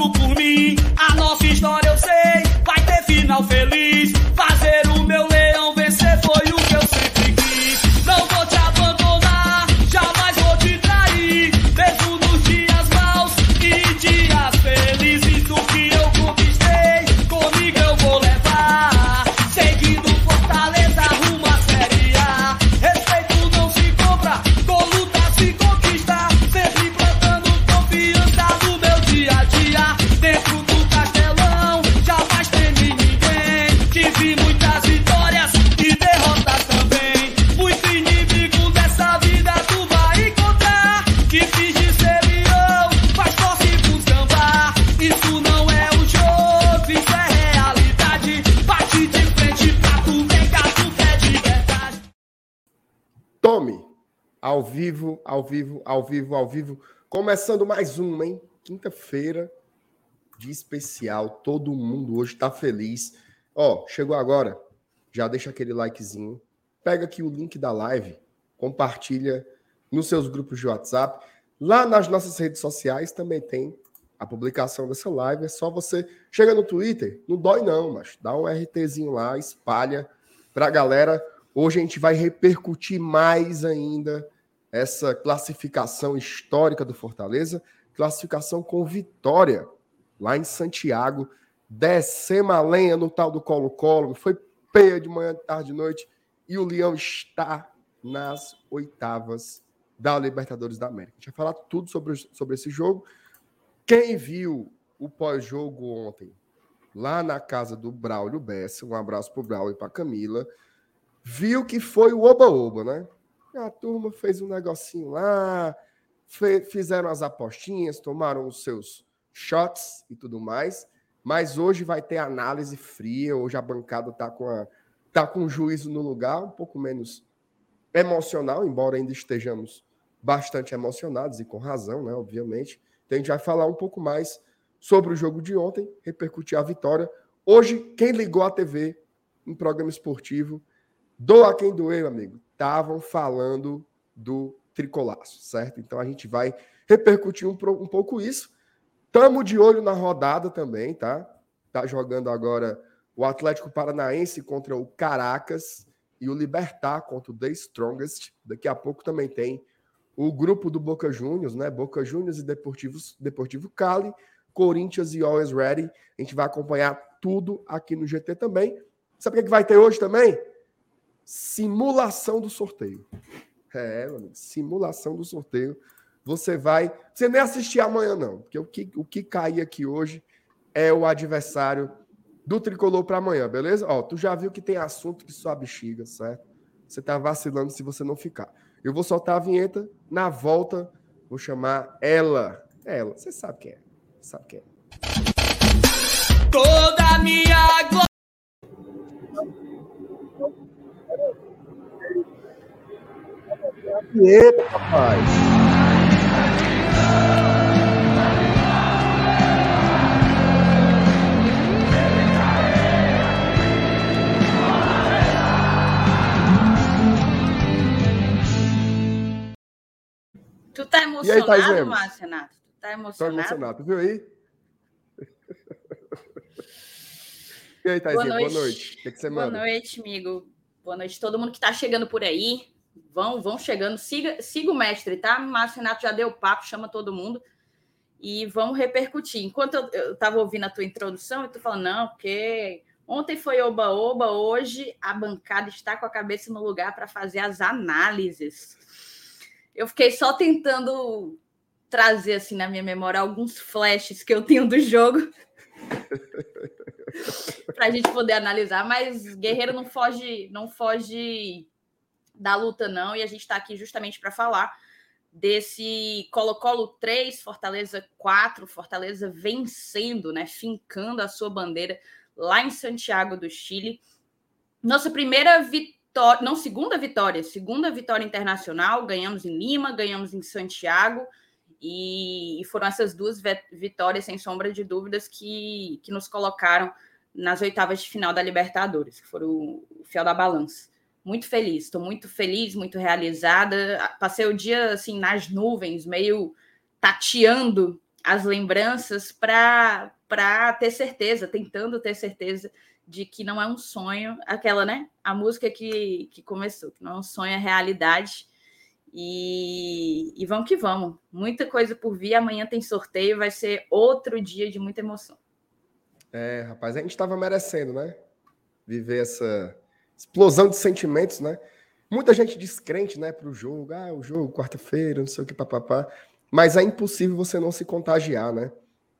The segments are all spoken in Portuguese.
outro por mim. A nossa história eu sei, vai ter final feliz. Vivo, ao vivo, ao vivo. Começando mais um, hein? Quinta-feira de especial. Todo mundo hoje tá feliz. Ó, chegou agora. Já deixa aquele likezinho. Pega aqui o link da live. Compartilha nos seus grupos de WhatsApp. Lá nas nossas redes sociais também tem a publicação dessa live. É só você. Chega no Twitter, não dói não, mas dá um RTzinho lá, espalha pra galera. Hoje a gente vai repercutir mais ainda essa classificação histórica do Fortaleza, classificação com vitória lá em Santiago, descemos a lenha no tal do Colo-Colo, foi peia de manhã, tarde, de noite, e o Leão está nas oitavas da Libertadores da América. A gente vai falar tudo sobre, sobre esse jogo. Quem viu o pós-jogo ontem, lá na casa do Braulio Bessa, um abraço pro Braulio e pra Camila, viu que foi o oba-oba, né? A turma fez um negocinho lá, fizeram as apostinhas, tomaram os seus shots e tudo mais, mas hoje vai ter análise fria, hoje a bancada tá com, a, tá com o juízo no lugar, um pouco menos emocional, embora ainda estejamos bastante emocionados e com razão, né, obviamente. Então a gente vai falar um pouco mais sobre o jogo de ontem, repercutir a vitória. Hoje, quem ligou a TV em programa esportivo, doa quem doer, amigo, estavam falando do tricolaço, certo? Então a gente vai repercutir um, um pouco isso. Tamo de olho na rodada também, tá? Tá jogando agora o Atlético Paranaense contra o Caracas e o Libertar contra o The Strongest. Daqui a pouco também tem o grupo do Boca Juniors, né? Boca Juniors e Deportivo, Deportivo Cali, Corinthians e Always Ready. A gente vai acompanhar tudo aqui no GT também. Sabe o que que vai ter hoje também? Simulação do sorteio. É, simulação do sorteio. Você vai. Você nem assistir amanhã, não, porque o que, o que cair aqui hoje é o adversário do tricolor para amanhã, beleza? Ó, tu já viu que tem assunto que só bexiga, certo? Você tá vacilando se você não ficar. Eu vou soltar a vinheta, na volta, vou chamar ela. Ela, você sabe quem é. Sabe quem é. Toda minha glória. Vinheta, rapaz. Tu tá emocionado? Márcio Renato? Tu tá emocionado? emocionado, viu aí? E aí, Taizinha, boa noite. noite. O que, que você Boa manda? noite, amigo. Boa noite todo mundo que tá chegando por aí. Vão, vão chegando. Siga, siga o mestre, tá? Márcio Renato já deu papo, chama todo mundo. E vamos repercutir. Enquanto eu, eu tava ouvindo a tua introdução, eu tô falando, não, porque ontem foi oba-oba, hoje a bancada está com a cabeça no lugar para fazer as análises. Eu fiquei só tentando trazer assim na minha memória alguns flashes que eu tenho do jogo para a gente poder analisar, mas Guerreiro não foge, não foge da luta não, e a gente está aqui justamente para falar desse Colo-Colo 3, Fortaleza 4, Fortaleza vencendo, né, fincando a sua bandeira lá em Santiago do Chile. Nossa primeira vitória, não, segunda vitória, segunda vitória internacional, ganhamos em Lima, ganhamos em Santiago, e, foram essas duas vitórias, sem sombra de dúvidas, que, que nos colocaram nas oitavas de final da Libertadores, que foram o fiel da balança. Muito feliz, estou muito feliz, muito realizada. Passei o dia assim nas nuvens, meio tateando as lembranças para ter certeza, tentando ter certeza de que não é um sonho, aquela, né? A música que, que começou, que não é um sonho, é realidade. E, e vamos que vamos. Muita coisa por vir. Amanhã tem sorteio, vai ser outro dia de muita emoção. É, rapaz, a gente estava merecendo, né? Viver essa explosão de sentimentos, né? Muita gente descrente, né, para o jogo. Ah, o jogo, quarta-feira, não sei o que, papapá. Mas é impossível você não se contagiar, né?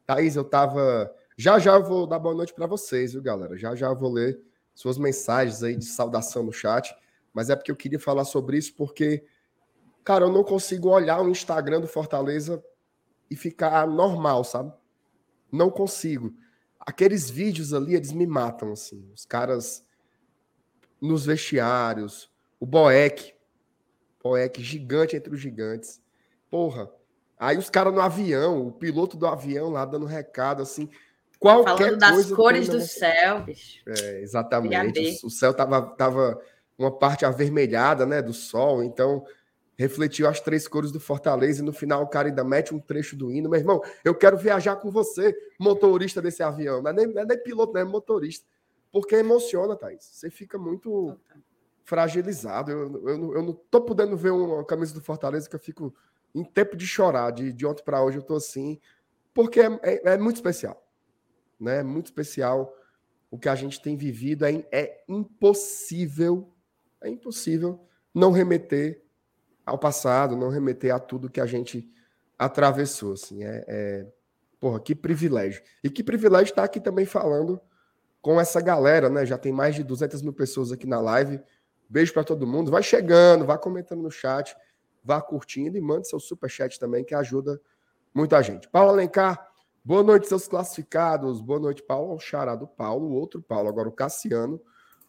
Thaís, eu tava. Já já vou dar boa noite para vocês, viu, galera? Já já vou ler suas mensagens aí de saudação no chat. Mas é porque eu queria falar sobre isso, porque, cara, eu não consigo olhar o Instagram do Fortaleza e ficar normal, sabe? Não consigo. Aqueles vídeos ali, eles me matam, assim. Os caras nos vestiários, o Boeck, Boeck gigante entre os gigantes. Porra, Aí os caras no avião, o piloto do avião lá dando recado, assim. Qualquer Falando das cores do céu, bicho. É, exatamente. O, o, céu tava, tava uma parte avermelhada, né, do sol, então refletiu as três cores do Fortaleza e no final o cara ainda mete um trecho do hino. Meu irmão, eu quero viajar com você, motorista desse avião. Não é nem, não é nem piloto, não é motorista. Porque emociona, Thaís. Você fica muito fragilizado. Eu, eu, eu não tô podendo ver uma camisa do Fortaleza que eu fico em tempo de chorar, de, de ontem para hoje eu tô assim, porque é, é, é, muito especial, né? É muito especial o que a gente tem vivido, é, é impossível, é impossível não remeter ao passado, não remeter a tudo que a gente atravessou, assim, é, é porra, que privilégio. E que privilégio estar aqui também falando com essa galera, né? Já tem mais de 200 mil pessoas aqui na live. Beijo para todo mundo. Vai chegando, vai comentando no chat vá curtindo e mande seu superchat também, que ajuda muita gente. Paulo Alencar, boa noite, seus classificados. Boa noite, Paulo. O xará do Paulo, outro Paulo, agora o Cassiano.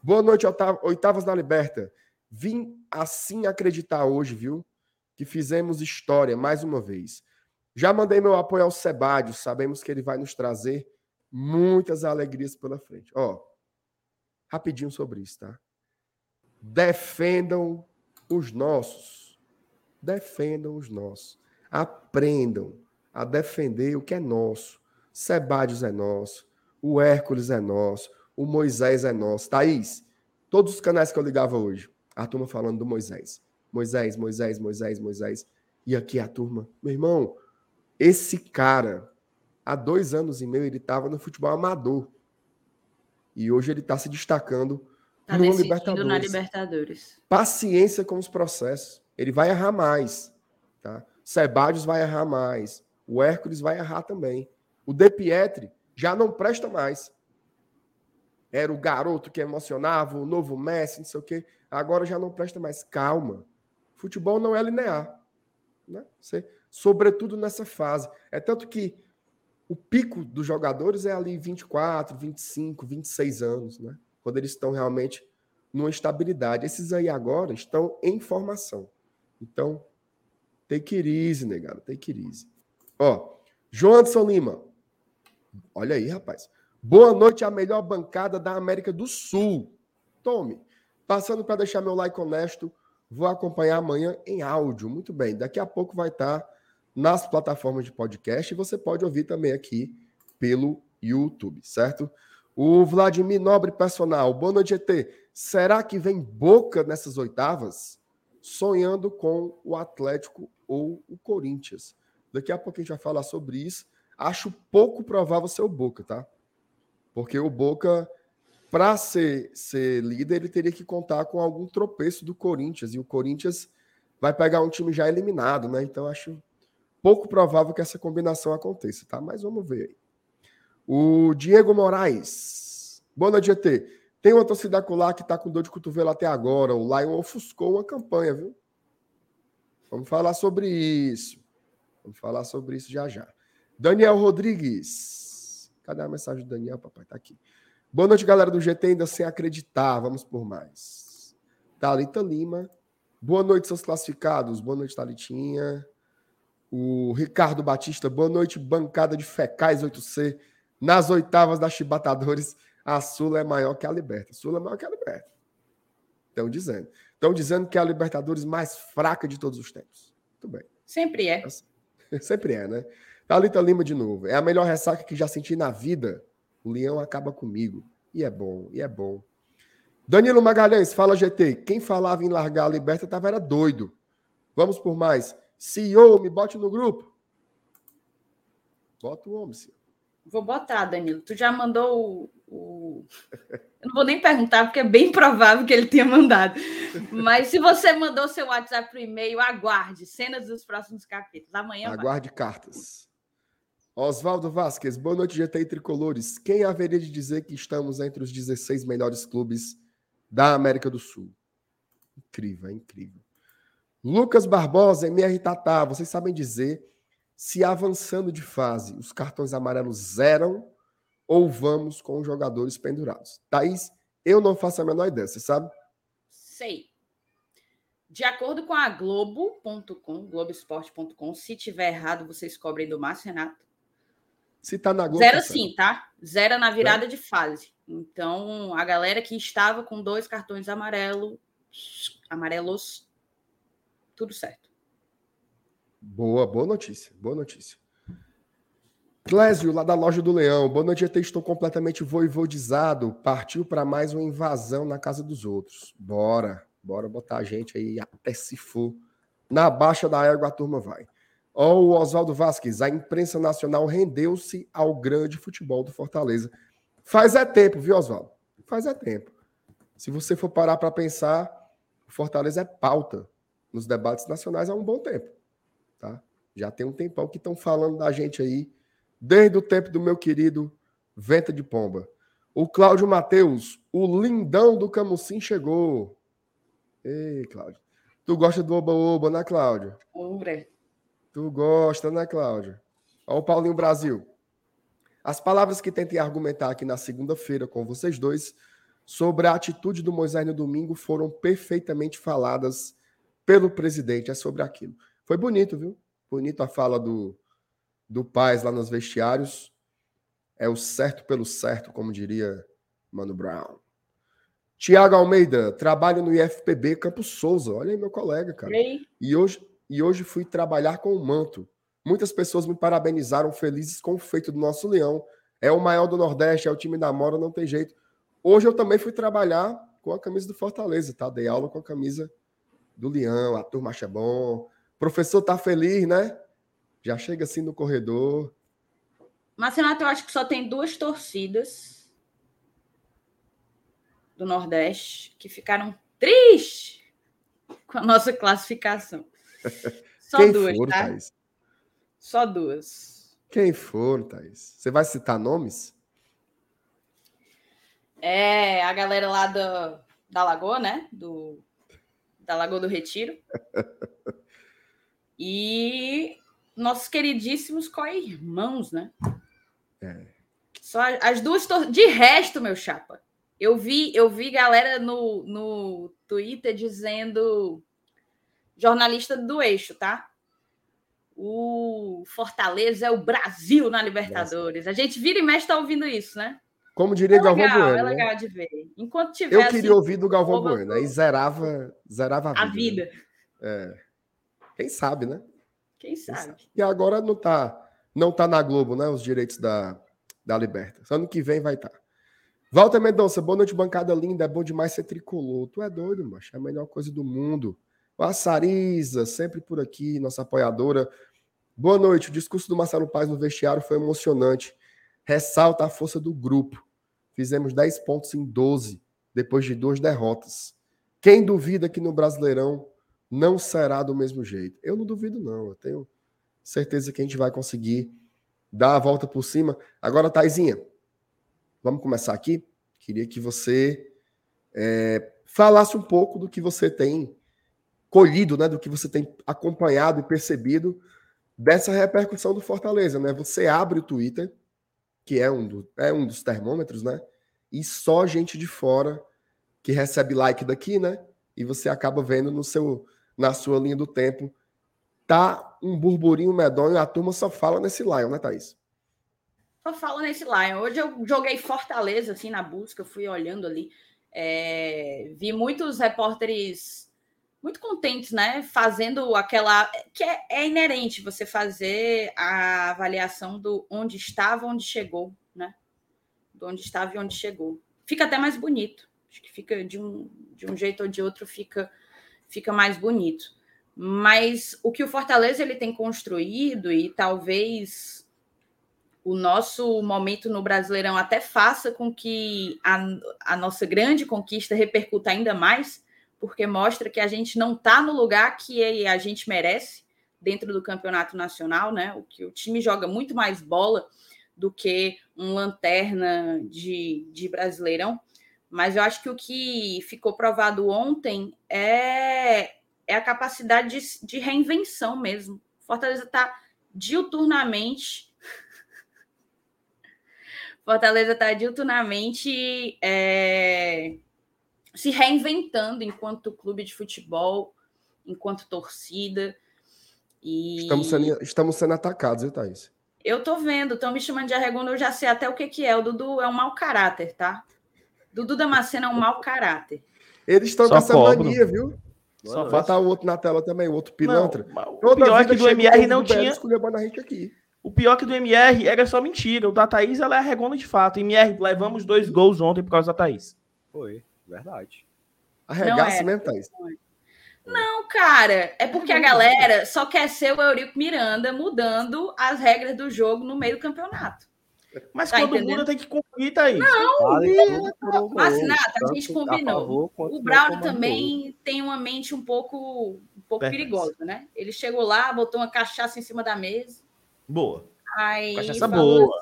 Boa noite, oitavas na Liberta. Vim assim acreditar hoje, viu? Que fizemos história mais uma vez. Já mandei meu apoio ao Sebádio, sabemos que ele vai nos trazer muitas alegrias pela frente. Ó, rapidinho sobre isso, tá? Defendam os nossos defendam os nossos. Aprendam a defender o que é nosso. Sebadios é nosso, o Hércules é nosso, o Moisés é nosso. Thaís, todos os canais que eu ligava hoje, a turma falando do Moisés. Moisés, Moisés, Moisés, Moisés. E aqui a turma, meu irmão, esse cara, há dois anos e meio, ele estava no futebol amador. E hoje ele está se destacando tá no Libertadores. na Libertadores. Paciência com os processos ele vai errar mais. Tá? Sebadios vai errar mais. O Hércules vai errar também. O De Pietri já não presta mais. Era o garoto que emocionava, o novo Messi, não sei o quê. Agora já não presta mais. Calma. Futebol não é linear. Né? Você, sobretudo nessa fase. É tanto que o pico dos jogadores é ali 24, 25, 26 anos, né? Quando eles estão realmente numa estabilidade. Esses aí agora estão em formação. Então, take it easy, negado, take it easy. Ó, João Anderson Lima. Olha aí, rapaz. Boa noite à melhor bancada da América do Sul. Tome. Passando para deixar meu like honesto, vou acompanhar amanhã em áudio. Muito bem. Daqui a pouco vai estar tá nas plataformas de podcast e você pode ouvir também aqui pelo YouTube, certo? O Vladimir Nobre Personal. Boa noite, ET. Será que vem boca nessas oitavas? sonhando com o Atlético ou o Corinthians. Daqui a pouco a gente vai falar sobre isso. Acho pouco provável ser o Boca, tá? Porque o Boca, para ser, ser líder, ele teria que contar com algum tropeço do Corinthians. E o Corinthians vai pegar um time já eliminado, né? Então acho pouco provável que essa combinação aconteça, tá? Mas vamos ver aí. O Diego Moraes. Boa noite, GT. Tem uma torcida lá que está com dor de cotovelo até agora. O Lion ofuscou uma campanha, viu? Vamos falar sobre isso. Vamos falar sobre isso já já. Daniel Rodrigues. Cadê a mensagem do Daniel, papai? Tá aqui. Boa noite, galera do GT, ainda sem acreditar. Vamos por mais. Thalita Lima. Boa noite, seus classificados. Boa noite, Thalitinha. O Ricardo Batista. Boa noite, bancada de Fecais 8C. Nas oitavas da Chibatadores a Sula é maior que a Liberta. A Sula é maior que a Liberta. Estão dizendo. Estão dizendo que é a Libertadores mais fraca de todos os tempos. Muito bem. Sempre é. Sempre é, né? Thalita Lima de novo. É a melhor ressaca que já senti na vida. O leão acaba comigo. E é bom, e é bom. Danilo Magalhães, fala GT. Quem falava em largar a liberta tava era doido. Vamos por mais. CEO, me bote no grupo. Bota o homem, senhor. Vou botar, Danilo. Tu já mandou o, o, Eu não vou nem perguntar, porque é bem provável que ele tenha mandado. Mas se você mandou seu WhatsApp para e-mail, aguarde. Cenas dos próximos capítulos. Amanhã. Aguarde vai. cartas. Oswaldo Vasquez, boa noite, GT e Tricolores. Quem haveria de dizer que estamos entre os 16 melhores clubes da América do Sul? Incrível, é incrível. Lucas Barbosa, MR Tatá, vocês sabem dizer se avançando de fase os cartões amarelos zeram ou vamos com os jogadores pendurados? Thaís, eu não faço a menor ideia, você sabe? Sei. De acordo com a Globo.com, Globoesporte.com, se tiver errado, vocês cobrem do Márcio Renato. Se tá na Globo. Zero tá sim, tá? Zero na virada é. de fase. Então, a galera que estava com dois cartões amarelo, amarelos, tudo certo. Boa, boa notícia, boa notícia. Clésio, lá da loja do Leão. Boa noite, ET. Estou completamente voivodizado. Partiu para mais uma invasão na casa dos outros. Bora, bora botar a gente aí até se for. Na baixa da égua a turma vai. Ó, oh, o Oswaldo Vasquez, a imprensa nacional rendeu-se ao grande futebol do Fortaleza. Faz é tempo, viu, Oswaldo? Faz é tempo. Se você for parar para pensar, o Fortaleza é pauta nos debates nacionais há um bom tempo. Tá? Já tem um tempão que estão falando da gente aí desde o tempo do meu querido Venta de Pomba. O Cláudio Matheus, o lindão do Camusim chegou. Ei, Cláudio. Tu gosta do Oba-Oba, né, Cláudio? Umbre. Tu gosta, né, Cláudio? Olha o Paulinho Brasil. As palavras que tentei argumentar aqui na segunda-feira com vocês dois sobre a atitude do Moisés no domingo foram perfeitamente faladas pelo presidente. É sobre aquilo. Foi bonito, viu? Bonito a fala do, do Paz lá nos vestiários. É o certo pelo certo, como diria Mano Brown. Tiago Almeida, trabalho no IFPB Campo Souza. Olha aí, meu colega, cara. E hoje, e hoje fui trabalhar com o manto. Muitas pessoas me parabenizaram, felizes com o feito do nosso leão. É o maior do Nordeste, é o time da Mora, não tem jeito. Hoje eu também fui trabalhar com a camisa do Fortaleza, tá? Dei aula com a camisa do Leão, a turma acha bom. O professor tá feliz, né? Já chega assim no corredor. Mas, Renato, eu acho que só tem duas torcidas do Nordeste que ficaram tristes com a nossa classificação. Só Quem duas, for, tá? Thaís? Só duas. Quem for, Thaís? Você vai citar nomes? É, a galera lá da, da Lagoa, né? Do, da Lagoa do Retiro. e nossos queridíssimos co-irmãos, né? É. Só as duas tor... De resto, meu chapa, eu vi, eu vi galera no, no Twitter dizendo jornalista do eixo, tá? O Fortaleza é o Brasil na Libertadores. A gente vira e mexe tá ouvindo isso, né? Como diria é Galvão legal, Bueno. É né? legal de ver. Enquanto tiver. Eu queria assim, ouvir do Galvão rouba Bueno. Aí zerava, zerava a vida. a vida. né? É. Quem sabe, né? Quem sabe? E agora não tá, não tá na Globo, né? Os direitos da, da Liberta. Ano que vem vai estar. Tá. Walter Mendonça, boa noite, bancada linda. É bom demais ser tricolor. Tu é doido, macho. É a melhor coisa do mundo. A Sarisa, sempre por aqui, nossa apoiadora. Boa noite. O discurso do Marcelo Paz no vestiário foi emocionante. Ressalta a força do grupo. Fizemos 10 pontos em 12, depois de duas derrotas. Quem duvida que no Brasileirão não será do mesmo jeito. Eu não duvido, não. Eu tenho certeza que a gente vai conseguir dar a volta por cima. Agora, Taizinha, vamos começar aqui. Queria que você é, falasse um pouco do que você tem colhido, né, do que você tem acompanhado e percebido dessa repercussão do Fortaleza. Né? Você abre o Twitter, que é um, do, é um dos termômetros, né? E só gente de fora que recebe like daqui, né? E você acaba vendo no seu na sua linha do tempo. Tá um burburinho medonho, a turma só fala nesse Lion, né, Thaís? Só fala nesse Lion. Hoje eu joguei Fortaleza, assim, na busca, fui olhando ali. É... vi muitos repórteres muito contentes, né? Fazendo aquela que é, é, inerente você fazer a avaliação do onde estava, onde chegou, né? Do onde estava e onde chegou. Fica até mais bonito. Acho que fica de um, de um jeito ou de outro fica fica mais bonito. Mas o que o Fortaleza ele tem construído e talvez o nosso momento no Brasileirão até faça com que a, a nossa grande conquista repercuta ainda mais, porque mostra que a gente não está no lugar que a gente merece dentro do campeonato nacional, né? O que o time joga muito mais bola do que um lanterna de, de Brasileirão. Mas eu acho que o que ficou provado ontem é, é a capacidade de, de reinvenção mesmo. Fortaleza está diuturnamente Fortaleza está diuturnamente é, se reinventando enquanto clube de futebol, enquanto torcida. E... Estamos, sendo, estamos sendo atacados, viu, Thaís? Eu tô vendo, estão me chamando de arregondo, eu já sei até o que, que é. O Dudu é um mau caráter, tá? Dudu Damasceno é um mau caráter. Eles estão com essa cobro. mania, viu? Só botar o outro na tela também, o outro pilantra. Não, o pior é que do MR não tinha. O pior que do MR era só mentira. O da Thaís, ela é arregona de fato. MR, levamos dois gols ontem por causa da Thaís. Foi, verdade. Arregaça mesmo, Thaís. Não, cara, é porque a galera só quer ser o Eurico Miranda mudando as regras do jogo no meio do campeonato. Mas tá todo mundo tem que cumprir, Thaís. Não, vale, mas nada, a gente combinou. o Brown também tem uma mente um pouco, um pouco perigosa, né? Ele chegou lá, botou uma cachaça em cima da mesa. Boa. Aí Cachaça falou, boa.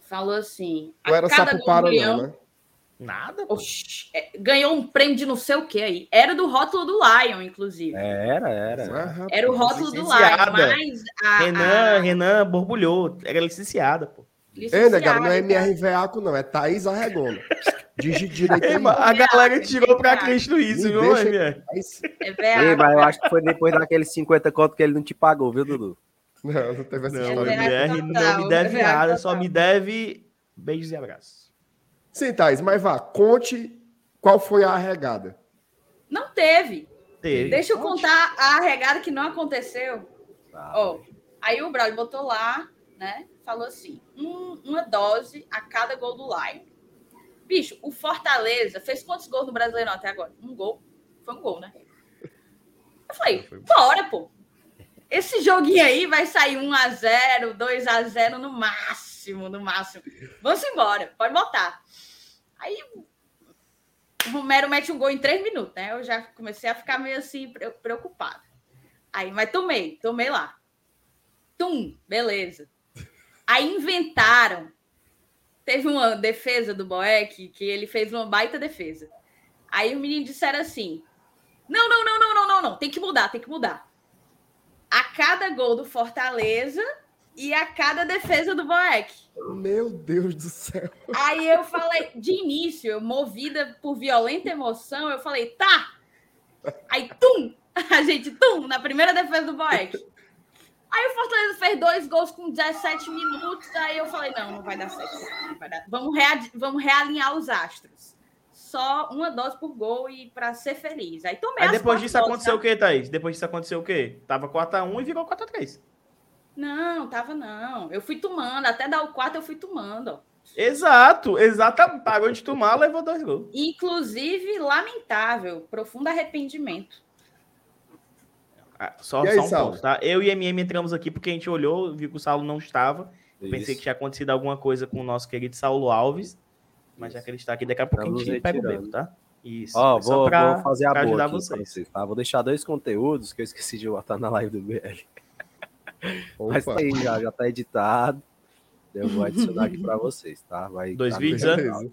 Falou assim. Não era sapo para, não, né? Nada. Oxi, é, ganhou um prêmio de não sei o que aí. Era do rótulo do Lion, inclusive. Era, era. Era o rótulo do Lion, mas a, Renan, a... Renan borbulhou. Era licenciada, pô. Ei, né, não é MRVACO, não. É Thaís Arregona. Digite A galera tirou pra Cristo isso, viu, MR? É Ei, mas eu acho que foi depois daqueles 50 contos que ele não te pagou, viu, Dudu? Não, não teve essa não, história. MR não me deve nada, só me deve beijos e abraços. Sim, Thais, mas vá, conte qual foi a arregada. Não teve. teve. Deixa eu contar a arregada que não aconteceu. Ah, oh, aí o Braulio botou lá, né? Falou assim: um, uma dose a cada gol do Lion. Bicho, o Fortaleza fez quantos gols no Brasileiro até agora? Um gol. Foi um gol, né? Eu falei, bora, pô. Esse joguinho aí vai sair 1 a 0 2 a 0 no máximo, no máximo. Vamos embora, pode botar. Aí o Romero mete um gol em três minutos, né? Eu já comecei a ficar meio assim preocupada. Aí, mas tomei, tomei lá. Tum, beleza. Aí inventaram. Teve uma defesa do Boeck que ele fez uma baita defesa. Aí o menino disseram assim: não, não, não, não, não, não, não, tem que mudar, tem que mudar a cada gol do Fortaleza e a cada defesa do Boeck. Meu Deus do céu. Aí eu falei, de início, eu movida por violenta emoção, eu falei, tá. Aí, tum, a gente, tum, na primeira defesa do Boeck. Aí o Fortaleza fez dois gols com 17 minutos, aí eu falei, não, não vai dar certo. Vai dar. Vamos, rea vamos realinhar os astros só uma dose por gol e para ser feliz. Aí tomei Aí depois disso doses, aconteceu tá? o quê, Thaís? Depois disso aconteceu o quê? Tava 4x1 e virou 4x3. Não, tava não. Eu fui tomando, até dar o 4 eu fui tomando. Exato, exato. Pagou de tomar, levou dois gols. Inclusive, lamentável, profundo arrependimento. Ah, só, aí, só um Saulo? ponto, tá? Eu e MM entramos aqui porque a gente olhou, viu que o Saulo não estava. Pensei que tinha acontecido alguma coisa com o nosso querido Saulo Alves. Mas já que ele está aqui, daqui a pouco a gente pega o beco, tá? Isso. Ó, vou, pra, vou fazer a boa ajudar vocês. vocês. tá? Vou deixar dois conteúdos que eu esqueci de botar na live do BL. Mas tá aí, já, já tá editado. Eu vou adicionar aqui para vocês, tá? Vai dois tá vídeos, né?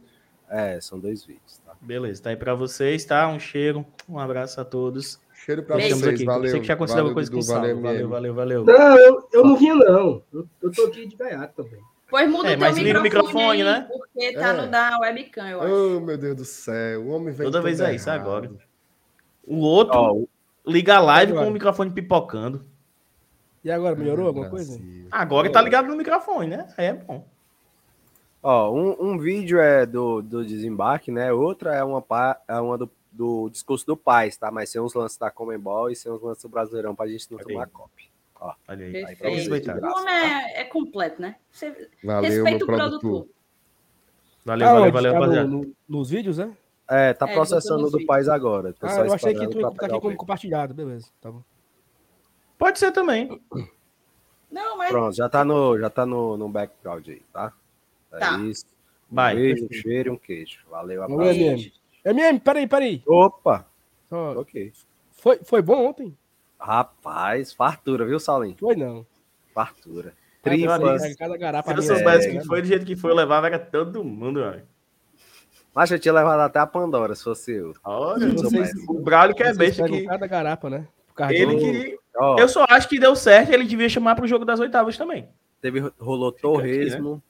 É, são dois vídeos, tá? Beleza, tá aí para vocês, tá? Um cheiro, um abraço a todos. Cheiro para vocês, aqui. valeu. Sei que já aconteceu alguma coisa com o Valeu, valeu, valeu, valeu. Não, eu, eu não vinha, não. Eu, eu tô aqui de gaiato também. Pois muda é, o teu microfone, microfone aí, né? Porque tá é. no da webcam, eu acho. Oh, meu Deus do céu. O homem vem Toda vez é isso agora. O outro oh, liga a live agora. com o microfone pipocando. E agora, melhorou alguma coisa? Agora tá ligado no microfone, né? Aí é bom. Ó, um, um vídeo é do, do desembarque, né? Outra é uma, é uma do, do discurso do Paz, tá? Mas sem os lances da Comembol e sem os lances do Brasileirão pra gente não Olha tomar copy. Ó, Olha aí. aí pra de Perfeito. graça, O homem é, é completo, né? Você Valeu, respeita o produtor. produtor. Valeu, Tá valeu, onde? valeu, Tá no- rapaziada. no- nos vídeos, né? É, tá É, processando do no Paz agora. Tô Ah, só eu achei que tu tá aqui como compartilhado, beleza. Tá bom. Pode ser também. Não, mas Pronto, já tá no, já tá no, no background aí, tá? É Tá. isso. Um Vai. beijo, um cheiro e um queijo. Valeu, abraço. MM. MM, peraí, peraí. Opa! Só- Ok. Foi, foi bom ontem? Rapaz, fartura, viu, Saulinho? Foi não. Fartura. É, Tripas. pega Cada garapa Se eu ali, soubesse é, que foi do jeito que foi, eu levava era todo mundo, velho. Mas eu tinha levado até a Pandora, se fosse eu. Olha, Vocês- o Braulio que é besta que cada garapa, né? Por causa ele do- queria... Ó, Eu só acho que deu certo ele devia chamar pro jogo das oitavas também. teve, rolou Fica aqui, né? torresmo,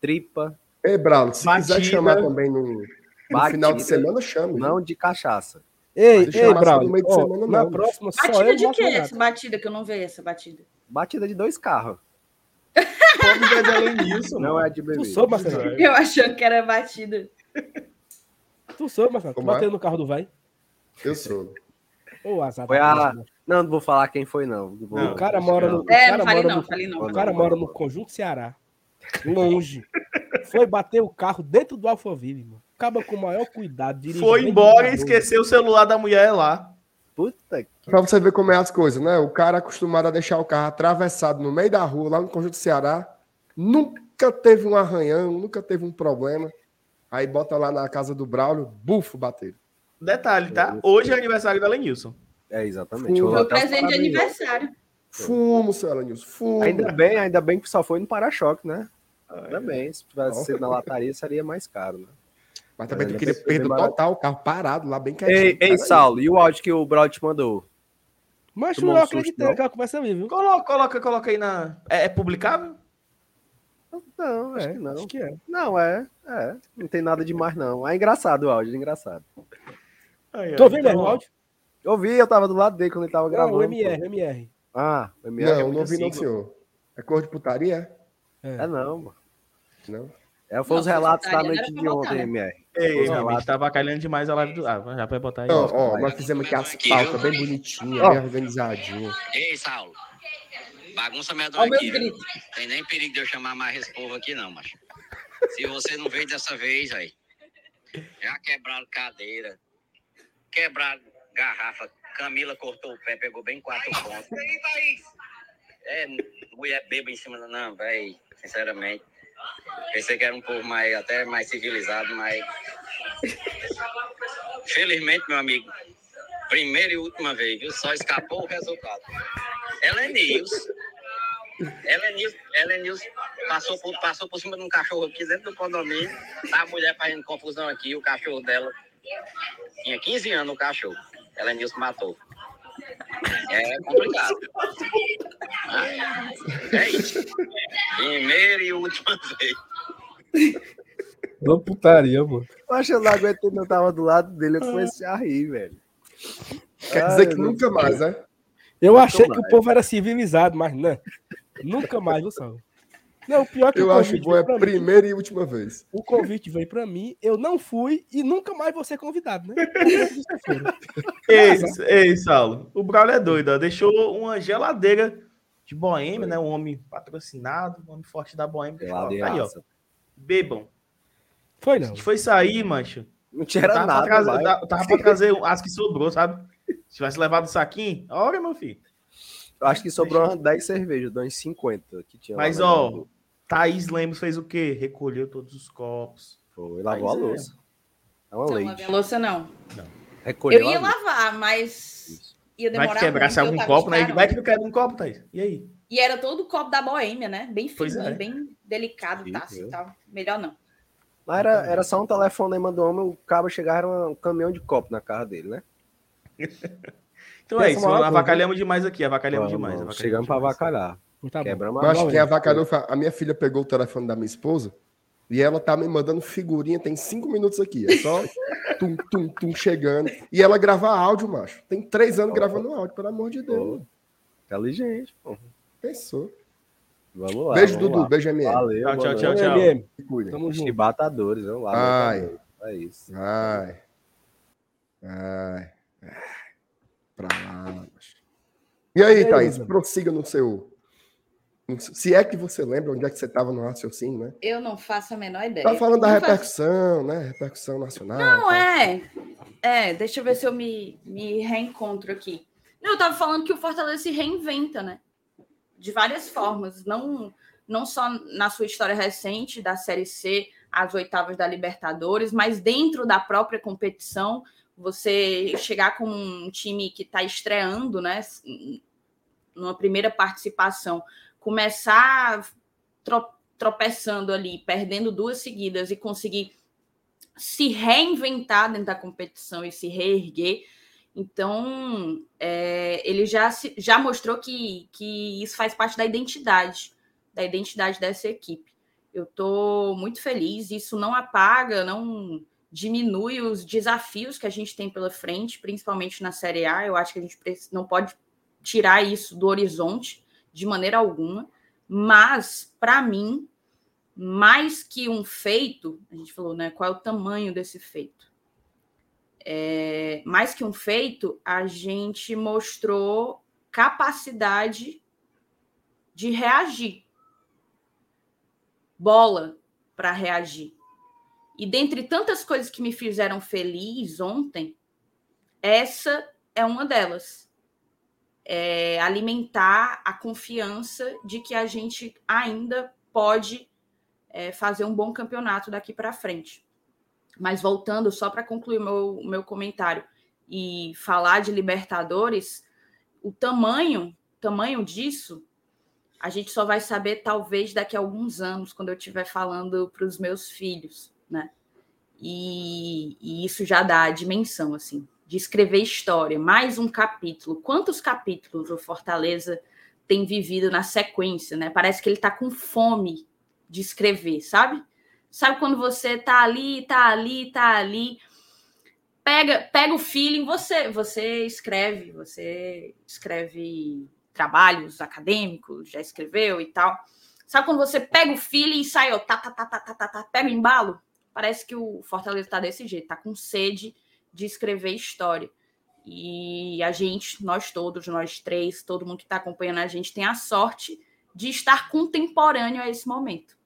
tripa, Ei, Braulo, se Batida. quiser chamar também no, no Batida. final de semana, chame. não de cachaça. Ei, ei, semana, na próxima, só batida de quê garapa. essa batida que eu não vejo essa batida? Batida de dois carros. Elenilson, Não mano. é de bebê. Tu soube, Marcelo? Eu achando que era batida. Tu soube, Marcelo? Tu Como é? bateu no carro do velho? Eu sou. Ô, azar. Foi a- porra. Não, não vou falar quem foi, não. Não vou- Não, O cara mora no. É, cara não falei mora não, no- falei não. O cara mora no Conjunto Ceará. Longe. Foi bater o carro dentro do Alphaville, mano. Acaba com o maior cuidado. Foi embora e esqueceu o celular da mulher lá. Puta que. Pra você ver como é as coisas, né? O cara acostumado a deixar o carro atravessado no meio da rua, lá no Conjunto Ceará, nunca teve um arranhão, nunca teve um problema. Aí bota lá na casa do Braulio, bufo, bateram. Detalhe, tá? Hoje é aniversário da Lenilson. É, exatamente. Foi Rolou Meu presente de aniversário. Fumo, seu Elenilson, fumo. Ainda bem, ainda bem que só foi no para-choque, né? Ainda é. bem. Se tivesse sido na lataria, seria mais caro, né? Mas também tu Ainda queria que perder total, o carro parado lá, bem quietinho. Ei, ei, Peraí. Saulo, e o áudio que o Braulio te mandou? Mas Tomou eu um susto, acreditei não? naquela conversa ali, viu? Coloca, coloca, coloca aí na. É, é publicável? Não, acho É, que não. Acho que é. Não, é, é. Não tem nada demais, não. É engraçado o áudio, é engraçado. Aí, Tu ouviu então, mesmo o áudio? Eu vi, eu tava do lado dele quando ele tava Não, gravando. o MR, o MR. Ah, o MR é Não, muito não ouvi não, senhor. É cor de putaria? É não, mano. Não. É, foi Não, os relatos da não noite de ontem, né? MR. Ei, meu amigo, relatos. tá avacalhando demais a live do. Ah, já vai botar aí. Ó, ó. ó, nós fizemos aqui as pautas bem bonitinhas, Ó. bem organizadinhas. Ei, Saulo. Bagunça o meu aqui. viu? Tem nem perigo de eu chamar mais esse povo aqui, não, macho. Se você não veio dessa vez, aí. Já quebraram cadeira. Quebraram garrafa. Camila cortou o pé, pegou bem quatro pontos. É, mulher beba em cima da. Não, velho. Sinceramente. Pensei que era um povo mais, até mais civilizado, mas. Felizmente, meu amigo, primeira e última vez, viu? Só escapou o resultado. Helenius. Helenius, Helenius passou por, passou por cima de um cachorro aqui dentro do condomínio. Tá a mulher fazendo confusão aqui, o cachorro dela. Tinha 15 anos o cachorro. Helenius matou. É complicado. Ah, É isso. Primeira e última vez. Não putaria, mano. Eu acho que eu não aguentei, não tava do lado dele, eu comecei a rir, velho. Quer Ai, dizer que meu nunca mais, né? Eu achei que mais. o povo era civilizado, mas não. Nunca mais, viu, Saulo? Não, o pior é que Eu acho bom é veio pra mim. primeira e última vez. O convite veio pra mim, eu não fui e nunca mais vou ser convidado, né? Ei, ei, Saulo. O Braulio é doido, ó. Deixou uma geladeira de boêmia, né? Um homem patrocinado, um homem forte da boêmia. Aí, ó. Bebam. Foi A não. gente foi sair, mancho. Não tinha tava, nada, pra trazer, da- tava pra trazer as que sobrou, sabe? Se tivesse levado o saquinho, olha, meu filho. Eu acho que sobrou umas 10 cervejas, uns 50 que tinha. Mas, ó, geladeira. Thaís Lemos fez o quê? Recolheu todos os copos. Foi, lavou a Mas é. louça. É uma Não, lavei a louça não. Recolheu Eu ia a lavar, mas ia Vai demorar que quebrasse muito, eu algum tava copo, né? Vai que não quebra um copo, Thaís. E aí? E era todo o copo da boêmia, né? Bem fininho, é. bem delicado, tá? Assim, tal. Melhor não. Mas era, era só um telefonema do homem, o cabo chegava, era um caminhão de copo na casa dele, né? Então é isso, é hora avacalhamos demais aqui, avacalhamos Vamos, demais. avacalhamos Chegamos pra demais. avacalhar. Tá bom. Quebramos Eu a acho que bola. quem avacalhou a minha filha pegou o telefone da minha esposa e ela tá me mandando figurinha, tem cinco minutos aqui. É só tum, tum, tum chegando. E ela grava áudio, macho. Tem três anos gravando áudio, pelo amor de Deus. Pô, Inteligente, pô. Pensou. Vamos lá. beijo, vamos Dudu. lá. Beijo, MM. Valeu. Tchau, tchau, tchau, tchau. MM, tamo junto. Chibatadores, vamos lá. Ai. É isso. Ai. Ai, ai, pra lá. E aí, Thaís, prossiga no seu. Se é que você lembra onde é que você estava no raciocínio, né? Eu não faço a menor ideia. Tá falando da não repercussão, faz... né? Repercussão nacional. Não, tá. é. É, deixa eu ver se eu me, me reencontro aqui. Eu estava falando que o Fortaleza se reinventa, né? De várias formas. Não, não só na sua história recente da Série C, às oitavas da Libertadores, mas dentro da própria competição, você chegar com um time que está estreando, né? Numa primeira participação, começar tro tropeçando ali, perdendo duas seguidas e conseguir se reinventar dentro da competição e se reerguer. Então, é, ele já, se, já mostrou que, que isso faz parte da identidade, da identidade dessa equipe. Eu estou muito feliz, isso não apaga, não diminui os desafios que a gente tem pela frente, principalmente na Série A. Eu acho que a gente não pode tirar isso do horizonte de maneira alguma, mas, para mim, mais que um feito, a gente falou, né? Qual é o tamanho desse feito? É, mais que um feito, a gente mostrou capacidade de reagir bola para reagir. E dentre tantas coisas que me fizeram feliz ontem, essa é uma delas. É alimentar a confiança de que a gente ainda pode é, fazer um bom campeonato daqui para frente. Mas voltando, só para concluir meu, meu comentário e falar de Libertadores, o tamanho, tamanho disso a gente só vai saber talvez daqui a alguns anos, quando eu estiver falando para os meus filhos, né? E, e, isso já dá a dimensão, assim, de escrever história, mais um capítulo. Quantos capítulos o Fortaleza tem vivido na sequência, né? Parece que ele está com fome de escrever, sabe? Sabe quando você tá ali, tá ali, tá ali, pega, pega o feeling, você, você escreve, você escreve trabalhos acadêmicos, já escreveu e tal. Sabe quando você pega o feeling e sai, ó, tá, tá, tá, tá, tá, tá, tá, pega o embalo? Parece que o Fortaleza tá desse jeito, tá com sede de escrever história. E a gente, nós todos, nós três, todo mundo que está acompanhando a gente, tem a sorte de estar contemporâneo a esse momento,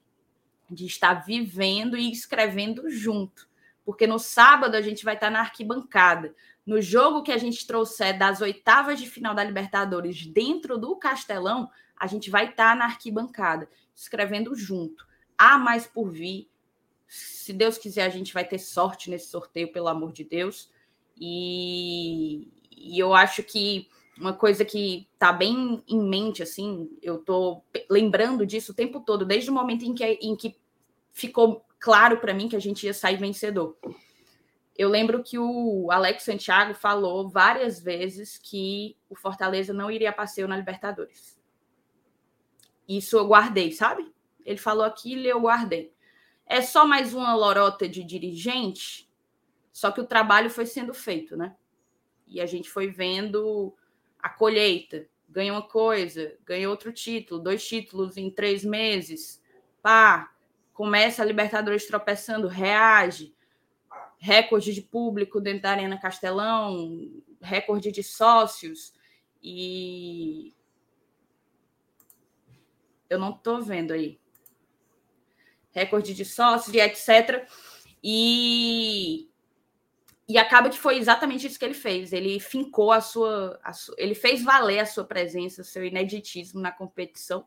de estar vivendo e escrevendo junto. Porque no sábado a gente vai estar na arquibancada no jogo que a gente trouxer das oitavas de final da Libertadores dentro do Castelão, a gente vai estar tá na arquibancada, escrevendo junto. Há mais por vir. Se Deus quiser, a gente vai ter sorte nesse sorteio, pelo amor de Deus. E, e eu acho que uma coisa que está bem em mente, assim, eu estou lembrando disso o tempo todo, desde o momento em que, em que ficou claro para mim que a gente ia sair vencedor eu lembro que o Alex Santiago falou várias vezes que o Fortaleza não iria passeio na Libertadores. Isso eu guardei, sabe? Ele falou aquilo e eu guardei. É só mais uma lorota de dirigente, só que o trabalho foi sendo feito, né? E a gente foi vendo a colheita. Ganha uma coisa, ganha outro título, dois títulos em três meses. Pá, começa a Libertadores tropeçando, reage recorde de público dentro da Arena Castelão, recorde de sócios e eu não estou vendo aí recorde de sócios e etc. E e acaba que foi exatamente isso que ele fez. Ele fincou a sua, a ele fez valer a sua presença, o seu ineditismo na competição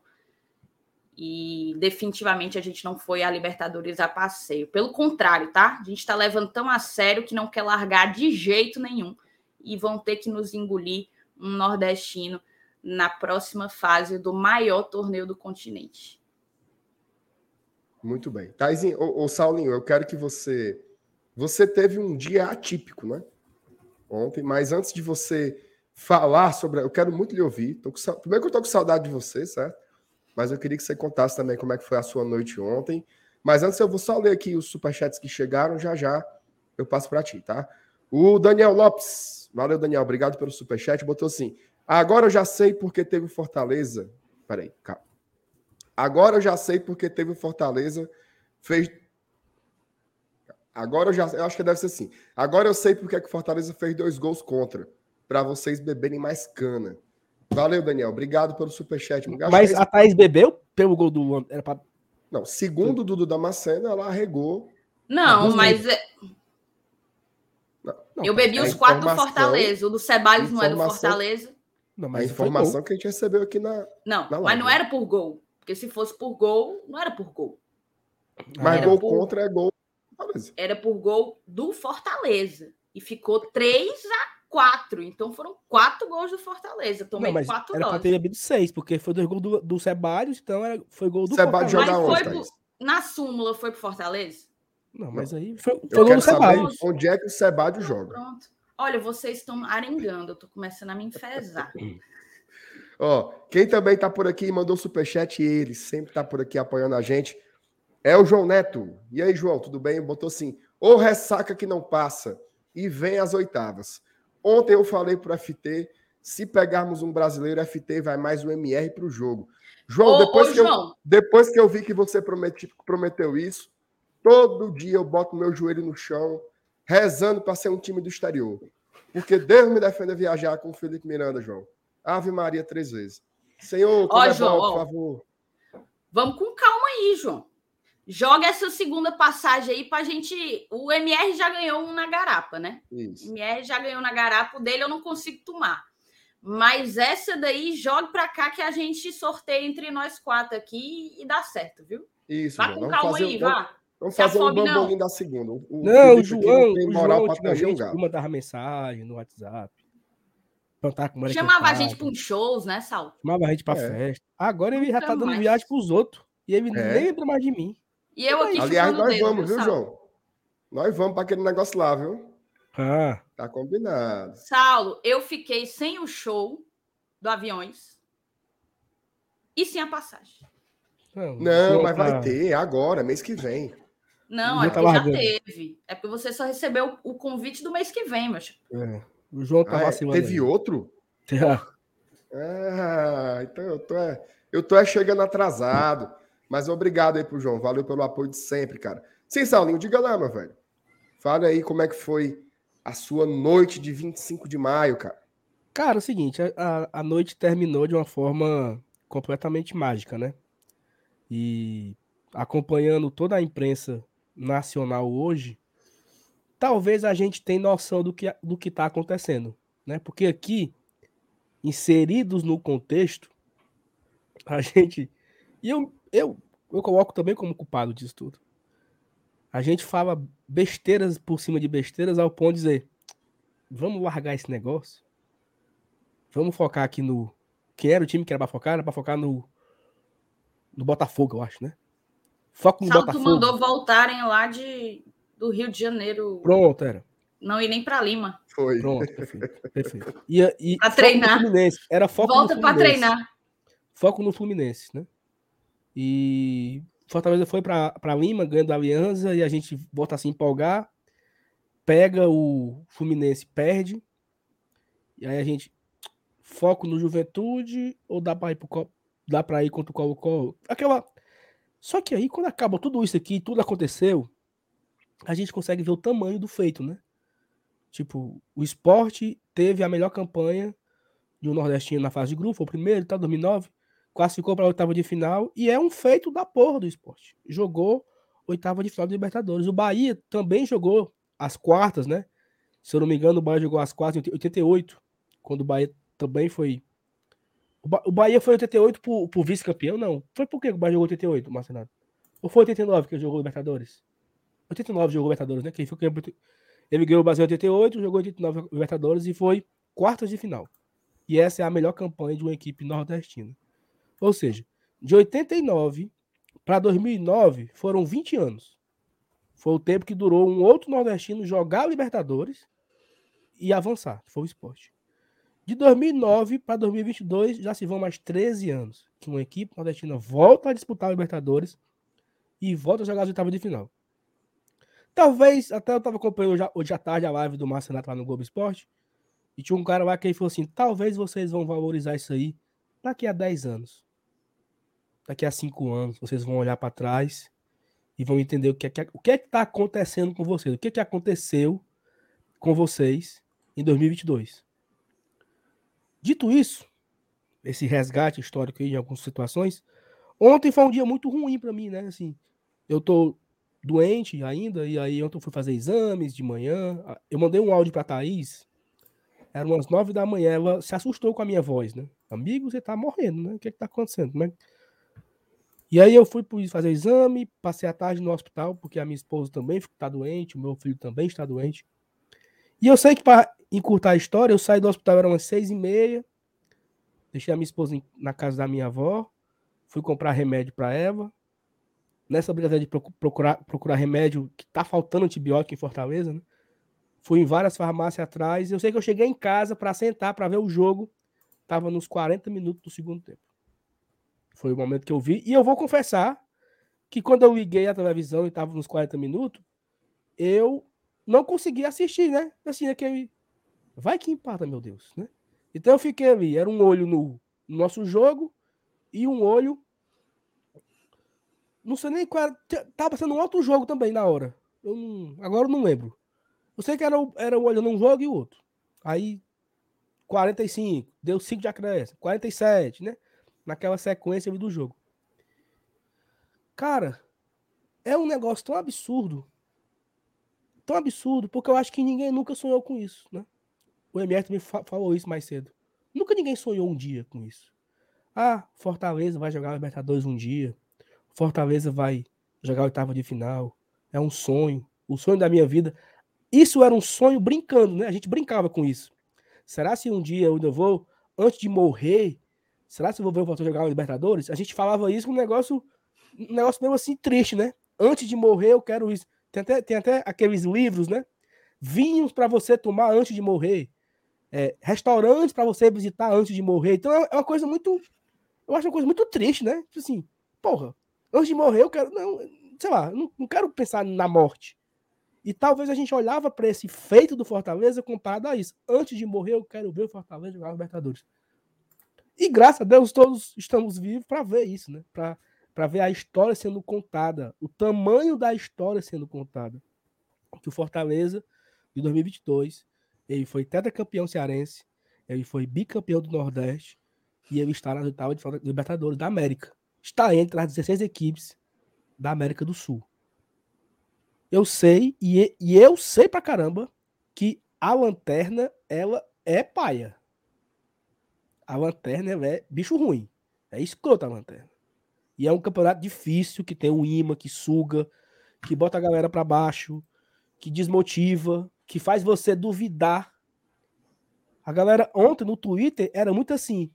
e definitivamente a gente não foi a Libertadores a passeio. Pelo contrário, tá? A gente está levando tão a sério que não quer largar de jeito nenhum e vão ter que nos engolir um nordestino na próxima fase do maior torneio do continente. Muito bem. Taizinho, ô, ô Saulinho, eu quero que você. Você teve um dia atípico, né? Ontem, mas antes de você falar sobre. Eu quero muito lhe ouvir. Tô com... Primeiro que eu tô com saudade de você, certo? mas eu queria que você contasse também como é que foi a sua noite ontem. Mas antes eu vou só ler aqui os superchats que chegaram, já já eu passo para ti, tá? O Daniel Lopes, valeu Daniel, obrigado pelo superchat, botou assim, agora eu já sei porque teve Fortaleza, peraí, calma. Agora eu já sei porque teve Fortaleza, fez... Agora eu já eu acho que deve ser assim. Agora eu sei porque é que o Fortaleza fez dois gols contra. Para vocês beberem mais cana. Valeu, Daniel. Obrigado pelo superchat. Mas a Thaís bebeu pelo gol do. Era pra... Não, segundo o Dudu Damasceno, ela arregou. Não, não mas. É... Não, eu bebi os quatro do Fortaleza. O do Ceballos não é do Fortaleza. Não, mas a informação que a gente recebeu aqui na. Não, na mas não era por gol. Porque se fosse por gol, não era por gol. Mas era gol por... contra é gol. Era por gol do Fortaleza. E ficou 3 a 4. Então foram quatro gols do Fortaleza. Tomei não, mas quatro era doses. pra ter bebido seis, porque foi dois gols do, do Ceballos, então era, foi gol do Ceballos Fortaleza. Mas foi pro, na súmula foi pro Fortaleza? Não, mas aí foi, foi gol do Ceballos. Onde é que o Ceballos joga? Pronto. Olha, vocês estão arengando, eu tô começando a me enfesar. Ó, quem também tá por aqui e mandou superchat, ele sempre tá por aqui apoiando a gente, é o João Neto. E aí, João, tudo bem? Botou assim, ou ressaca que não passa, e vem as oitavas. Ontem eu falei para o FT, se pegarmos um brasileiro, FT vai mais o MR para o jogo. João, ô, depois, ô, que João. Eu, depois que eu vi que você prometi, prometeu isso, todo dia eu boto meu joelho no chão, rezando para ser um time do exterior. Porque Deus me defenda viajar com o Felipe Miranda, João. Ave Maria três vezes. Senhor, ó, João, por favor. Vamos com calma aí, João. Joga essa segunda passagem aí pra gente. O MR já ganhou um na garapa, né? Isso. O MR já ganhou na garapa, o dele eu não consigo tomar. Mas essa daí, jogue pra cá que a gente sorteia entre nós quatro aqui e dá certo, viu? Isso. Vá com calma aí, vá. Vamos fazer um bambolim da segunda. O não, o João, tem moral o João pra mandava mensagem no WhatsApp. Chamava a gente para uns shows, né, Sal? Chamava a gente para é. festa. Agora ele já tá dando mais. viagem pros outros. E ele é. lembra mais de mim. E eu aqui Aliás, nós dedo, vamos, viu, Saulo? João? Nós vamos para aquele negócio lá, viu? Ah. Tá combinado. Saulo, eu fiquei sem o show do Aviões e sem a passagem. Não, não mas vai ter agora, mês que vem. Não, é tá porque já teve. É porque você só recebeu o convite do mês que vem, mas. É. O João tá ah, vacilando. Teve aí. outro? É. Ah, então eu tô, é, eu tô é chegando atrasado. Mas obrigado aí pro João. Valeu pelo apoio de sempre, cara. Sim, Saulinho, diga lá, meu velho. Fala aí como é que foi a sua noite de 25 de maio, cara. Cara, é o seguinte, a, a noite terminou de uma forma completamente mágica, né? E acompanhando toda a imprensa nacional hoje, talvez a gente tenha noção do que do que está acontecendo, né? Porque aqui, inseridos no contexto, a gente e eu eu, eu coloco também como culpado disso tudo. A gente fala besteiras por cima de besteiras ao ponto de dizer: vamos largar esse negócio? Vamos focar aqui no. Quem era o time que era pra focar? Era pra focar no. No Botafogo, eu acho, né? Foco no Salto Botafogo. mandou voltarem lá de, do Rio de Janeiro. Pronto, era. Não ir nem para Lima. Foi. Pronto, perfeito. perfeito. E, e pra treinar. Era foco Volta para treinar. Foco no Fluminense, né? E Fortaleza foi para Lima, ganhando a Aliança, e a gente volta a se empolgar. Pega o Fluminense, perde. E aí a gente foco no Juventude ou dá para ir pro, dá para ir contra o Colo-Colo? Aquela Só que aí quando acaba tudo isso aqui, tudo aconteceu, a gente consegue ver o tamanho do feito, né? Tipo, o esporte teve a melhor campanha de um nordestino na fase de grupo, foi o primeiro, tá 2009 classificou para a oitava de final e é um feito da porra do esporte. Jogou oitava de final do Libertadores. O Bahia também jogou as quartas, né? Se eu não me engano, o Bahia jogou as quartas em 88, quando o Bahia também foi. O, Bahia foi 88 por, vice-campeão? Não. Foi por que o Bahia jogou 88, Marcenato? Ou foi 89 que jogou Libertadores? 89 jogou Libertadores, né? Que ele, foi, ele ganhou o Brasil em 88, jogou 89 Libertadores e foi quartas de final. E essa é a melhor campanha de uma equipe nordestina. Ou seja, de 89 para 2009 foram 20 anos. Foi o tempo que durou um outro nordestino jogar Libertadores e avançar. Foi o esporte. De 2009 para 2022 já se vão mais 13 anos que uma equipe nordestina volta a disputar Libertadores e volta a jogar as oitavas de final. Talvez, até eu estava acompanhando hoje à tarde a live do Márcio Renato lá no Globo Esporte, e tinha um cara lá que ele falou assim: talvez vocês vão valorizar isso aí daqui a 10 anos daqui a cinco anos vocês vão olhar para trás e vão entender o que é que o que é está acontecendo com vocês, o que, é que aconteceu com vocês em 2022. Dito isso, esse resgate histórico aí em algumas situações, ontem foi um dia muito ruim para mim, né? Assim, eu tô doente ainda, e aí ontem eu fui fazer exames de manhã. Eu mandei um áudio para Thaís, eram umas nove da manhã, ela se assustou com a minha voz, né? Amigo, você tá morrendo, né? O que é que tá acontecendo? Como é e aí eu fui fazer exame, passei a tarde no hospital, porque a minha esposa também está doente, o meu filho também está doente. E eu sei que para encurtar a história, eu saí do hospital, eram umas seis e meia, deixei a minha esposa na casa da minha avó, fui comprar remédio para Eva. Nessa brincadeira de procurar, procurar remédio, que tá faltando antibiótico em Fortaleza, né? Fui em várias farmácias atrás. Eu sei que eu cheguei em casa para sentar, para ver o jogo. Tava nos 40 minutos do segundo tempo. Foi o momento que eu vi. E eu vou confessar que quando eu liguei a televisão e estava nos 40 minutos, eu não consegui assistir, né? Assim, aquele. Vai que empata, meu Deus, né? Então eu fiquei ali, era um olho no, nosso jogo e um olho. Não sei nem qual era. Tava sendo um outro jogo também na hora. Eu não, agora eu não lembro. Eu sei que era, era um olho num jogo e o outro. Aí, 45, deu 5 de acréscimo. 47, né? naquela sequência do jogo. Cara, é um negócio tão absurdo. Tão absurdo, porque eu acho que ninguém nunca sonhou com isso, né? O MR também falou isso mais cedo. Nunca ninguém sonhou um dia com isso. Ah, Fortaleza vai jogar Libertadores um dia. Fortaleza vai jogar oitava de final. É um sonho. O sonho da minha vida. Isso era um sonho brincando, né? A gente brincava com isso. Será se um dia eu ainda vou, antes de morrer, será que eu vou ver o Fortaleza jogar o Libertadores? A gente falava isso um negócio, um negócio mesmo assim triste, né? Antes de morrer, eu quero isso. Tem até, tem até aqueles livros, né? Vinhos para você tomar antes de morrer. É, restaurantes para você visitar antes de morrer. Então é uma coisa muito. Eu acho uma coisa muito triste, né? Tipo assim, porra, antes de morrer eu quero. Não, sei lá, não, não quero pensar na morte. E talvez a gente olhava para esse feito do Fortaleza comparado a isso. Antes de morrer, eu quero ver o Fortaleza jogar Libertadores. E graças a Deus todos estamos vivos para ver isso, né? Para ver a história sendo contada, o tamanho da história sendo contada. Que o Fortaleza, de 2022, ele foi tetracampeão cearense, ele foi bicampeão do Nordeste e ele está na oitava de Libertadores da América. Está entre as 16 equipes da América do Sul. Eu sei, e, e eu sei pra caramba, que a lanterna, ela é paia a lanterna é bicho ruim. É escrota a lanterna. E é um campeonato difícil, que tem um imã que suga, que bota a galera para baixo, que desmotiva, que faz você duvidar. A galera ontem no Twitter era muito assim: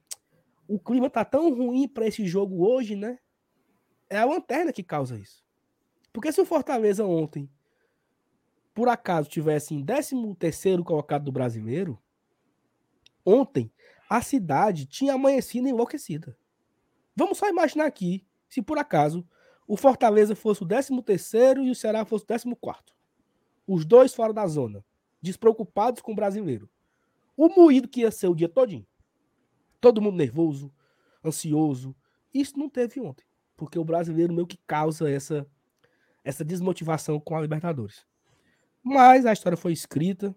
o clima tá tão ruim para esse jogo hoje, né? É a lanterna que causa isso. Porque se o Fortaleza ontem, por acaso, tivesse em 13 terceiro colocado do brasileiro, ontem a cidade tinha amanhecido enlouquecida. Vamos só imaginar aqui, se por acaso o Fortaleza fosse o 13 terceiro e o Ceará fosse o 14 quarto. Os dois fora da zona, despreocupados com o brasileiro. O moído que ia ser o dia todinho. Todo mundo nervoso, ansioso. Isso não teve ontem, porque o brasileiro meio que causa essa essa desmotivação com a Libertadores. Mas a história foi escrita,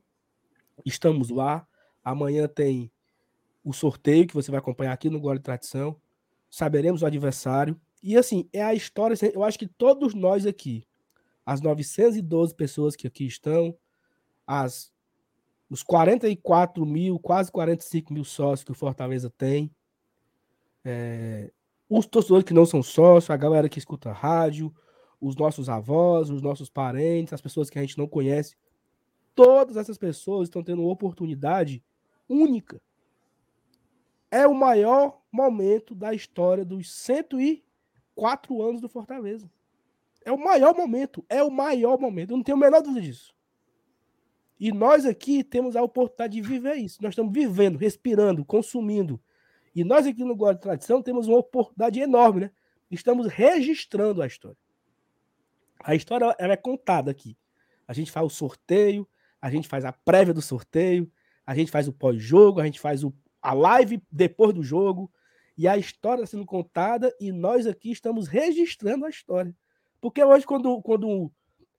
estamos lá. Amanhã tem o sorteio que você vai acompanhar aqui no Gole de Tradição. Saberemos o adversário. E assim, é a história. Eu acho que todos nós aqui, as 912 pessoas que aqui estão, as os 44 mil, quase 45 mil sócios que o Fortaleza tem, é, os torcedores que não são sócios, a galera que escuta rádio, os nossos avós, os nossos parentes, as pessoas que a gente não conhece, todas essas pessoas estão tendo uma oportunidade única é o maior momento da história dos 104 anos do Fortaleza. É o maior momento, é o maior momento. Eu não tenho a menor dúvida disso. E nós aqui temos a oportunidade de viver isso. Nós estamos vivendo, respirando, consumindo. E nós aqui no Guarda de Tradição temos uma oportunidade enorme, né? Estamos registrando a história. A história ela é contada aqui. A gente faz o sorteio, a gente faz a prévia do sorteio, a gente faz o pós-jogo, a gente faz o, a live depois do jogo e a história sendo contada e nós aqui estamos registrando a história Porque hoje, quando, quando.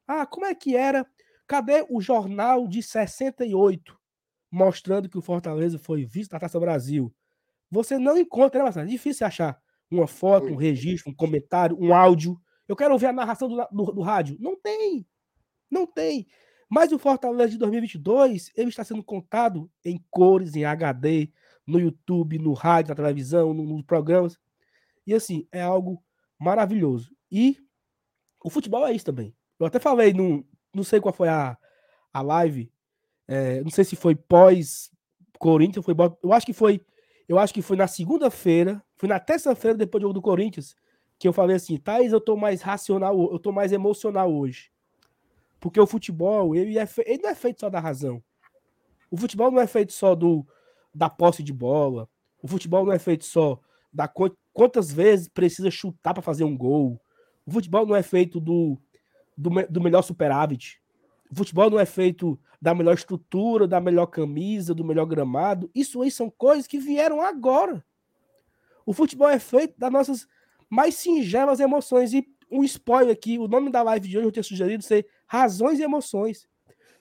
Ah, como é que era? Cadê o jornal de 68 mostrando que o Fortaleza foi visto na Taça Brasil? Você não encontra, né, Marcelo? É difícil achar uma foto, um registro, um comentário, um áudio. Eu quero ouvir a narração do, do, do rádio. Não tem. Não tem. Mas o Fortaleza de 2022, ele está sendo contado em cores, em HD, no YouTube, no rádio, na televisão, nos programas. E assim, é algo maravilhoso. E o futebol é isso também. Eu até falei, no, não sei qual foi a, a live, é, não sei se foi pós Corinthians, foi eu acho que foi, eu acho que foi na segunda-feira, foi na terça-feira depois do jogo do Corinthians, que eu falei assim, Thais, eu tô mais racional, eu tô mais emocional hoje. Porque o futebol, ele, é ele não é feito só da razão. O futebol não é feito só do da posse de bola. O futebol não é feito só da quantas vezes precisa chutar para fazer um gol. O futebol não é feito do, do, do melhor superávit. O futebol não é feito da melhor estrutura, da melhor camisa, do melhor gramado. Isso aí são coisas que vieram agora. O futebol é feito das nossas mais singelas emoções. E um spoiler aqui, o nome da live de hoje eu tinha sugerido ser Razões e Emoções.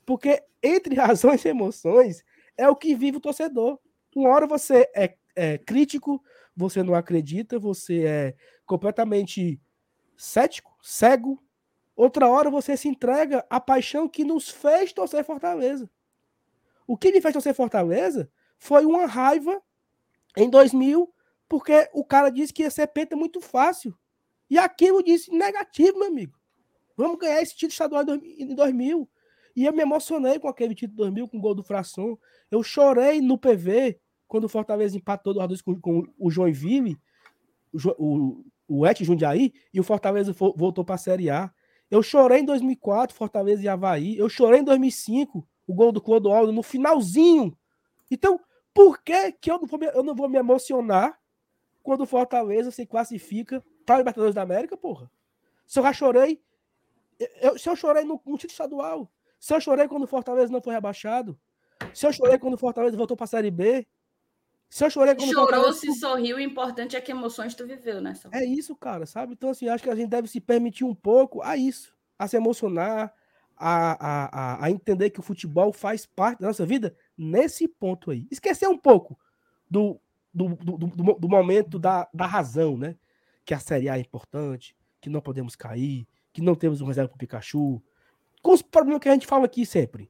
Porque entre razões e emoções é o que vive o torcedor. Uma hora você é, é crítico, você não acredita, você é completamente cético, cego. Outra hora você se entrega à paixão que nos fez torcer Fortaleza. O que me fez torcer Fortaleza foi uma raiva em 2000, porque o cara disse que ia ser penta muito fácil. E aquilo disse negativo, meu amigo. Vamos ganhar esse título estadual em 2000. E eu me emocionei com aquele título de 2000, com o gol do Fração. Eu chorei no PV quando o Fortaleza empatou 2 com, com o Joinville, o, o, o Et Jundiaí, e o Fortaleza voltou para a Série A. Eu chorei em 2004, Fortaleza e Havaí. Eu chorei em 2005, o gol do Clodoaldo no finalzinho. Então, por que, que eu, não vou me, eu não vou me emocionar quando o Fortaleza se classifica para Libertadores da América, porra? Se eu já chorei, eu, se eu chorei no, no título estadual, se eu chorei quando o Fortaleza não foi rebaixado, se eu chorei quando o Fortaleza voltou para a Série B, se eu chorei quando Chorou, se sorriu, o importante é que emoções tu viveu, né? É isso, cara, sabe? Então, assim, acho que a gente deve se permitir um pouco a isso, a se emocionar, a, a, a, a entender que o futebol faz parte da nossa vida nesse ponto aí. Esquecer um pouco do, do, do, do, do momento da, da razão, né? Que a Série A é importante, que não podemos cair, que não temos um reserva para o Pikachu, com os problemas que a gente fala aqui sempre.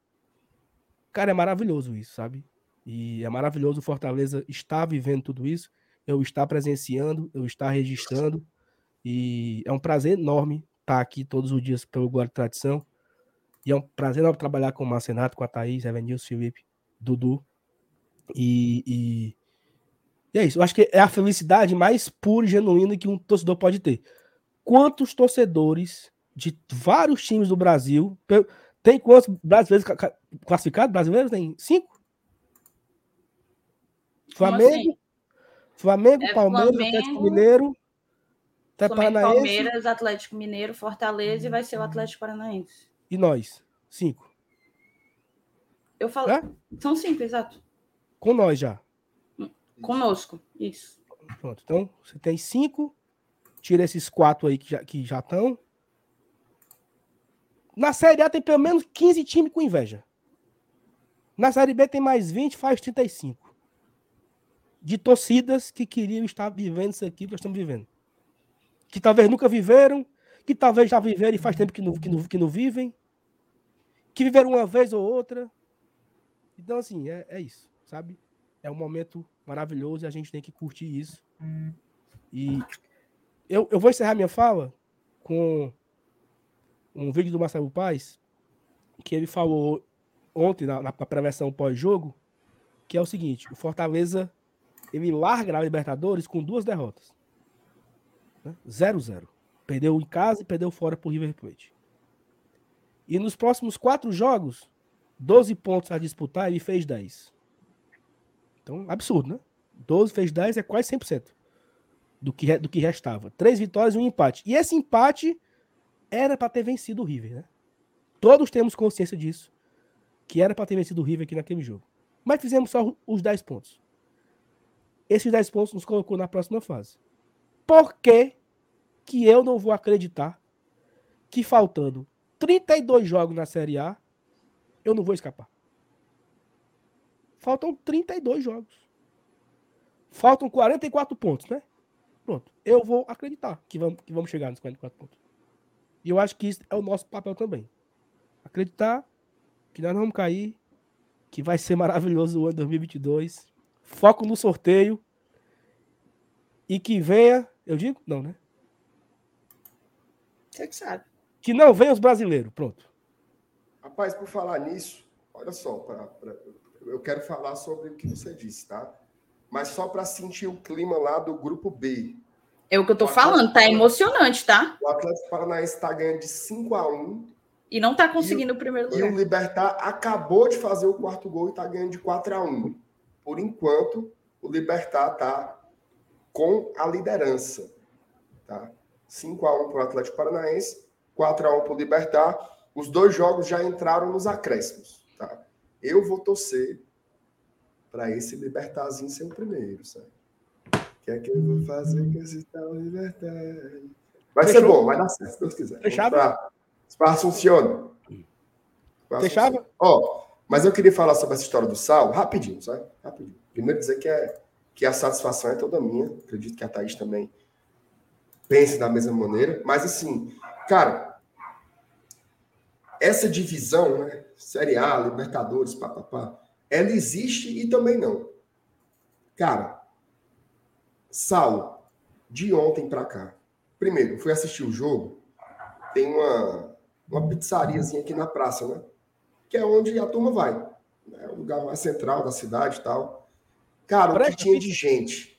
Cara, é maravilhoso isso, sabe? E é maravilhoso o Fortaleza estar vivendo tudo isso, eu estar presenciando, eu estar registrando. E é um prazer enorme estar aqui todos os dias pelo Guarda Tradição. E é um prazer enorme trabalhar com o Marcenato, com a Thaís, Evanilson, Felipe, Dudu. E, e, e, é isso. Eu acho que é a felicidade mais pura e genuína que um torcedor pode ter. Quantos torcedores de vários times do Brasil. Tem quantos brasileiros classificados? Brasileiros? Tem cinco? Flamengo, assim? Flamengo, é, Palmeiras, Flamengo, Atlético Mineiro, Flamengo, Palmeiras, Atlético Mineiro, Fortaleza e vai ser o Atlético Paranaense. E nós? Cinco. Eu falo. É? São cinco, exato. Com nós já. Conosco, isso. Pronto. Então, você tem cinco. Tira esses quatro aí que já, que já estão. Na Série A tem pelo menos 15 times com inveja. Na Série B tem mais 20, faz 35. De torcidas que queriam estar vivendo isso aqui que nós estamos vivendo. Que talvez nunca viveram, que talvez já viveram e faz tempo que não, que não, que não vivem. Que viveram uma vez ou outra. Então, assim, é, é isso, sabe? É um momento maravilhoso e a gente tem que curtir isso. E eu, eu vou encerrar minha fala com um vídeo do Marcelo Paz, que ele falou ontem na, na prevenção pós-jogo, que é o seguinte: o Fortaleza ele larga na Libertadores com duas derrotas. 0-0. Né? Perdeu em casa e perdeu fora por River Plate. E nos próximos quatro jogos, 12 pontos a disputar, ele fez 10. Então, absurdo, né? 12 fez 10 é quase 100% do que, do que restava. Três vitórias e um empate. E esse empate era para ter vencido o River, né? Todos temos consciência disso. Que era para ter vencido o River aqui naquele jogo. Mas fizemos só os 10 pontos. Esses 10 pontos nos colocou na próxima fase. Por que, que eu não vou acreditar que faltando 32 jogos na Série A, eu não vou escapar. Faltam 32 jogos. Faltam 44 pontos, né? Pronto. Eu vou acreditar que vamos, que vamos chegar nos 44 pontos. E eu acho que isso é o nosso papel também. Acreditar que nós não vamos cair, que vai ser maravilhoso o ano 2022. Foco no sorteio. E que venha. Eu digo? Não, né? Você que sabe. Que não venha os brasileiros. Pronto. Rapaz, por falar nisso, olha só, pra, pra, eu quero falar sobre o que você disse, tá? Mas só para sentir o clima lá do grupo B. É o que eu tô falando, tá emocionante, tá? O Atlético Paranaense está ganhando de 5 a 1 E não tá conseguindo e, o primeiro lugar. E o Libertar acabou de fazer o quarto gol e tá ganhando de 4 a 1 Por enquanto, o Libertar tá com a liderança. Tá? 5 a 1 para o Atlético Paranaense, 4 a 1 para o Libertar. Os dois jogos já entraram nos acréscimos. Tá? Eu vou torcer para esse Libertarzinho ser o primeiro, sabe? O que é que eu vou fazer com esse tal Libertar? Vai Fechou? ser bom, vai dar certo, se Deus quiser. Fechado? Espaço funciona. Fechava? Ó, oh, mas eu queria falar sobre essa história do sal, rapidinho, sabe? Rapidinho. Primeiro dizer que, é, que a satisfação é toda minha. Acredito que a Thaís também pense da mesma maneira. Mas assim, cara, essa divisão, né? Série A, Libertadores, papapá, ela existe e também não. Cara, Saulo, de ontem para cá. Primeiro, fui assistir o jogo. Tem uma, uma pizzariazinha aqui na praça, né? Que é onde a turma vai. É o lugar mais central da cidade e tal. Cara, o que tinha de gente.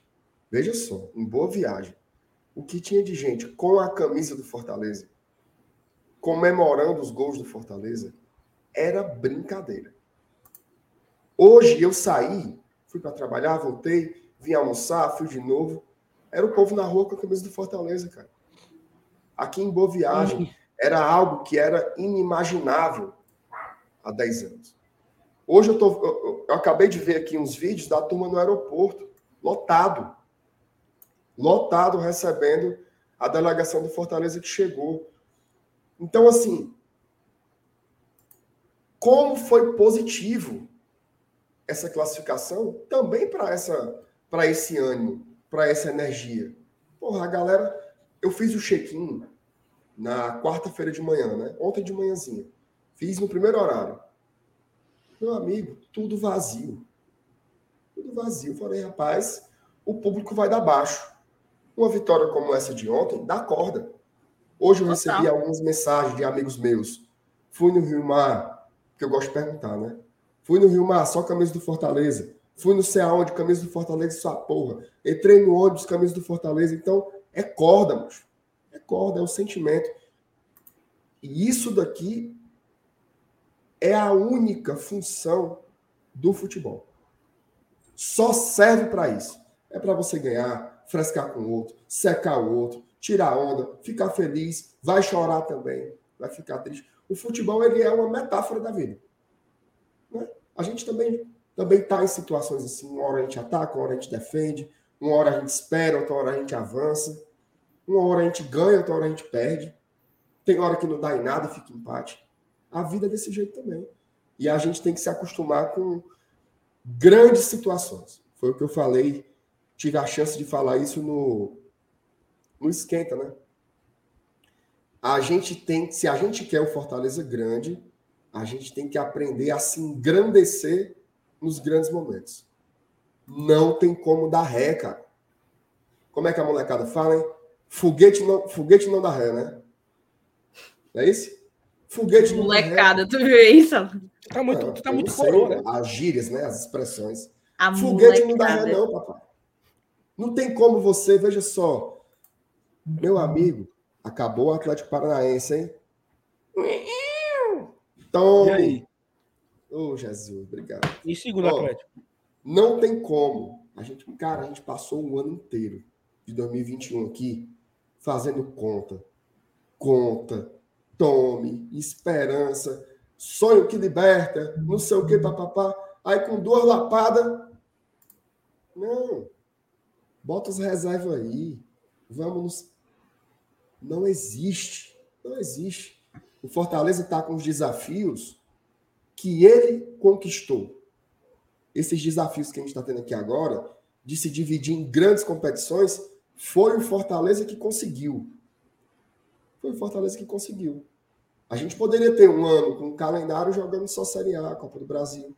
Veja só, em boa viagem. O que tinha de gente com a camisa do Fortaleza, comemorando os gols do Fortaleza, era brincadeira. Hoje eu saí, fui para trabalhar, voltei, vim almoçar, fui de novo. Era o povo na rua com a camisa do Fortaleza, cara. Aqui em Boa Viagem era algo que era inimaginável há 10 anos. Hoje eu, tô, eu, eu acabei de ver aqui uns vídeos da turma no aeroporto, lotado. Lotado recebendo a delegação do Fortaleza que chegou. Então, assim, como foi positivo essa classificação também para essa para esse ânimo, para essa energia. Porra, galera, eu fiz o check-in na quarta-feira de manhã, né? Ontem de manhãzinha. Fiz no primeiro horário. Meu amigo, tudo vazio. Tudo vazio. Falei, rapaz, o público vai dar baixo. Uma vitória como essa de ontem dá corda. Hoje eu recebi algumas mensagens de amigos meus. Fui no Rio Mar, que eu gosto de perguntar, né? Fui no Rio Mar, só camisa do Fortaleza. Fui no sei aonde, camisa do Fortaleza, sua porra. Entrei no ônibus, camisa do Fortaleza. Então, é corda, macho. É corda, é o sentimento. E isso daqui é a única função do futebol. Só serve para isso. É para você ganhar, frescar com o outro, secar o outro, tirar onda, ficar feliz, vai chorar também, vai ficar triste. O futebol ele é uma metáfora da vida. Né? A gente também também está em situações assim, uma hora a gente ataca, uma hora a gente defende, uma hora a gente espera, outra hora a gente avança, uma hora a gente ganha, outra hora a gente perde. Tem hora que não dá em nada, fica empate. A vida desse jeito também. E a gente tem que se acostumar com grandes situações. Foi o que eu falei, tive a chance de falar isso no, no Esquenta, né? A gente tem, se a gente quer o Fortaleza grande, a gente tem que aprender a se engrandecer nos grandes momentos. Não tem como dar ré, cara. Como é que a molecada fala, hein? Foguete não, foguete não dá ré, né? Não é isso? Foguete não molecada, tu viu isso? Tá muito, não, tá muito coroa, né? As gírias, né? As expressões. A foguete molecada. não dá ré, não, papai. Não tem como você, veja só. Meu amigo, acabou o Atlético Paranaense, hein? Tome. E aí? Ô, oh, Jesus, obrigado. E segundo oh, Atlético? Não tem como. A gente, cara, a gente passou um ano inteiro de 2021 aqui fazendo conta. Conta, tome, esperança, sonho que liberta, não sei o que, papapá. Aí com duas lapadas. Não. Bota as reservas aí. Vamos. Nos... Não existe. Não existe. O Fortaleza está com os desafios que ele conquistou. Esses desafios que a gente está tendo aqui agora, de se dividir em grandes competições, foi o Fortaleza que conseguiu. Foi o Fortaleza que conseguiu. A gente poderia ter um ano com um calendário jogando só Série A, Copa do Brasil.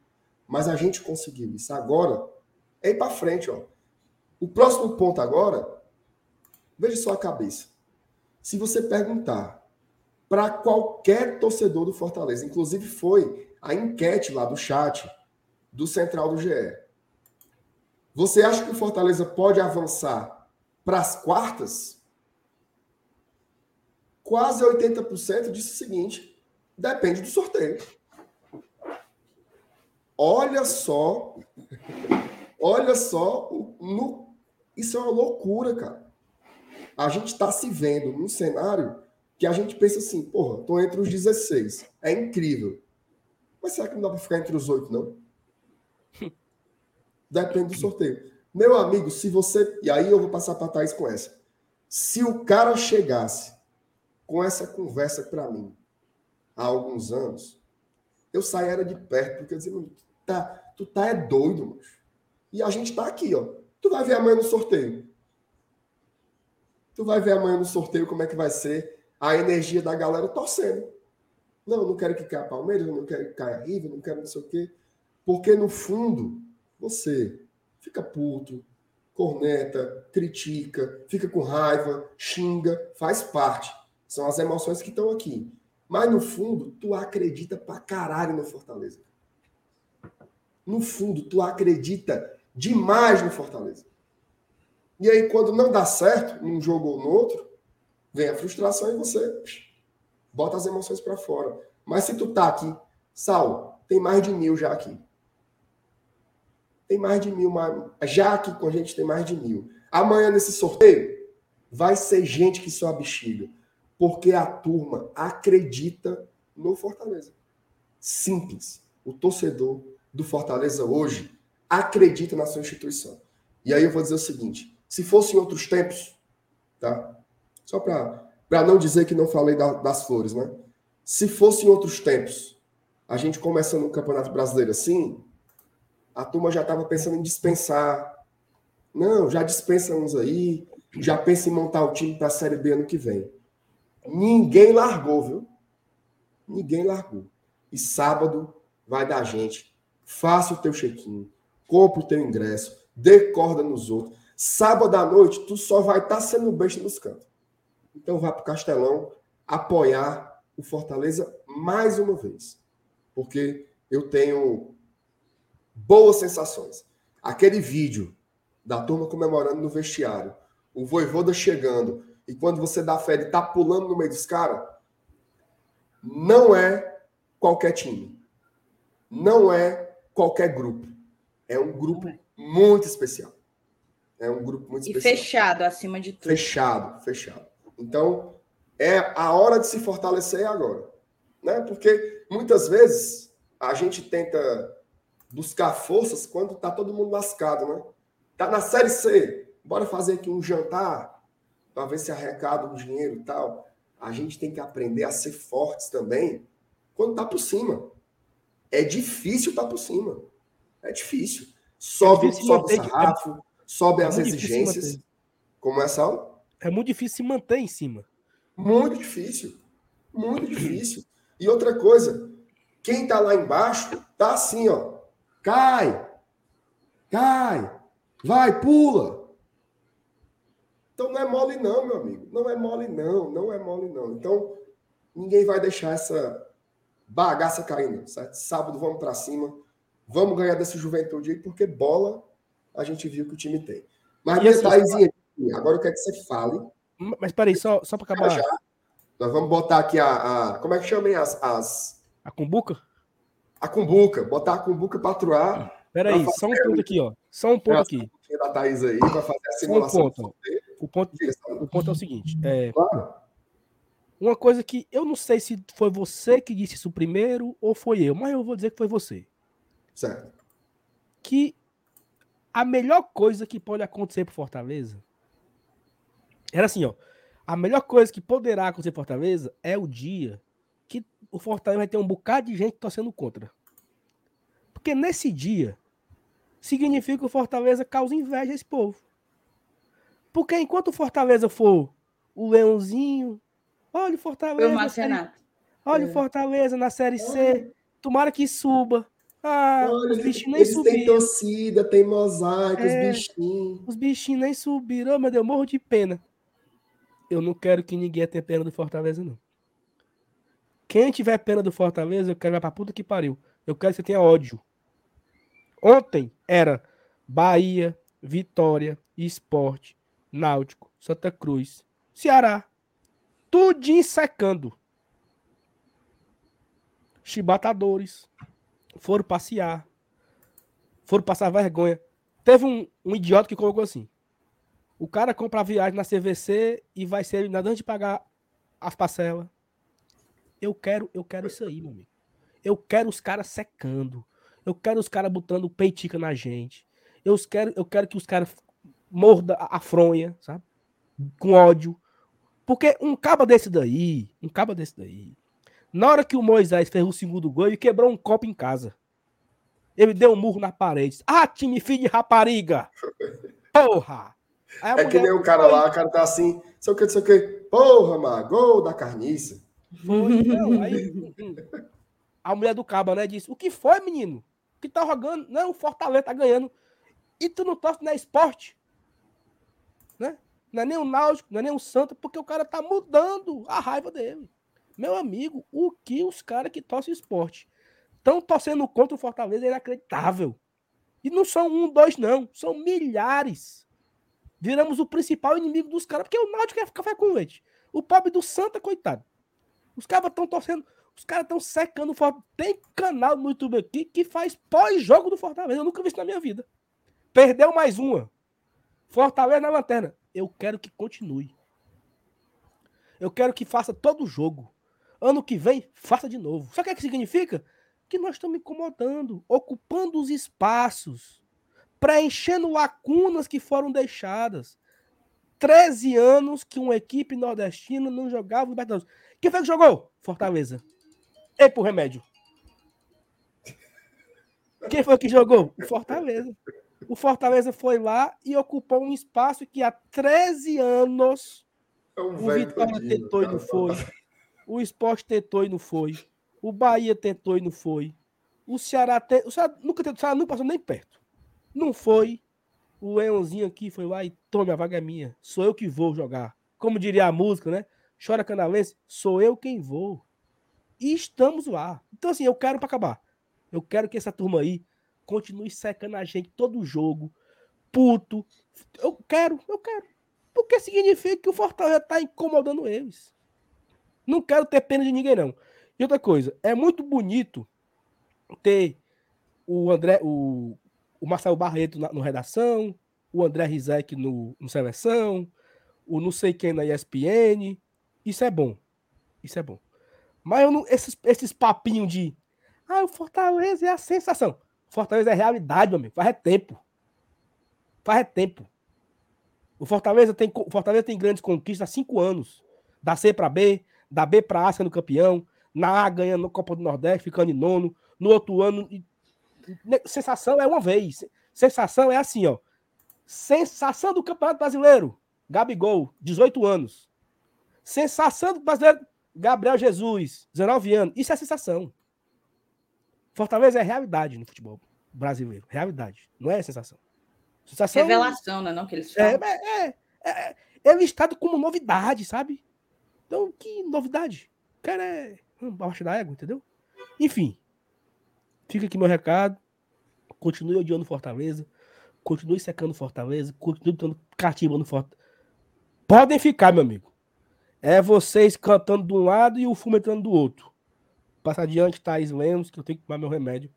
Mas a gente conseguiu isso. Agora é ir para frente, ó. O próximo ponto agora, veja só a cabeça. Se você perguntar para qualquer torcedor do Fortaleza, inclusive foi a enquete lá do chat do Central do GE. Você acha que o Fortaleza pode avançar para as quartas? Quase 80% disse o seguinte: depende do sorteio. Olha só, olha só, no, isso é uma loucura, cara. A gente está se vendo num cenário que a gente pensa assim, porra, tô entre os 16. É incrível. Mas será que não dá para ficar entre os oito, não? Depende do sorteio. Meu amigo, se você. E aí eu vou passar para Thaís com essa. Se o cara chegasse com essa conversa para mim há alguns anos, eu saía de perto, porque eu dizia, tá, tu tá é doido, mano. E a gente tá aqui, ó. Tu vai ver amanhã no sorteio. Tu vai ver amanhã no sorteio como é que vai ser a energia da galera torcendo. Não, não quero que caia Palmeiras, não quero que caia River, não quero não sei o quê. Porque no fundo, você fica puto, corneta, critica, fica com raiva, xinga, faz parte. São as emoções que estão aqui. Mas no fundo, tu acredita pra caralho no Fortaleza. No fundo, tu acredita demais no Fortaleza. E aí, quando não dá certo, num jogo ou no outro, vem a frustração e você bota as emoções para fora. Mas se tu tá aqui, Saulo, tem mais de mil já aqui. Tem mais de mil, já aqui com a gente tem mais de mil. Amanhã nesse sorteio, vai ser gente que só bexiga. Porque a turma acredita no Fortaleza. Simples. O torcedor do Fortaleza hoje acredita na sua instituição. E aí eu vou dizer o seguinte: se fosse em outros tempos, tá? Só para não dizer que não falei da, das flores, né? Se fosse em outros tempos, a gente começando o Campeonato Brasileiro assim, a turma já estava pensando em dispensar. Não, já dispensa uns aí, já pensa em montar o time para a Série B ano que vem. Ninguém largou, viu? Ninguém largou. E sábado vai dar gente. Faça o teu check-in, compre o teu ingresso, dê corda nos outros. Sábado à noite, tu só vai estar tá sendo besta nos cantos. Então vá para o Castelão apoiar o Fortaleza mais uma vez. Porque eu tenho boas sensações. Aquele vídeo da turma comemorando no vestiário, o Voivoda chegando, e quando você dá fé, ele tá pulando no meio dos caras, não é qualquer time. Não é qualquer grupo. É um grupo muito especial. É um grupo muito especial. E fechado, acima de tudo. Fechado, fechado. Então, é a hora de se fortalecer agora. Né? Porque muitas vezes a gente tenta buscar forças quando tá todo mundo lascado, né? Tá na série C, bora fazer aqui um jantar para ver se arrecada um dinheiro e tal. A gente tem que aprender a ser fortes também quando tá por cima. É difícil tá por cima. É difícil. Sobe, é difícil sobe o sarrafo, sobe é as exigências. Como é, Sal? é muito difícil se manter em cima. Muito difícil. Muito difícil. E outra coisa, quem tá lá embaixo tá assim, ó. Cai. Cai. Vai, pula. Então não é mole não, meu amigo. Não é mole não, não é mole não. Então ninguém vai deixar essa bagaça caindo, certo? Sábado vamos para cima. Vamos ganhar dessa juventude aí, porque bola a gente viu que o time tem. Mas minha assim, Agora eu quero que você fale. Mas peraí, só, só para acabar. Já, nós vamos botar aqui a, a. Como é que chamem as, as. A cumbuca? A cumbuca. Botar a cumbuca para atuar. Peraí, só um ponto aqui, ó. Só um ponto aqui. Da Thaís aí, vai fazer a simulação. Um ponto. O ponto, o ponto é o seguinte. É, claro. Uma coisa que eu não sei se foi você que disse isso primeiro ou foi eu, mas eu vou dizer que foi você. Certo. Que a melhor coisa que pode acontecer pro Fortaleza era assim, ó. A melhor coisa que poderá acontecer em Fortaleza é o dia que o Fortaleza vai ter um bocado de gente torcendo contra. Porque nesse dia significa que o Fortaleza causa inveja a esse povo. Porque enquanto o Fortaleza for o Leãozinho, olha o Fortaleza. Olha o é. Fortaleza na Série C. Tomara que suba. Ah, olha, os bichinhos nem subiram. Tem torcida, tem mosaico, é, os bichinhos. Os bichinhos nem subiram. Oh, meu Deus, eu morro de pena. Eu não quero que ninguém tenha pena do Fortaleza, não. Quem tiver pena do Fortaleza, eu quero ir pra puta que pariu. Eu quero que você tenha ódio. Ontem era Bahia, Vitória, Esporte, Náutico, Santa Cruz, Ceará. Tudinho secando. Chibatadores. Foram passear. Foram passar vergonha. Teve um, um idiota que colocou assim. O cara compra a viagem na CVC e vai ser eliminado antes de pagar as parcelas. Eu quero, eu quero isso aí, meu amigo. Eu quero os caras secando. Eu quero os caras botando peitica na gente. Eu quero, eu quero que os caras morda a fronha, sabe? Com ódio. Porque um caba desse daí, um caba desse daí, na hora que o Moisés fez o segundo gol, ele quebrou um copo em casa. Ele deu um murro na parede. Ah, time filho de rapariga! Porra! é mulher... que nem o cara lá, o cara tá assim, sei o que, sei o que. Porra, mano, gol da carniça. Foi, não, aí, a mulher do caba, né, disse, o que foi, menino? O que tá jogando? Não, o Fortaleza tá ganhando. E tu não torce na esporte? Né? Não é nem o Náutico, não é nem o Santo, porque o cara tá mudando a raiva dele. Meu amigo, o que os caras que torcem esporte estão torcendo contra o Fortaleza é inacreditável. E não são um, dois, não. São milhares. Viramos o principal inimigo dos caras, porque o Náutico é café com leite. O pobre do Santa, coitado. Os caras estão torcendo. Os caras estão secando o. Tem canal no YouTube aqui que faz pós-jogo do Fortaleza. Eu nunca vi isso na minha vida. Perdeu mais uma. Fortaleza na lanterna. Eu quero que continue. Eu quero que faça todo o jogo. Ano que vem, faça de novo. Sabe o que, é que significa? Que nós estamos incomodando, ocupando os espaços, preenchendo lacunas que foram deixadas. 13 anos que uma equipe nordestina não jogava Libertadores. Quem foi que jogou? Fortaleza. E pro remédio. Quem foi que jogou? Fortaleza. O Fortaleza foi lá e ocupou um espaço que há 13 anos é um o Vitória tentou cara. e não foi. O Esporte tentou e não foi. O Bahia tentou e não foi. O Ceará, te... o Ceará nunca tentou, o Ceará não passou nem perto. Não foi. O Leãozinho aqui foi lá e tome, a vaga é minha. Sou eu que vou jogar. Como diria a música, né? Chora canalense, sou eu quem vou. E estamos lá. Então, assim, eu quero para acabar. Eu quero que essa turma aí continue secando a gente todo jogo, puto. Eu quero, eu quero. Porque significa que o Fortaleza tá incomodando eles. Não quero ter pena de ninguém, não. E outra coisa, é muito bonito ter o André, o, o Marcelo Barreto na, no redação, o André Rizek no, no seleção, o não sei quem na ESPN. Isso é bom. Isso é bom. Mas não, esses, esses papinhos de ah, o Fortaleza é a sensação. Fortaleza é realidade, meu amigo. Faz é tempo. Faz é tempo. O Fortaleza tem, o Fortaleza tem grandes conquistas há cinco anos. Da C para B, da B para A sendo campeão, na A ganhando Copa do Nordeste, ficando em nono. No outro ano, sensação é uma vez. Sensação é assim, ó. Sensação do Campeonato Brasileiro. Gabigol, 18 anos. Sensação do brasileiro, Gabriel Jesus, 19 anos. Isso é sensação. Fortaleza é realidade no futebol brasileiro. Realidade. Não é sensação. sensação Revelação, né? Não que eles é, falam. É, é, é, é listado como novidade, sabe? Então, que novidade? O cara é abaixo da égua, entendeu? Enfim. Fica aqui meu recado. Continue odiando Fortaleza. Continue secando Fortaleza. Continue dando no Fortaleza. Podem ficar, meu amigo. É vocês cantando de um lado e o fumo entrando do outro. Passa adiante, Thaís Lemos, que eu tenho que tomar meu remédio.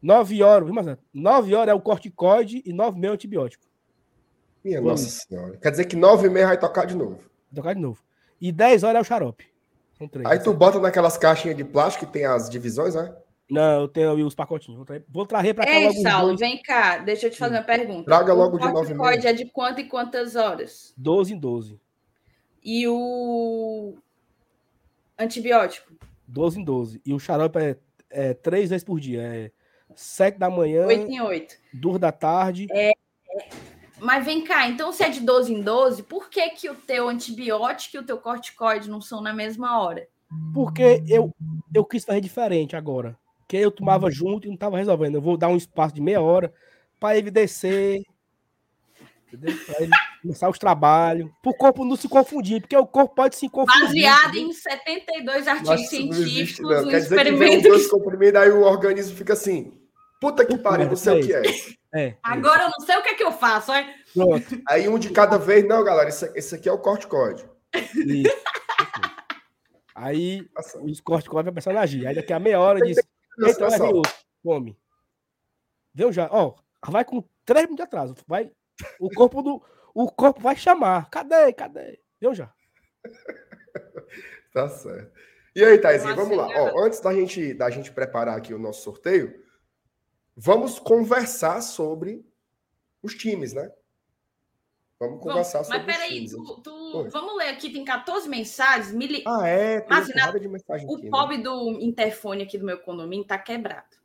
Nove horas, viu, Marcelo? Nove horas é o corticoide e nove e meia é o antibiótico. Minha Vamos. nossa senhora. Quer dizer que nove e meia vai tocar de novo. Vai tocar de novo. E dez horas é o xarope. São três. Aí tu bota naquelas caixinhas de plástico que tem as divisões, né? Não, eu tenho os pacotinhos. Vou, trazer, vou trazer para cá Ei. Saulo, vem cá. Deixa eu te fazer uma pergunta. Traga logo o de nove e meia. é de quanto e quantas horas? Doze em doze. E o antibiótico? 12 em 12. E o xarope é, é três vezes por dia. É 7 da manhã. 8 em 8. 2 da tarde. É, é, mas vem cá, então se é de 12 em 12, por que, que o teu antibiótico e o teu corticoide não são na mesma hora? Porque eu, eu quis fazer diferente agora. Que eu tomava junto e não estava resolvendo. Eu vou dar um espaço de meia hora para ele descer. Entendeu? Para ele começar os trabalhos. Para o corpo não se confundir, porque o corpo pode se confundir. Baseado em 72 artigos Nossa, científicos, não um Quer experimento. Dizer que dois comprimidos, aí o organismo fica assim. Puta que pariu, não sei o que é. é. Agora eu não sei o que é que eu faço, é? Pronto. Aí um de cada vez, não, galera, esse, esse aqui é o corticóide. Isso. Aí Nossa. os corticóides vai começar a agir. Aí daqui a meia hora diz, entra vai vir outro, come. Viu já? Ó, vai com três minutos de atraso. Vai, o corpo do, o corpo vai chamar. Cadê? Cadê? Viu já? tá certo. E aí, Taizinho, vamos lá. Ó, antes da gente, da gente preparar aqui o nosso sorteio, vamos conversar sobre os times, né? Vamos conversar Bom, sobre Mas peraí, tu, tu vamos ler aqui, tem 14 mensagens. Mil... Ah, é? Tem mas, na... de mensagem o aqui, pobre né? do interfone aqui do meu condomínio tá quebrado.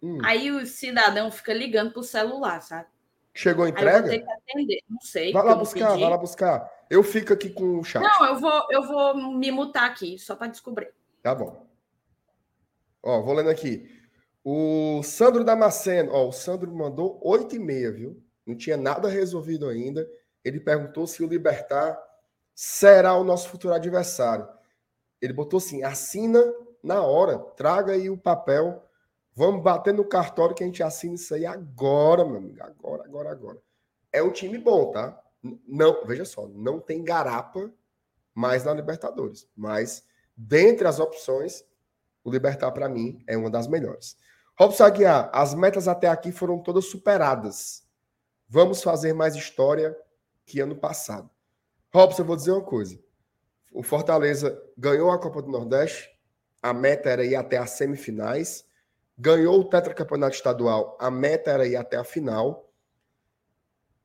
Hum. Aí o cidadão fica ligando pro celular, sabe? Chegou a entrega? Não sei. Vai lá buscar, vai lá buscar. Eu fico aqui com o chat. Não, eu vou, eu vou me mutar aqui, só para descobrir. Tá bom. Ó, vou lendo aqui. O Sandro Damasceno, ó, o Sandro mandou 8 e meia, viu? Não tinha nada resolvido ainda. Ele perguntou se o Libertar será o nosso futuro adversário. Ele botou assim: assina na hora, traga aí o papel, vamos bater no cartório que a gente assina isso aí agora, meu amigo. Agora, agora, agora. É um time bom, tá? Não, veja só, não tem garapa mais na Libertadores, mas dentre as opções, o Libertar para mim é uma das melhores. Robson Aguiar, as metas até aqui foram todas superadas. Vamos fazer mais história que ano passado. Robson, eu vou dizer uma coisa. O Fortaleza ganhou a Copa do Nordeste, a meta era ir até as semifinais. Ganhou o tetracampeonato estadual, a meta era ir até a final.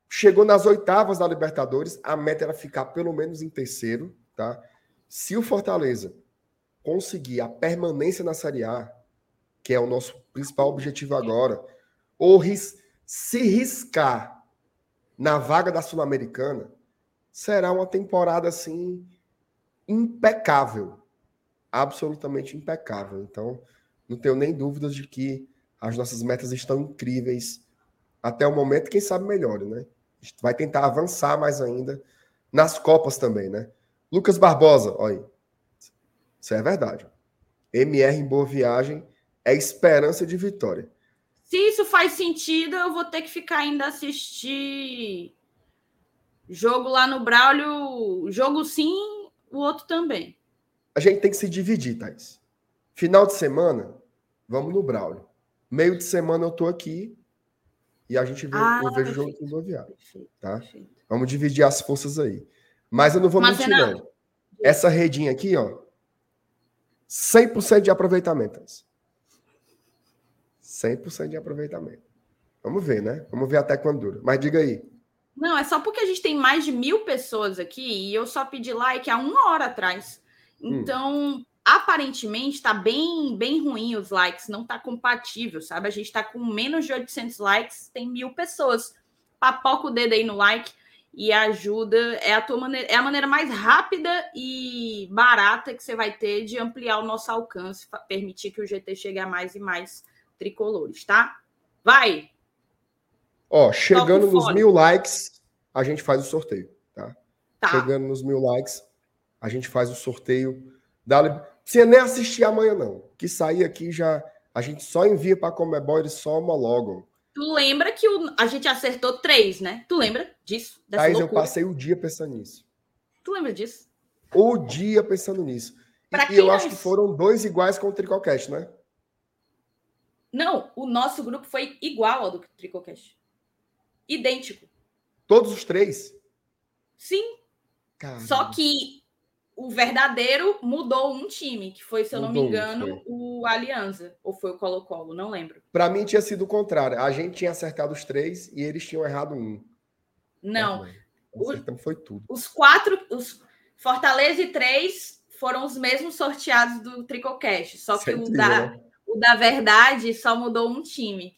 Chegou nas oitavas da Libertadores, a meta era ficar pelo menos em terceiro, tá? Se o Fortaleza conseguir a permanência na Série A, que é o nosso principal objetivo agora, ou ris se riscar na vaga da Sul-Americana, será uma temporada assim impecável. Absolutamente impecável. Então, não tenho nem dúvidas de que as nossas metas estão incríveis até o momento, quem sabe melhore, né? A gente vai tentar avançar mais ainda nas Copas também, né? Lucas Barbosa, olha aí. Isso é verdade. MR em boa viagem é esperança de vitória. Se isso faz sentido, eu vou ter que ficar ainda assistir jogo lá no Braulio, jogo sim, o outro também. A gente tem que se dividir, Thais. Final de semana, vamos no Braulio. Meio de semana eu tô aqui e a gente vê, ah, eu vejo o jogo com o Viário, tá? Perfeito. Vamos dividir as forças aí. Mas eu não vou Mas, mentir, não. Essa redinha aqui, ó, 100% de aproveitamento. 100% de aproveitamento. Vamos ver, né? Vamos ver até quando dura. Mas diga aí. Não, é só porque a gente tem mais de mil pessoas aqui e eu só pedi like há uma hora atrás. Hum. Então, hum. Aparentemente, está bem, bem ruim os likes, não está compatível, sabe? A gente está com menos de 800 likes, tem mil pessoas. Papoca o dedo aí no like e ajuda. É a, tua maneira, é a maneira mais rápida e barata que você vai ter de ampliar o nosso alcance, permitir que o GT chegue a mais e mais tricolores, tá? Vai! Ó, chegando nos mil likes, a gente faz o sorteio, tá? tá? Chegando nos mil likes, a gente faz o sorteio. Da... Precisa nem assistir amanhã, não. Que sair aqui já. A gente só envia para a Comebol, eles só homologam. Tu lembra que o... a gente acertou três, né? Tu lembra disso? Dessa Thais, eu passei o dia pensando nisso. Tu lembra disso? O dia pensando nisso. Pra e eu acho que foram dois iguais com o Tricocast, né? Não, o nosso grupo foi igual ao do Tricocast. Idêntico. Todos os três? Sim. Caramba. Só que o verdadeiro mudou um time, que foi, se eu mudou, não me engano, o Aliança. Ou foi o Colo-Colo, não lembro. Para mim tinha sido o contrário. A gente tinha acertado os três e eles tinham errado um. Não. Então foi tudo. Os quatro. Os... Fortaleza e 3 foram os mesmos sorteados do Tricocast, só que o da, né? o da verdade só mudou um time.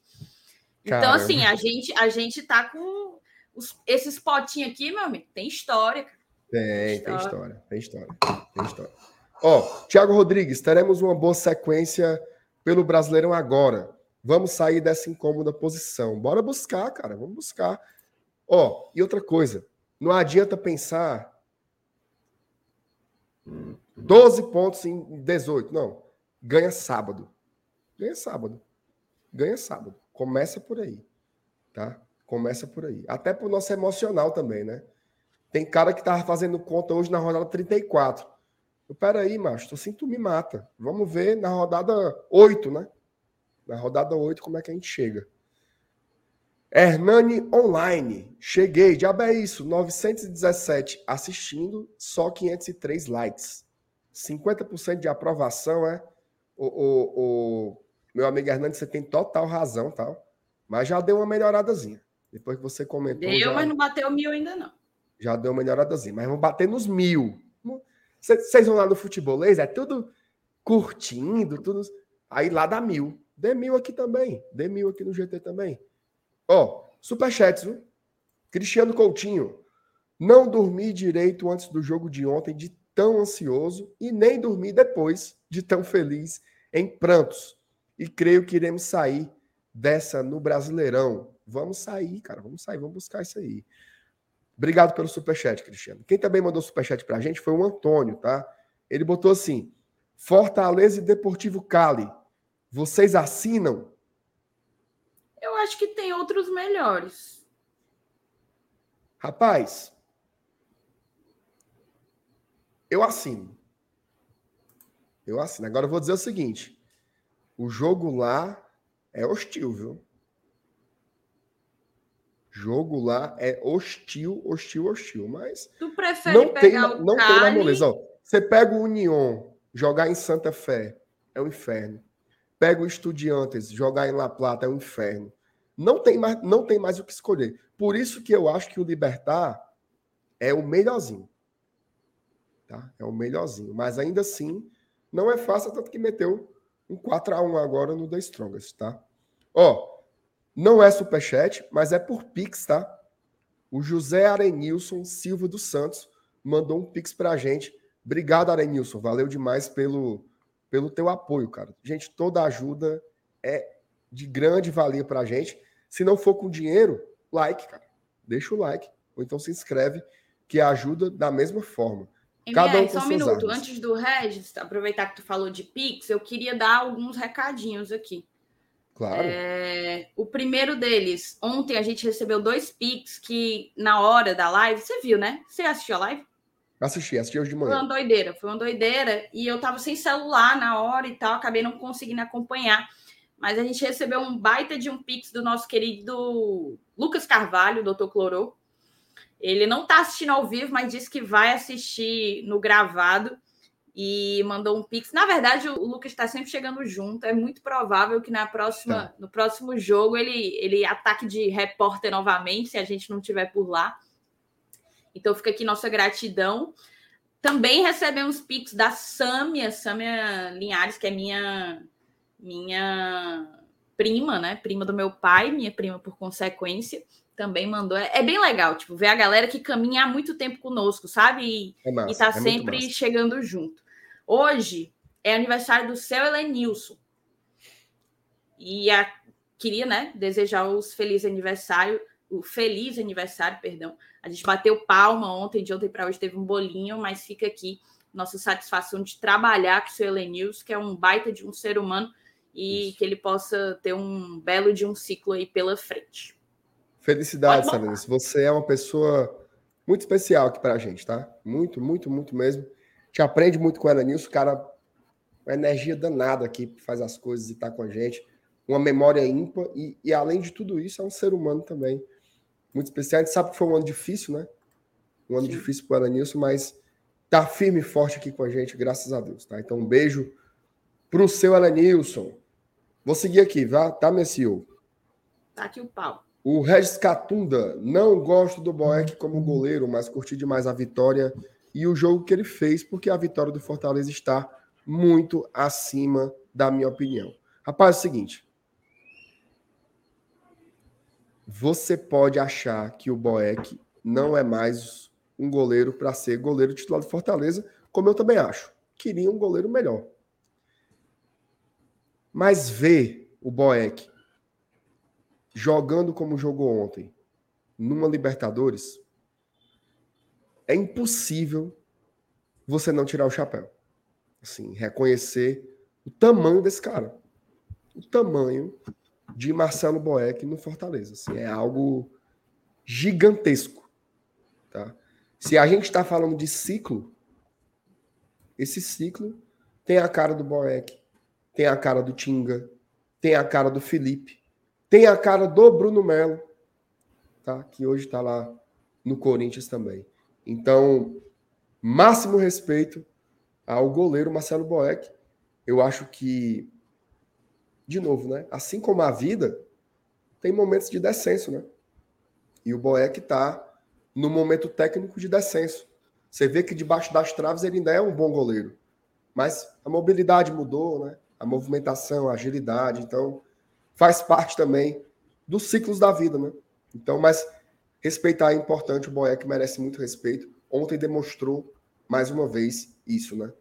Então, Caramba. assim, a gente, a gente tá com os, esses potinhos aqui, meu amigo, tem história. Tem, história. tem história, tem história, tem história. Ó, Thiago Rodrigues, teremos uma boa sequência pelo Brasileirão agora. Vamos sair dessa incômoda posição. Bora buscar, cara, vamos buscar. Ó, e outra coisa, não adianta pensar 12 pontos em 18, não. Ganha sábado. Ganha sábado. Ganha sábado. Começa por aí, tá? Começa por aí. Até pro nosso emocional também, né? Tem cara que tava fazendo conta hoje na rodada 34. Eu, peraí, macho, tu assim tu me mata. Vamos ver na rodada 8, né? Na rodada 8, como é que a gente chega. Hernani Online. Cheguei. Diabo é isso. 917 assistindo, só 503 likes. 50% de aprovação, é? O, o, o, meu amigo Hernani, você tem total razão, tal. Mas já deu uma melhoradazinha. Depois que você comentou. Deu, já... mas não bateu mil ainda, não. Já deu uma melhoradazinha. Mas vamos bater nos mil. Vocês vão lá no futebolês, é tudo curtindo, tudo. Aí lá dá mil. Dê mil aqui também. Dê mil aqui no GT também. Ó, superchats, viu? Cristiano Coutinho. Não dormi direito antes do jogo de ontem, de tão ansioso, e nem dormi depois de tão feliz em prantos. E creio que iremos sair dessa no Brasileirão. Vamos sair, cara. Vamos sair, vamos buscar isso aí. Obrigado pelo superchat, Cristiano. Quem também mandou superchat pra gente foi o Antônio, tá? Ele botou assim: Fortaleza e Deportivo Cali. Vocês assinam? Eu acho que tem outros melhores. Rapaz, eu assino. Eu assino. Agora eu vou dizer o seguinte: o jogo lá é hostil, viu? Jogo lá é hostil, hostil, hostil. Mas. Tu prefere não pegar tem, o Não Cali... tem na moleza. Ó, você pega o União, jogar em Santa Fé, é um inferno. Pega o Estudiantes, jogar em La Plata, é um inferno. Não tem mais, não tem mais o que escolher. Por isso que eu acho que o Libertar é o melhorzinho. Tá? É o melhorzinho. Mas ainda assim, não é fácil, tanto que meteu um 4 a 1 agora no The Strongest, tá? Ó, não é superchat, mas é por Pix, tá? O José Arenilson Silva dos Santos mandou um Pix pra gente. Obrigado, Arenilson. Valeu demais pelo, pelo teu apoio, cara. Gente, toda ajuda é de grande valia pra gente. Se não for com dinheiro, like, cara. Deixa o like. Ou então se inscreve, que ajuda da mesma forma. Cada um só um minuto. Armas. Antes do Regis, aproveitar que tu falou de Pix, eu queria dar alguns recadinhos aqui. Claro. É, o primeiro deles, ontem a gente recebeu dois Pix que na hora da live, você viu, né? Você assistiu a live? Assisti, assisti hoje de manhã. Foi uma doideira, foi uma doideira. E eu tava sem celular na hora e tal, acabei não conseguindo acompanhar. Mas a gente recebeu um baita de um Pix do nosso querido Lucas Carvalho, doutor Clorô. Ele não tá assistindo ao vivo, mas disse que vai assistir no gravado e mandou um pix. Na verdade, o Lucas está sempre chegando junto. É muito provável que na próxima, tá. no próximo jogo ele, ele ataque de repórter novamente, se a gente não tiver por lá. Então fica aqui nossa gratidão. Também recebemos pix da Sâmia, Sâmia Linhares, que é minha minha prima, né? Prima do meu pai, minha prima por consequência também mandou. É, é, bem legal, tipo, ver a galera que caminha há muito tempo conosco, sabe? E, é massa, e tá é sempre chegando junto. Hoje é aniversário do seu Helenilson. E a, queria, né, desejar os feliz aniversário, o feliz aniversário, perdão. A gente bateu palma ontem, de ontem para hoje teve um bolinho, mas fica aqui nossa satisfação de trabalhar com o seu Helenilson, que é um baita de um ser humano e Isso. que ele possa ter um belo de um ciclo aí pela frente. Felicidades, Sabrina. Você é uma pessoa muito especial aqui para a gente, tá? Muito, muito, muito mesmo. Te aprende muito com ela nisso, cara. Uma energia danada aqui, faz as coisas e tá com a gente. Uma memória ímpar e, e, além de tudo isso, é um ser humano também muito especial. A gente sabe que foi um ano difícil, né? Um ano Sim. difícil para o Nilson, mas tá firme e forte aqui com a gente, graças a Deus, tá? Então, um beijo pro seu Nilson. Vou seguir aqui, tá, tá, Messio? Tá aqui o pau. O Regis Catunda, não gosto do Boeck como goleiro, mas curti demais a vitória e o jogo que ele fez, porque a vitória do Fortaleza está muito acima da minha opinião. Rapaz, é o seguinte. Você pode achar que o Boeck não é mais um goleiro para ser goleiro titular do Fortaleza, como eu também acho. Queria um goleiro melhor. Mas ver o Boeck jogando como jogou ontem, numa Libertadores, é impossível você não tirar o chapéu. Assim, reconhecer o tamanho desse cara. O tamanho de Marcelo Boeck no Fortaleza. Assim, é algo gigantesco. Tá? Se a gente está falando de ciclo, esse ciclo tem a cara do Boeck, tem a cara do Tinga, tem a cara do Felipe, tem a cara do Bruno Melo, tá? que hoje está lá no Corinthians também. Então, máximo respeito ao goleiro Marcelo Boeck. Eu acho que, de novo, né? Assim como a vida, tem momentos de descenso, né? E o Boeck está no momento técnico de descenso. Você vê que debaixo das traves ele ainda é um bom goleiro. Mas a mobilidade mudou, né? A movimentação, a agilidade. Então, faz parte também dos ciclos da vida, né? Então, mas respeitar é importante, o Boeck merece muito respeito. Ontem demonstrou mais uma vez isso, né?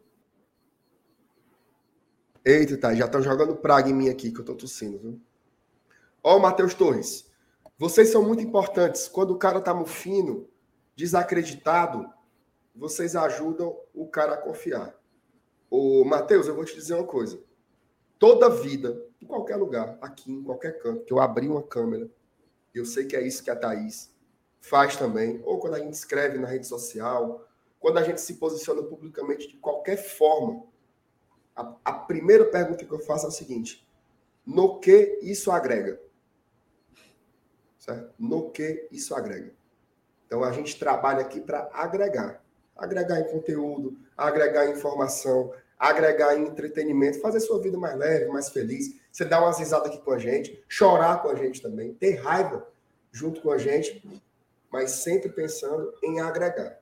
Eita, tá, já estão jogando praga em mim aqui, que eu tô tossindo, viu? Ó, o Matheus Torres. Vocês são muito importantes. Quando o cara tá mufino, desacreditado, vocês ajudam o cara a confiar. Ô, Matheus, eu vou te dizer uma coisa. Toda vida, em qualquer lugar, aqui, em qualquer canto, que eu abri uma câmera, eu sei que é isso que a Thaís faz também, ou quando a gente escreve na rede social, quando a gente se posiciona publicamente de qualquer forma, a, a primeira pergunta que eu faço é a seguinte: no que isso agrega? Certo? No que isso agrega? Então a gente trabalha aqui para agregar, agregar em conteúdo, agregar em informação, agregar em entretenimento, fazer sua vida mais leve, mais feliz. Você dá umas risadas aqui com a gente, chorar com a gente também, ter raiva junto com a gente, mas sempre pensando em agregar.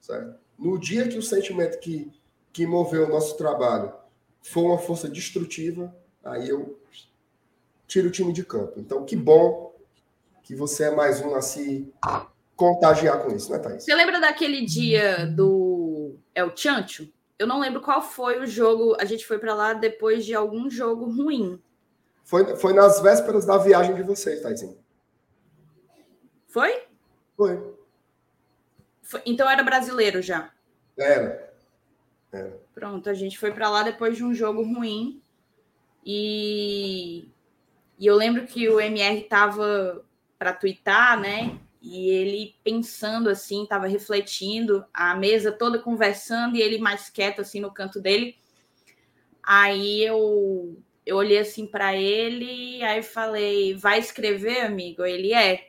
Certo? No dia que o sentimento que, que moveu o nosso trabalho for uma força destrutiva, aí eu tiro o time de campo. Então, que bom que você é mais um a se contagiar com isso, né, Thaís? Você lembra daquele dia do El Chancho? Eu não lembro qual foi o jogo. A gente foi para lá depois de algum jogo ruim. Foi, foi nas vésperas da viagem de vocês, Taizinho. Foi? Foi. foi. Então era brasileiro já? Era. era. Pronto, a gente foi para lá depois de um jogo ruim. E, e eu lembro que o MR tava para twittar, né? e ele pensando assim, estava refletindo, a mesa toda conversando e ele mais quieto assim no canto dele. Aí eu eu olhei assim para ele, aí falei: "Vai escrever, amigo?" Ele é.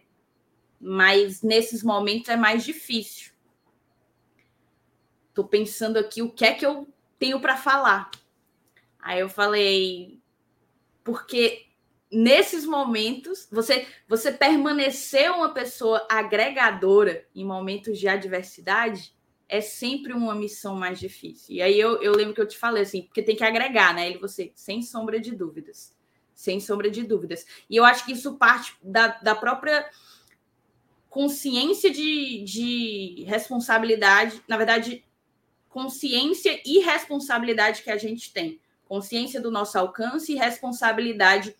Mas nesses momentos é mais difícil. Tô pensando aqui o que é que eu tenho para falar. Aí eu falei: "Porque nesses momentos, você, você permanecer uma pessoa agregadora em momentos de adversidade é sempre uma missão mais difícil. E aí eu, eu lembro que eu te falei assim, porque tem que agregar, né? Ele você, sem sombra de dúvidas. Sem sombra de dúvidas. E eu acho que isso parte da, da própria consciência de, de responsabilidade, na verdade, consciência e responsabilidade que a gente tem. Consciência do nosso alcance e responsabilidade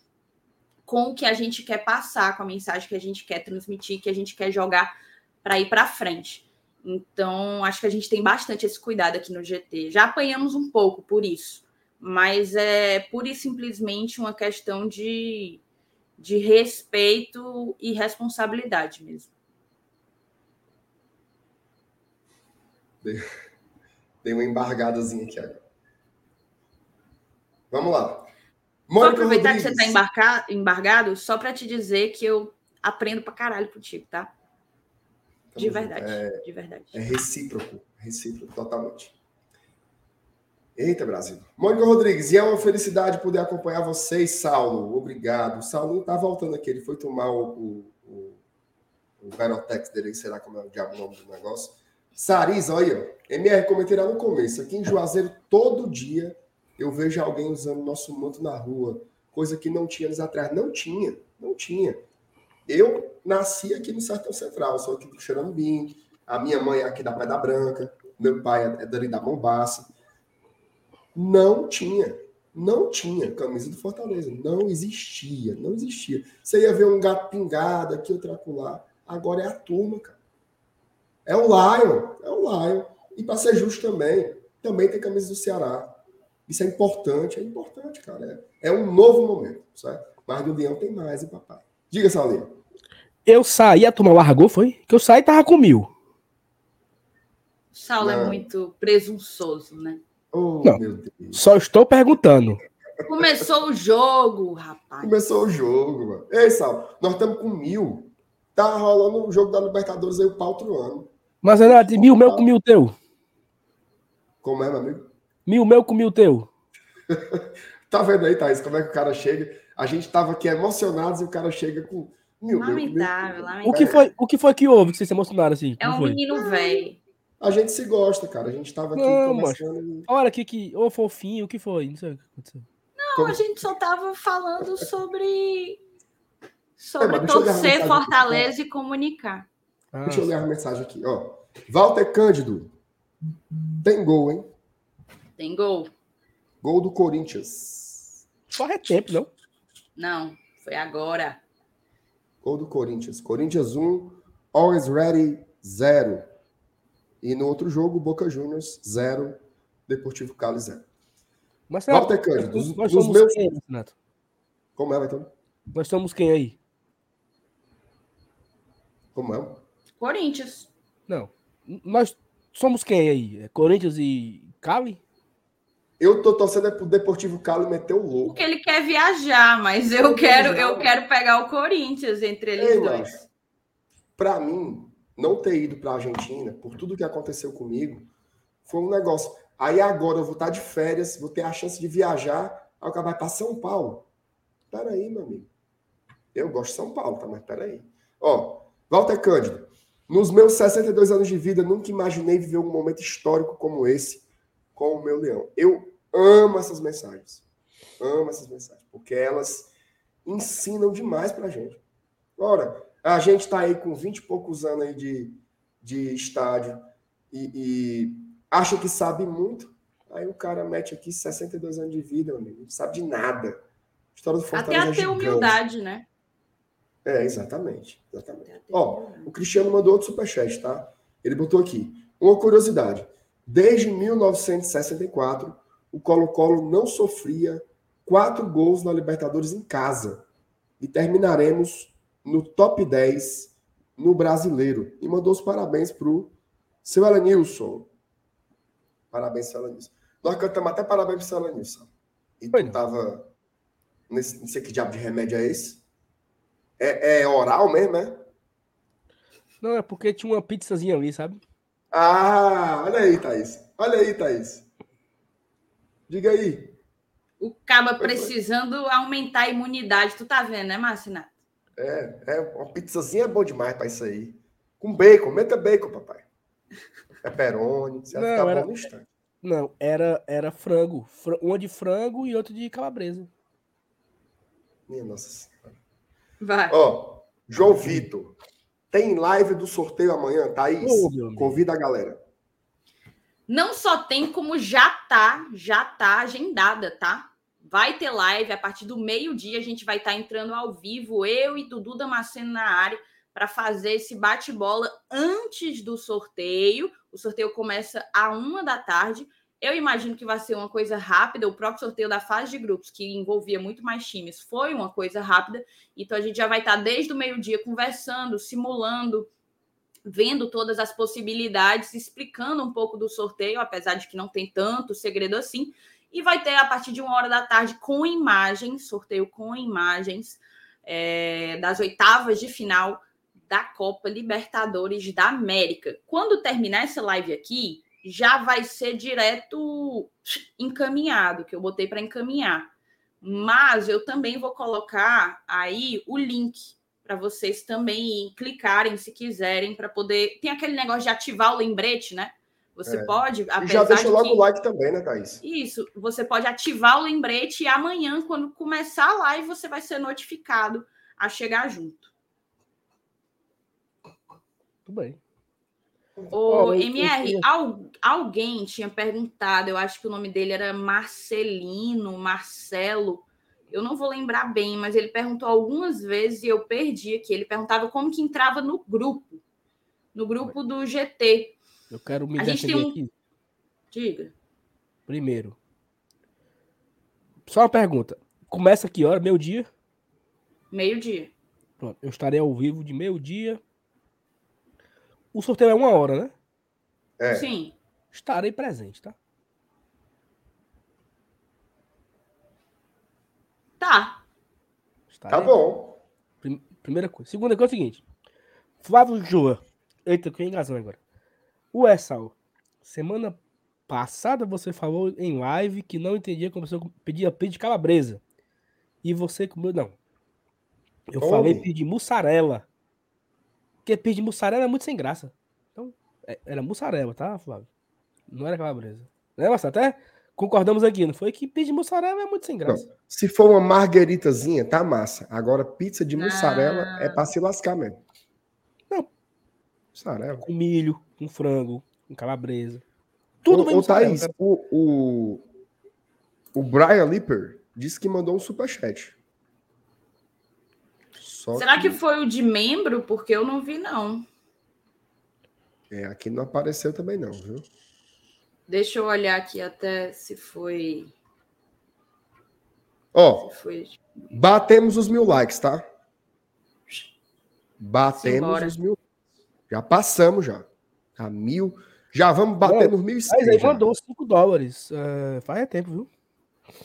com o que a gente quer passar, com a mensagem que a gente quer transmitir, que a gente quer jogar para ir para frente. Então, acho que a gente tem bastante esse cuidado aqui no GT. Já apanhamos um pouco por isso, mas é pura e simplesmente uma questão de, de respeito e responsabilidade mesmo. Dei uma embargadazinha aqui agora. Vamos lá. Vou aproveitar Rodrigues. que você está embargado só para te dizer que eu aprendo para caralho contigo, tá? De verdade, é, de verdade. É recíproco, recíproco, totalmente. Eita, Brasil. Mônica Rodrigues, e é uma felicidade poder acompanhar vocês, Saulo. Obrigado. O Saulo está voltando aqui, ele foi tomar o, o, o, o Verotex dele, será como é o diabo o nome do negócio. Sariz, olha, MR, comentei lá no começo. Aqui em Juazeiro, todo dia eu vejo alguém usando nosso manto na rua, coisa que não tinha anos atrás. Não tinha, não tinha. Eu nasci aqui no Sertão Central, sou aqui do Xerambim, a minha mãe é aqui da da Branca, meu pai é dali da Mombaça. Não tinha, não tinha camisa do Fortaleza, não existia, não existia. Você ia ver um gato pingado aqui, outro acolá. Agora é a turma, cara. É o Lion, é o Lion. E para ser justo também, também tem camisa do Ceará. Isso é importante, é importante, cara. É, é um novo momento, certo? Mas do Leão tem mais, e papai. Diga, Saulinho. Eu saí, a turma largou, foi? Que eu saí e tava com mil. Saulo é muito presunçoso, né? Oh, Não, só estou perguntando. Começou o jogo, rapaz. Começou o jogo, mano. Ei, Sal, nós estamos com mil. Tá rolando o jogo da Libertadores aí o pau outro ano. Mas, Renato, mil meu com mil teu. Como é, meu amigo? Mil meu com mil teu. tá vendo aí, Thaís, como é que o cara chega? A gente tava aqui emocionados e o cara chega com mil. Lamentável, lamentável. O que foi, o que, foi que houve que vocês se emocionaram assim? É um foi? menino velho. A gente se gosta, cara. A gente tava aqui não, conversando. Olha aqui que. Ô, fofinho, o que foi? Não sei o que aconteceu. Não, Como... a gente só tava falando sobre. Sobre é, torcer Fortaleza e comunicar. Ah, deixa eu ler a mensagem aqui, ó. Walter Cândido. Tem gol, hein? Tem gol. Gol do Corinthians. Só é tempo, não? Não, foi agora. Gol do Corinthians. Corinthians 1, Always Ready 0. E no outro jogo, Boca Juniors 0, Deportivo Cali 0. Mas, Walter Cândido, dos, nós dos meus... Quem, Renato? Como é, então? Nós somos quem aí? Como é? Corinthians. Não. Nós somos quem aí? É Corinthians e Cali? Eu tô torcendo é pro Deportivo Cali meter o louco. Porque ele quer viajar, mas eu quero, eu quero pegar o Corinthians entre eles Ei, dois. Para mim, não ter ido para a Argentina, por tudo que aconteceu comigo, foi um negócio. Aí agora eu vou estar de férias, vou ter a chance de viajar, aí vai para São Paulo. Peraí, meu amigo. Eu gosto de São Paulo, tá? Mas peraí. Ó, Walter Cândido. Nos meus 62 anos de vida, nunca imaginei viver um momento histórico como esse com o meu leão. Eu amo essas mensagens. Amo essas mensagens, porque elas ensinam demais pra gente. Ora, a gente está aí com 20 e poucos anos aí de, de estádio e, e, acha que sabe muito. Aí o cara mete aqui 62 anos de vida, meu amigo. Não sabe de nada. História do Fortaleza Até a é ter humildade, né? É, exatamente. exatamente. Ó, o Cristiano mandou outro superchat, tá? Ele botou aqui. Uma curiosidade. Desde 1964, o Colo-Colo não sofria quatro gols na Libertadores em casa. E terminaremos no top 10 no brasileiro. E mandou os parabéns pro seu Elenilson. Parabéns, seu Elenilson. Nós cantamos até parabéns pro seu Elenilson. E tu tava. Nesse, não sei que diabo de remédio é esse. É, é oral mesmo, é? Não, é porque tinha uma pizzazinha ali, sabe? Ah, olha aí, Thaís. Olha aí, Thaís. Diga aí. O caba precisando aumentar a imunidade. Tu tá vendo, né, Marcinato? É, é, uma pizzazinha é bom demais para isso aí. Com bacon, meta bacon, papai. Pepperoni, você vai ficar era, bom no instante. Não, era, era frango. Uma de frango e outra de calabresa. Minha nossa senhora. Vai. Ó, João Vitor. Tem live do sorteio amanhã, Thaís? Oh, Convida a galera. Não só tem, como já tá, já tá agendada, tá? Vai ter live a partir do meio-dia. A gente vai estar tá entrando ao vivo, eu e Dudu Damasceno na área, para fazer esse bate-bola antes do sorteio. O sorteio começa a uma da tarde. Eu imagino que vai ser uma coisa rápida. O próprio sorteio da fase de grupos, que envolvia muito mais times, foi uma coisa rápida. Então a gente já vai estar desde o meio-dia conversando, simulando, vendo todas as possibilidades, explicando um pouco do sorteio, apesar de que não tem tanto segredo assim. E vai ter a partir de uma hora da tarde com imagens, sorteio com imagens é, das oitavas de final da Copa Libertadores da América. Quando terminar essa live aqui, já vai ser direto encaminhado, que eu botei para encaminhar. Mas eu também vou colocar aí o link para vocês também clicarem se quiserem para poder. Tem aquele negócio de ativar o lembrete, né? Você é. pode. E já deixa logo o like também, né, Thaís? Isso. Você pode ativar o lembrete e amanhã, quando começar a live, você vai ser notificado a chegar junto. Tudo bem. O MR, alguém tinha perguntado, eu acho que o nome dele era Marcelino, Marcelo, eu não vou lembrar bem, mas ele perguntou algumas vezes e eu perdi aqui. Ele perguntava como que entrava no grupo, no grupo do GT. Eu quero me a gente tem um... aqui. Diga. Primeiro, só uma pergunta. Começa que hora? Meio dia? Meio dia. Pronto, eu estarei ao vivo de meio dia o sorteio é uma hora, né? É. Sim. Estarei presente, tá? Tá. Estarei. Tá bom. Primeira coisa. Segunda coisa é o seguinte. Flávio Joa. Eita, que engasão agora. O Essal. Semana passada você falou em live que não entendia como você pedia pizza de calabresa. E você comeu. Não. Eu Oi. falei pedir mussarela. Porque peixe de mussarela é muito sem graça. Então, é, era mussarela, tá, Flávio? Não era calabresa. Né, Marcelo? Até concordamos aqui, não foi? Que peixe de mussarela é muito sem graça. Não, se for uma margueritazinha, tá massa. Agora, pizza de mussarela ah. é pra se lascar mesmo. Não. Mussarela. Com milho, com frango, com calabresa. Tudo bem. Ô, Thaís, o, o, o Brian Lipper disse que mandou um superchat. Só Será que... que foi o de membro? Porque eu não vi, não. É, aqui não apareceu também, não, viu? Deixa eu olhar aqui até se foi. Ó, foi... batemos os mil likes, tá? Batemos Simbora. os mil. Já passamos já. A mil. Já vamos bater nos mil Mas aí mandou 5 dólares. Uh, faz tempo, viu?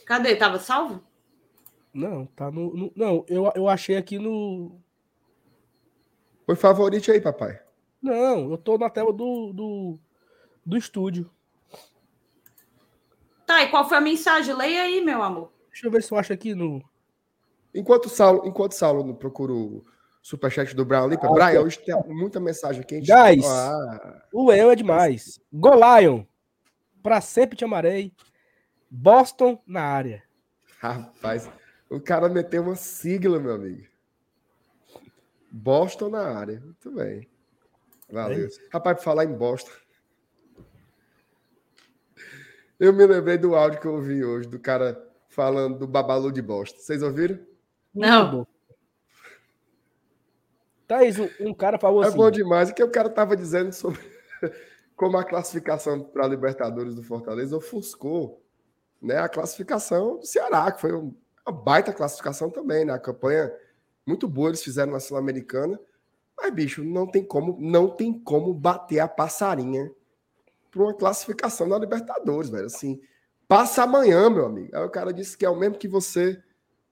Cadê? Tava salvo? Não, tá no. no não, eu, eu achei aqui no. Foi favorito aí, papai. Não, eu tô na tela do, do, do estúdio. Tá, e qual foi a mensagem? Leia aí, meu amor. Deixa eu ver se eu acho aqui no. Enquanto o Saulo, enquanto Saulo procura o superchat do Brian Lipa, ah, Brian, hoje tem muita mensagem aqui. Guys, ah. o Leão é demais. Golion, pra sempre te amarei. Boston na área. Rapaz, o cara meteu uma sigla, meu amigo. Boston na área. Muito bem. Valeu. É Rapaz, para falar em Boston. Eu me lembrei do áudio que eu ouvi hoje, do cara falando do Babalu de Boston. Vocês ouviram? Não. Thaís, um, um cara falou é assim. É bom demais. O que o cara tava dizendo sobre como a classificação para a Libertadores do Fortaleza ofuscou né, a classificação do Ceará, que foi um uma baita classificação também, né? A campanha muito boa eles fizeram na Sul-Americana. Mas, bicho, não tem como, não tem como bater a passarinha para uma classificação na Libertadores, velho. Assim, passa amanhã, meu amigo. Aí o cara disse que é o mesmo que você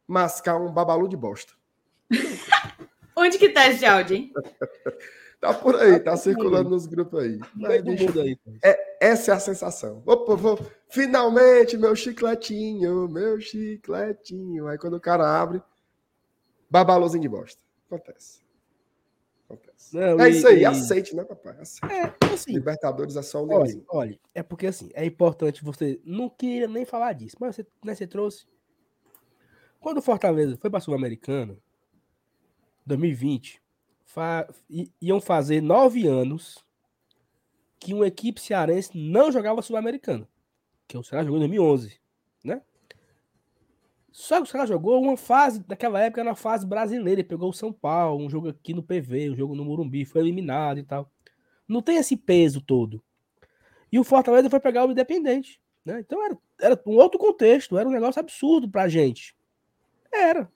mascar um babalu de bosta. Onde que tá esse áudio, hein? tá por aí, tá circulando nos grupos aí. Mas, bicho, aí é, essa é a sensação. Opa, vou, Finalmente, meu chicletinho, meu chicletinho. Aí quando o cara abre, babalozinho de bosta. Acontece. Acontece. Não, é e, isso aí, e... aceite, né, papai? Aceite. É, assim, Libertadores é só o olha, olha, é porque assim, é importante você. Não queria nem falar disso, mas você, né, você trouxe. Quando o Fortaleza foi para a Sul-Americana, 2020, fa... iam fazer nove anos que uma equipe cearense não jogava Sul-Americana que o Ceará jogou em 2011, né? Só que o Ceará jogou uma fase, daquela época era uma fase brasileira, ele pegou o São Paulo, um jogo aqui no PV, um jogo no Morumbi, foi eliminado e tal. Não tem esse peso todo. E o Fortaleza foi pegar o Independente, né? Então era, era um outro contexto, era um negócio absurdo pra gente. Era.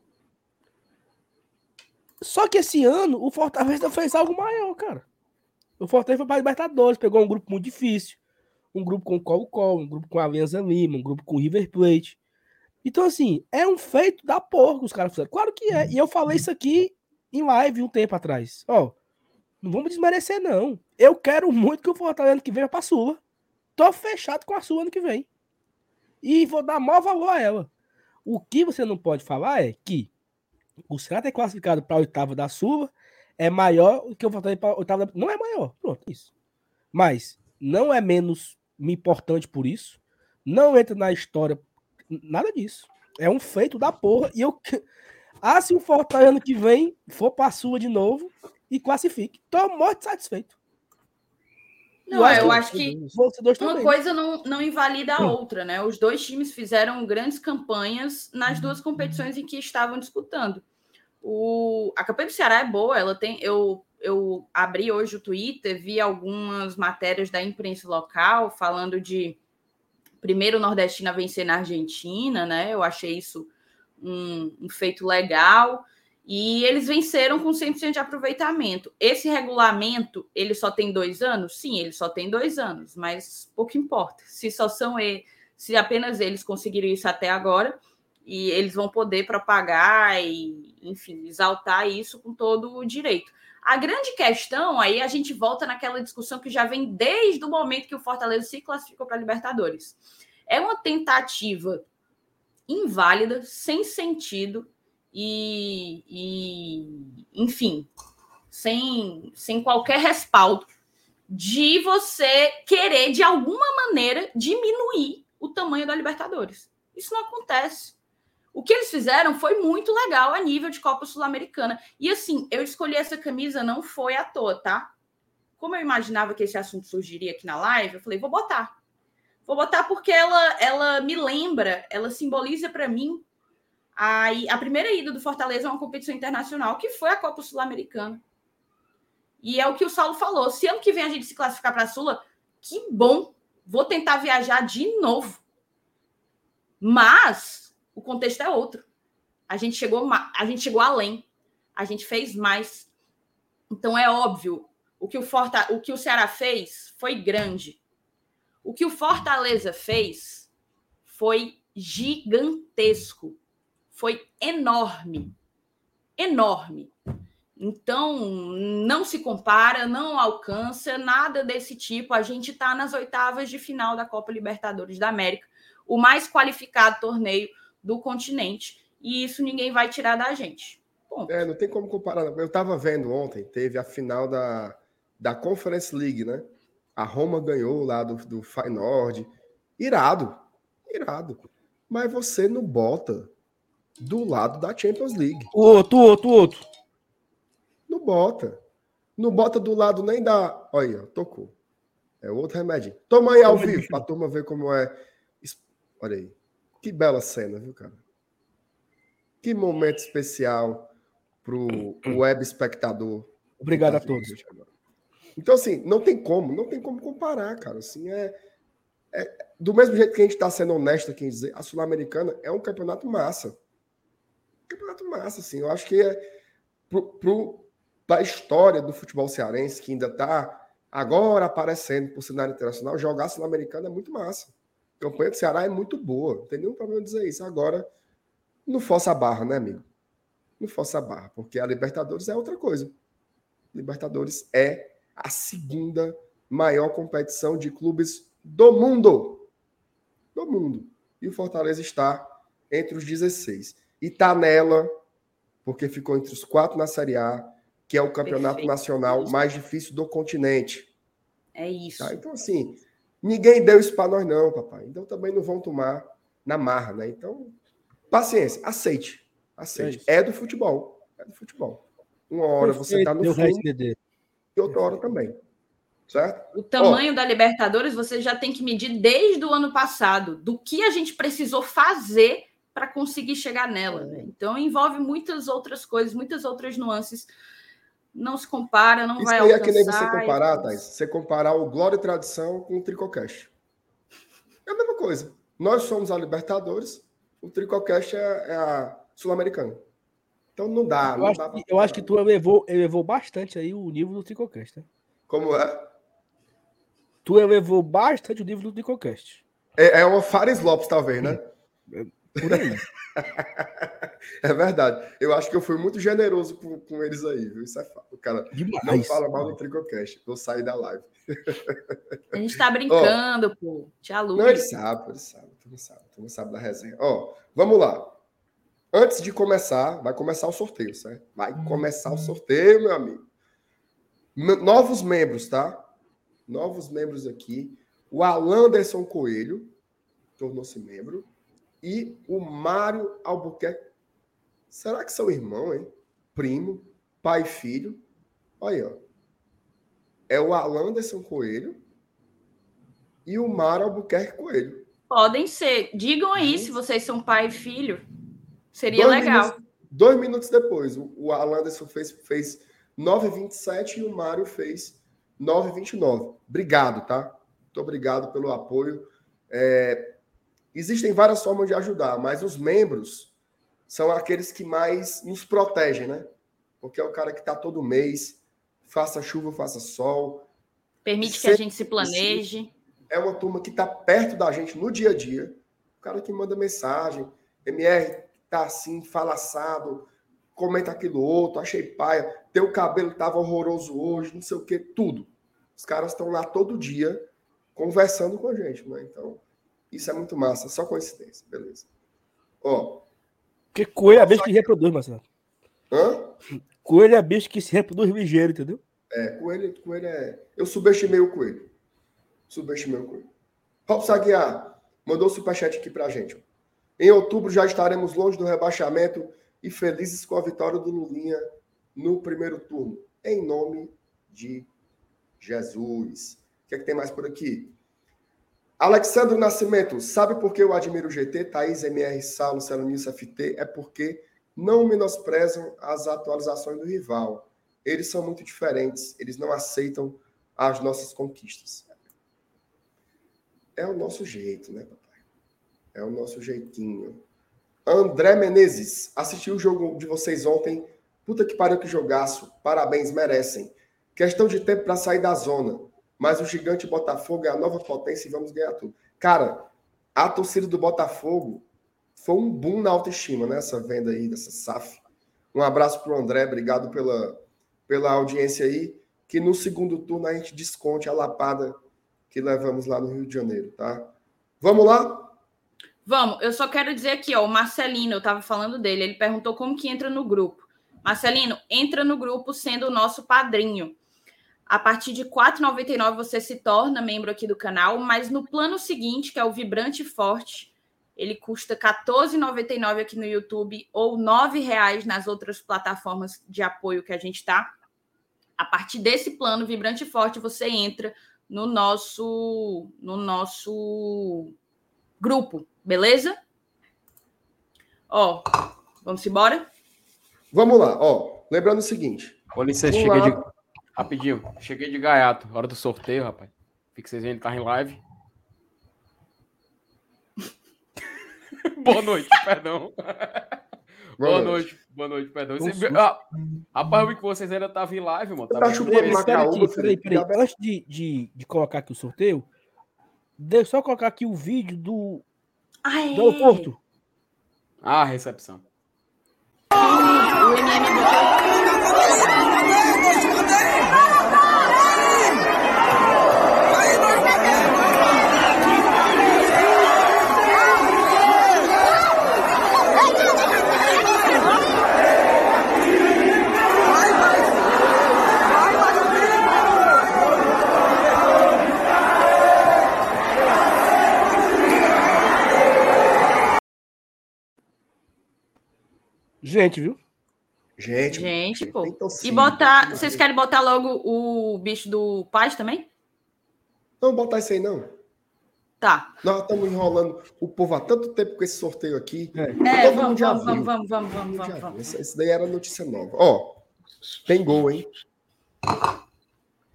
Só que esse ano o Fortaleza fez algo maior, cara. O Fortaleza foi para Libertadores, pegou um grupo muito difícil um grupo com o Colo-Colo, um grupo com a Aliança Lima, um grupo com o River Plate. Então, assim, é um feito da porra que os caras fizeram. Claro que é. E eu falei isso aqui em live um tempo atrás. Ó, não vamos desmerecer, não. Eu quero muito que o Fortaleza ano que vem vá pra Sula. Tô fechado com a Sula ano que vem. E vou dar maior valor a ela. O que você não pode falar é que o Ceará ter classificado para a oitava da Sula é maior do que o Fortaleza para a oitava da... Não é maior, pronto, isso. Mas não é menos importante por isso. Não entra na história, nada disso. É um feito da porra. E eu. Ah, se o Fortaleza ano que vem for para a sua de novo e classifique. Tô muito satisfeito. Não, eu acho, que, uma coisa não, não invalida a hum. outra, né? Os dois times fizeram grandes campanhas nas duas competições em que estavam disputando. O, a campanha do Ceará é boa, ela tem. Eu, eu abri hoje o Twitter, vi algumas matérias da imprensa local falando de primeiro nordestino a vencer na Argentina, né? Eu achei isso um, um feito legal. E eles venceram com 100% de aproveitamento. Esse regulamento, ele só tem dois anos? Sim, ele só tem dois anos, mas pouco importa. Se só são eles, se apenas eles conseguiram isso até agora, e eles vão poder propagar e, enfim, exaltar isso com todo o direito. A grande questão, aí a gente volta naquela discussão que já vem desde o momento que o Fortaleza se classificou para a Libertadores. É uma tentativa inválida, sem sentido, e, e enfim, sem, sem qualquer respaldo de você querer, de alguma maneira, diminuir o tamanho da Libertadores. Isso não acontece. O que eles fizeram foi muito legal a nível de Copa Sul-Americana. E assim, eu escolhi essa camisa não foi à toa, tá? Como eu imaginava que esse assunto surgiria aqui na live, eu falei, vou botar. Vou botar porque ela, ela me lembra, ela simboliza para mim a, a primeira ida do Fortaleza a uma competição internacional, que foi a Copa Sul-Americana. E é o que o Saulo falou: se ano que vem a gente se classificar para a Sula, que bom, vou tentar viajar de novo. Mas o contexto é outro. A gente chegou, a gente chegou além, a gente fez mais. Então é óbvio, o que o, Forta, o, que o Ceará fez foi grande. O que o Fortaleza fez foi gigantesco foi enorme. Enorme. Então, não se compara, não alcança nada desse tipo. A gente está nas oitavas de final da Copa Libertadores da América, o mais qualificado torneio do continente. E isso ninguém vai tirar da gente. Ponto. É, não tem como comparar. Eu estava vendo ontem, teve a final da, da Conference League, né? A Roma ganhou lá do, do Feyenoord. Irado, irado. Mas você não bota do lado da Champions League. O outro, outro, outro. Não bota. Não bota do lado nem da. Olha, tocou. É outro remédio. Toma aí ao vivo, pra turma ver como é. Olha aí. Que bela cena, viu, cara? Que momento especial pro web espectador. Obrigado a todos. Então, assim, não tem como, não tem como comparar, cara. Assim, é, é do mesmo jeito que a gente está sendo honesto aqui em dizer, a Sul-Americana é um campeonato massa campeonato massa, assim. Eu acho que é para a história do futebol cearense, que ainda está agora aparecendo por cenário internacional, jogar Sul-Americana é muito massa. A campanha do Ceará é muito boa, não tem nenhum problema dizer isso. Agora, não força a barra, né, amigo? Não força a barra, porque a Libertadores é outra coisa. Libertadores é a segunda maior competição de clubes do mundo. Do mundo. E o Fortaleza está entre os 16 e está nela, porque ficou entre os quatro na Série A, que é o campeonato Perfeito. nacional mais difícil do continente. É isso. Tá? Então, assim, ninguém deu isso para nós, não, papai. Então também não vão tomar na marra, né? Então, paciência, aceite. Aceite. É, é do futebol. É do futebol. Uma hora Perfeito. você está no fundo e outra hora também. Certo? O tamanho Ó, da Libertadores você já tem que medir desde o ano passado, do que a gente precisou fazer para conseguir chegar nela. Né? Então envolve muitas outras coisas, muitas outras nuances. Não se compara, não Isso vai alcançar. Isso é que nem você comparar, Thais, você comparar o Glória e Tradição com o Tricocast. É a mesma coisa. Nós somos a Libertadores, o Tricocast é, é a Sul-Americana. Então não dá. Eu, não acho, dá que, eu acho que tu elevou, elevou bastante aí o nível do Tricocast. Né? Como é? Tu elevou bastante o nível do Tricocast. É, é uma Fares Lopes, talvez, né? É, por aí. é verdade. Eu acho que eu fui muito generoso com, com eles aí, viu? Isso é fato. O cara Demais. não fala mal do Tricocast. Vou sair da live. A gente tá brincando, oh, pô. Tia Lu. Não, ele sabe, ele sabe. Tu não sabe, tu não sabe da resenha. Ó, oh, vamos lá. antes de começar, vai começar o sorteio, certo? Vai começar o sorteio, meu amigo. Novos membros, tá? Novos membros aqui. O Alanderson Coelho tornou-se membro. E o Mário Albuquerque. Será que são irmão, hein? Primo, pai e filho. Olha aí, ó. É o Alanderson Coelho e o Mário Albuquerque Coelho. Podem ser. Digam aí se vocês são pai e filho. Seria dois legal. Minutos, dois minutos depois, o, o Alanderson fez, fez 9,27 e o Mário fez 9,29. Obrigado, tá? Muito obrigado pelo apoio. É, existem várias formas de ajudar, mas os membros são aqueles que mais nos protegem, né? Porque é o cara que está todo mês, faça chuva, faça sol. Permite que a gente se planeje. É uma turma que está perto da gente no dia a dia. O cara que manda mensagem, MR, tá assim, fala assado, comenta aquilo outro, achei paia, teu cabelo tava horroroso hoje, não sei o que, tudo. Os caras estão lá todo dia conversando com a gente, né? Então, isso é muito massa, só coincidência, beleza. Ó. Porque coelho é bicho que reproduz, Marcelo. Hã? Coelho é bicho que se reproduz ligeiro, entendeu? É, coelho, coelho é. Eu subestimei o coelho. Subestimei o coelho. Robson Aguiar mandou o superchat aqui pra gente. Em outubro já estaremos longe do rebaixamento e felizes com a vitória do Lulinha no primeiro turno. Em nome de Jesus. O que é que tem mais por aqui? Alexandre Nascimento, sabe por que eu admiro o GT, Thaís, MR, Saulo, Celonis, FT? É porque não menosprezam as atualizações do rival. Eles são muito diferentes, eles não aceitam as nossas conquistas. É o nosso jeito, né, papai? É o nosso jeitinho. André Menezes, assisti o jogo de vocês ontem. Puta que pariu que jogaço. Parabéns, merecem. Questão de tempo para sair da zona. Mas o gigante Botafogo é a nova potência e vamos ganhar tudo. Cara, a torcida do Botafogo foi um boom na autoestima, né? Essa venda aí, dessa SAF. Um abraço para o André, obrigado pela, pela audiência aí. Que no segundo turno a gente desconte a lapada que levamos lá no Rio de Janeiro, tá? Vamos lá? Vamos, eu só quero dizer aqui, ó, o Marcelino, eu estava falando dele, ele perguntou como que entra no grupo. Marcelino, entra no grupo sendo o nosso padrinho. A partir de R$ 4,99 você se torna membro aqui do canal, mas no plano seguinte, que é o Vibrante Forte, ele custa R$ 14,99 aqui no YouTube ou R$ 9,00 nas outras plataformas de apoio que a gente está. A partir desse plano Vibrante Forte, você entra no nosso no nosso grupo, beleza? Ó, vamos embora? Vamos lá, ó. Lembrando o seguinte. Licença, cheguei lá. de. Rapidinho, cheguei de gaiato. Hora do sorteio, rapaz. Fique vocês vendo tá em live. Boa noite, perdão. Boa, Boa noite. noite. Boa noite, perdão. Você... Ah, rapaz, eu vi que vocês ainda estavam em live, mano. Tá chupando na caúba. Peraí, peraí. Antes de, de, de colocar aqui o sorteio, deixa eu só colocar aqui o vídeo do, Aê. do aeroporto. Ah, recepção. Gente, viu? Gente, gente, pô. Então, sim, e botar. Vocês querem botar logo o bicho do Paz também? Não, botar isso aí não. Tá. Nós estamos enrolando o povo há tanto tempo com esse sorteio aqui. É, é vamos, vamos, vamos, vamos, vamos, vamos, vamos, vamos. Daí era notícia nova. Ó, tem gol, hein?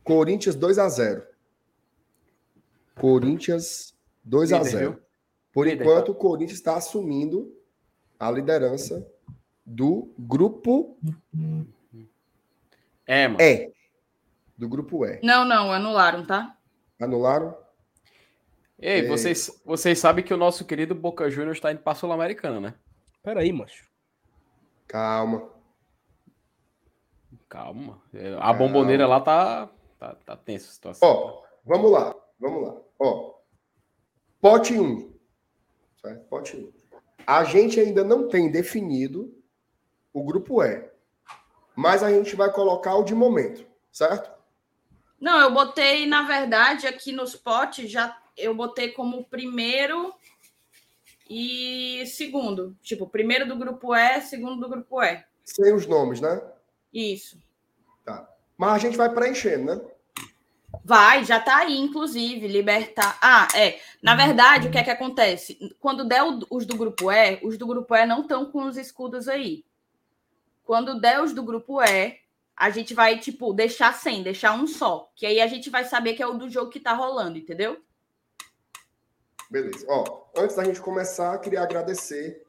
Corinthians 2 a 0 Corinthians 2 a 0 Por enquanto, o Corinthians está assumindo a liderança do grupo é, mano. É. Do grupo E. Não, não, anularam, tá? Anularam? Ei, é... vocês, vocês sabem que o nosso querido Boca Juniors está indo para a Sul-Americana, né? Peraí, macho. Calma. Calma. É, a Calma. bomboneira lá tá, tá, tá tensa a situação. Ó, vamos lá. Vamos lá. Ó. Pote 1. Certo? Pote 1. a gente ainda não tem definido o grupo E. Mas a gente vai colocar o de momento, certo? Não, eu botei, na verdade, aqui nos potes, já eu botei como primeiro e segundo. Tipo, primeiro do grupo E, segundo do grupo E. Sem os nomes, né? Isso. Tá. Mas a gente vai preenchendo, né? Vai, já tá aí, inclusive, libertar. Ah, é. Na verdade, o que é que acontece? Quando der os do grupo E, os do grupo E não estão com os escudos aí. Quando der os do grupo E, a gente vai, tipo, deixar sem, deixar um só. Que aí a gente vai saber que é o do jogo que tá rolando, entendeu? Beleza. Ó, antes da gente começar, queria agradecer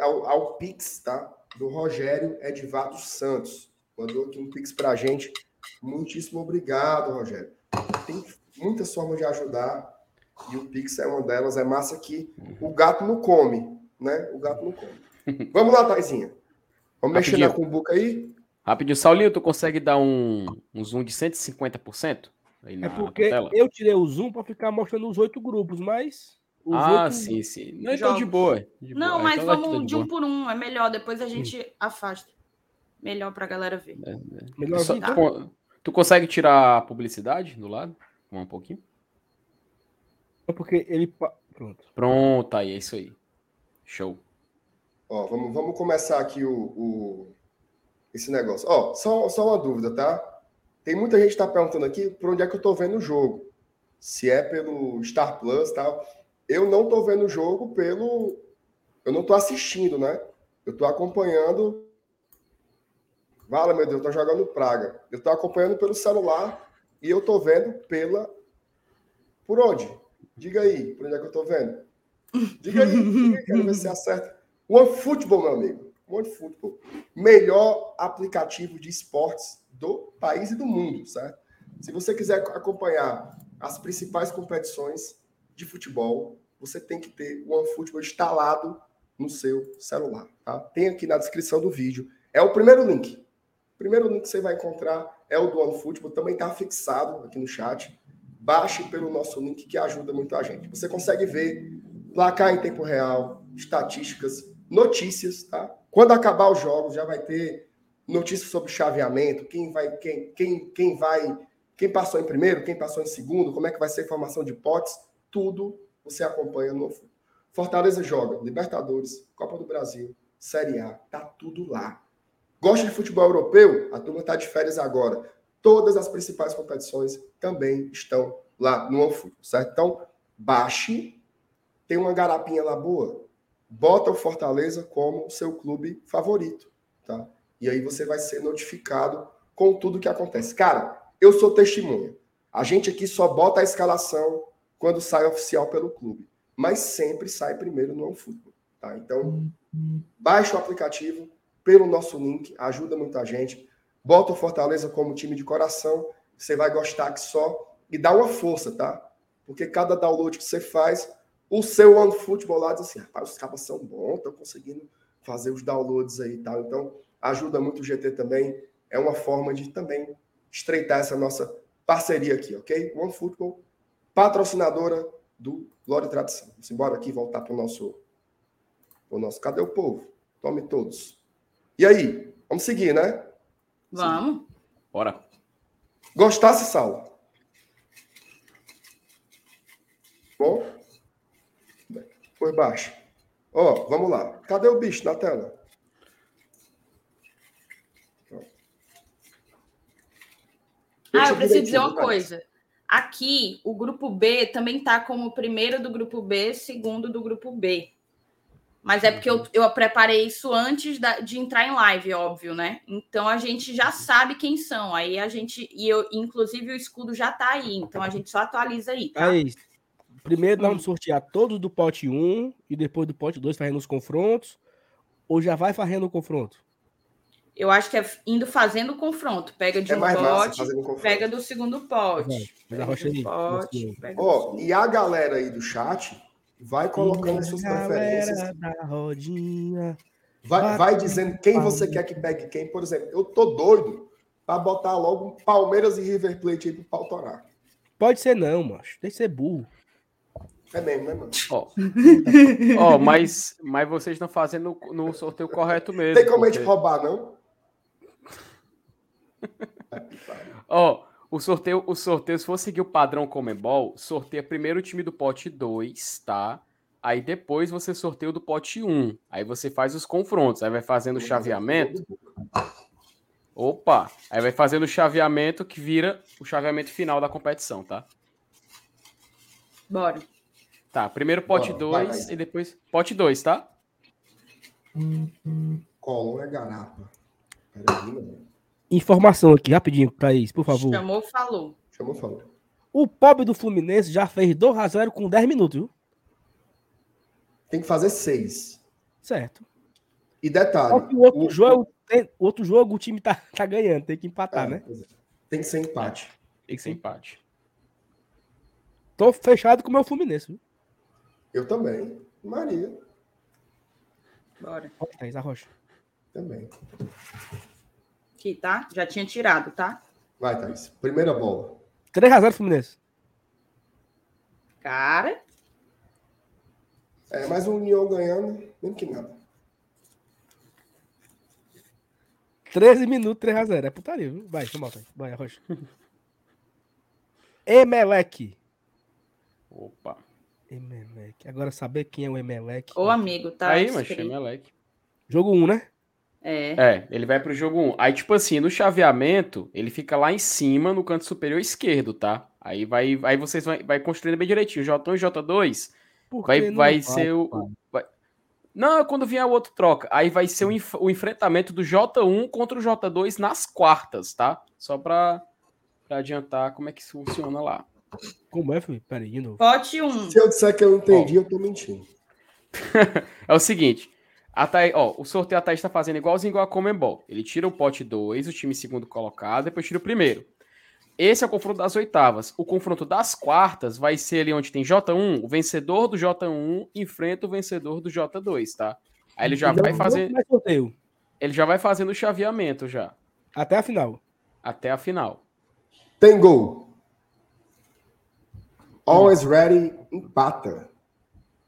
ao, ao Pix, tá? Do Rogério Edvaldo Santos. Mandou aqui um Pix pra gente. Muitíssimo obrigado, Rogério. Tem muitas formas de ajudar e o Pix é uma delas. É massa que o gato não come, né? O gato não come. Vamos lá, Taizinha. Vamos Rapidinho. mexer na cumbuca aí? Rapidinho, Saulinho, tu consegue dar um, um zoom de 150%? Aí é porque eu tirei o zoom para ficar mostrando os oito grupos, mas. ah, oito... sim, sim. Não, então de boa. De não, boa. mas então vamos de, de um por um, é melhor. Depois a gente sim. afasta. Melhor para a galera ver. É, é. Melhor Só, tá? tu, tu, consegue tirar a publicidade do lado? Um pouquinho? É porque ele. Pronto. Pronto, aí, é isso aí. Show. Ó, vamos, vamos começar aqui o, o esse negócio. Ó, só, só uma dúvida, tá? Tem muita gente que está perguntando aqui por onde é que eu estou vendo o jogo. Se é pelo Star Plus tal. Eu não estou vendo o jogo pelo. Eu não estou assistindo, né? Eu estou acompanhando. Vala, meu Deus, estou jogando Praga. Eu estou acompanhando pelo celular e eu estou vendo pela. Por onde? Diga aí, por onde é que eu estou vendo? Diga aí, diga aí quero ver se acerta. One Football, meu amigo. OneFootball, melhor aplicativo de esportes do país e do mundo, certo? Se você quiser acompanhar as principais competições de futebol, você tem que ter o OneFootball instalado no seu celular, tá? Tem aqui na descrição do vídeo. É o primeiro link. O primeiro link que você vai encontrar é o do OneFootball, também está fixado aqui no chat. Baixe pelo nosso link que ajuda muito a gente. Você consegue ver placar em tempo real, estatísticas, notícias, tá? Quando acabar os jogos, já vai ter notícias sobre chaveamento, quem vai, quem, quem, quem vai, quem passou em primeiro, quem passou em segundo, como é que vai ser a formação de potes, tudo você acompanha no Fortaleza joga Libertadores, Copa do Brasil, Série A, tá tudo lá. Gosta de futebol europeu? A turma tá de férias agora. Todas as principais competições também estão lá no OneFootball, certo? Então, baixe, tem uma garapinha lá boa, bota o Fortaleza como seu clube favorito, tá? E aí você vai ser notificado com tudo que acontece. Cara, eu sou testemunha. A gente aqui só bota a escalação quando sai oficial pelo clube, mas sempre sai primeiro no OneFootball, tá? Então, baixa o aplicativo pelo nosso link, ajuda muita gente. Bota o Fortaleza como time de coração, você vai gostar que só e dá uma força, tá? Porque cada download que você faz, o seu OneFootball lá diz assim, rapaz, os caras são bons, estão conseguindo fazer os downloads aí e tal. Então, ajuda muito o GT também. É uma forma de também estreitar essa nossa parceria aqui, ok? OneFootball, patrocinadora do Glória e Tradição. Vamos embora aqui voltar para o nosso, pro nosso. Cadê o povo? Tome todos. E aí? Vamos seguir, né? Vamos. Bora. Gostasse, Saulo? Bom? Por baixo. Ó, vamos lá. Cadê o bicho na tela? Ah, eu preciso dizer uma coisa. Aqui, o grupo B também está como primeiro do grupo B, segundo do grupo B. Mas é porque eu, eu preparei isso antes da, de entrar em live, óbvio, né? Então a gente já sabe quem são. Aí a gente. E eu, inclusive, o escudo já está aí. Então a gente só atualiza aí. Tá? É isso. Primeiro nós vamos sortear todos do pote 1 e depois do pote 2 fazendo os confrontos. Ou já vai fazendo o confronto? Eu acho que é indo fazendo o confronto. Pega de é um pote, pega do segundo pote. Pega do pote, pega oh, do... E a galera aí do chat vai colocando suas preferências. Da rodinha, vai, vai dizendo quem você quer que pegue quem. Por exemplo, eu tô doido para botar logo Palmeiras e River Plate aí pro pau torar. Pode ser não, macho. Tem que ser burro. É mesmo, né, mano? Ó, oh, mas, mas vocês estão fazendo no sorteio correto mesmo. Tem como porque... a gente roubar, não? Ó, oh, o sorteio, o sorteio, se for seguir o padrão Comembol, sorteia primeiro o time do pote 2, tá? Aí depois você sorteia o do pote 1. Um. Aí você faz os confrontos. Aí vai fazendo o chaveamento. Opa! Aí vai fazendo o chaveamento que vira o chaveamento final da competição, tá? Bora. Tá, primeiro pote 2 e depois pote 2, tá? Colom é garapa. Peraí, mano. Informação aqui, rapidinho, Thaís, por favor. Chamou, falou. Chamou, falou. O pobre do Fluminense já fez 2 a 0 com 10 minutos, viu? Tem que fazer 6. Certo. E detalhe. o outro, o, jogo, tem, outro jogo o time tá, tá ganhando, tem que empatar, é, né? É. Tem que ser empate. Tem que ser empate. Tô fechado com o meu Fluminense, viu? Eu também. Maria. Bora. Thaís Arrocha. Também. Aqui, tá? Já tinha tirado, tá? Vai, Thaís. Primeira bola. 3x0 Fluminense. Cara. É, mais um União ganhando, mesmo que nada. 13 minutos, 3x0. É putaria, viu? Vai, toma, vai, Arrocha. Emelec. Opa. Emelec. Agora saber quem é o Emelec. Ô, amigo, tá? Aí, mas Emelec. Jogo 1, né? É. É, ele vai pro jogo 1. Aí, tipo assim, no chaveamento, ele fica lá em cima, no canto superior esquerdo, tá? Aí vai, aí vocês vai, vai construindo bem direitinho. J1 e J2 vai, vai ser o. Vai... Não, quando vier o outro troca. Aí vai ser o, enf o enfrentamento do J1 contra o J2 nas quartas, tá? Só pra, pra adiantar como é que isso funciona lá. Como é, Felipe? Peraí, de novo. Pote 1. Se eu disser que eu não entendi, ó. eu tô mentindo. é o seguinte. A Thaís, ó, o sorteio a Thaís tá fazendo igualzinho igual a Comembol. Ele tira o pote 2, o time segundo colocado, depois tira o primeiro. Esse é o confronto das oitavas. O confronto das quartas vai ser ali onde tem J1. O vencedor do J1 enfrenta o vencedor do J2, tá? Aí ele já vai fazer. Ele já vai fazendo o chaveamento já. Até a final. Até a final. Tem gol. Always Ready empata.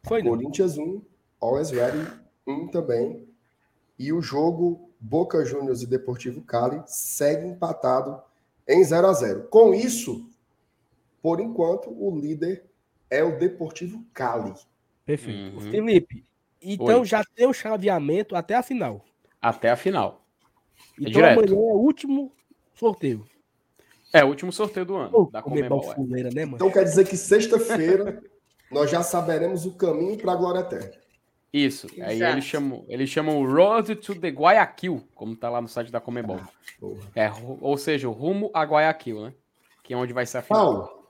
Foi, Corinthians 1, Always Ready 1 também. E o jogo Boca Juniors e Deportivo Cali segue empatado em 0 a 0. Com isso, por enquanto, o líder é o Deportivo Cali. Perfeito. Uhum. Felipe, então Oi. já tem o chaveamento até a final. Até a final. É então direto. amanhã é o último sorteio. É, o último sorteio do ano. Oh, da Comebol, é. fuleira, né, então quer dizer que sexta-feira nós já saberemos o caminho para a Glória Eterna. Isso. Exato. Aí eles chamam, eles chamam Road to the Guayaquil, como tá lá no site da Comebol. Ah, é, ou seja, o rumo a Guayaquil, né? Que é onde vai ser a final. Paulo,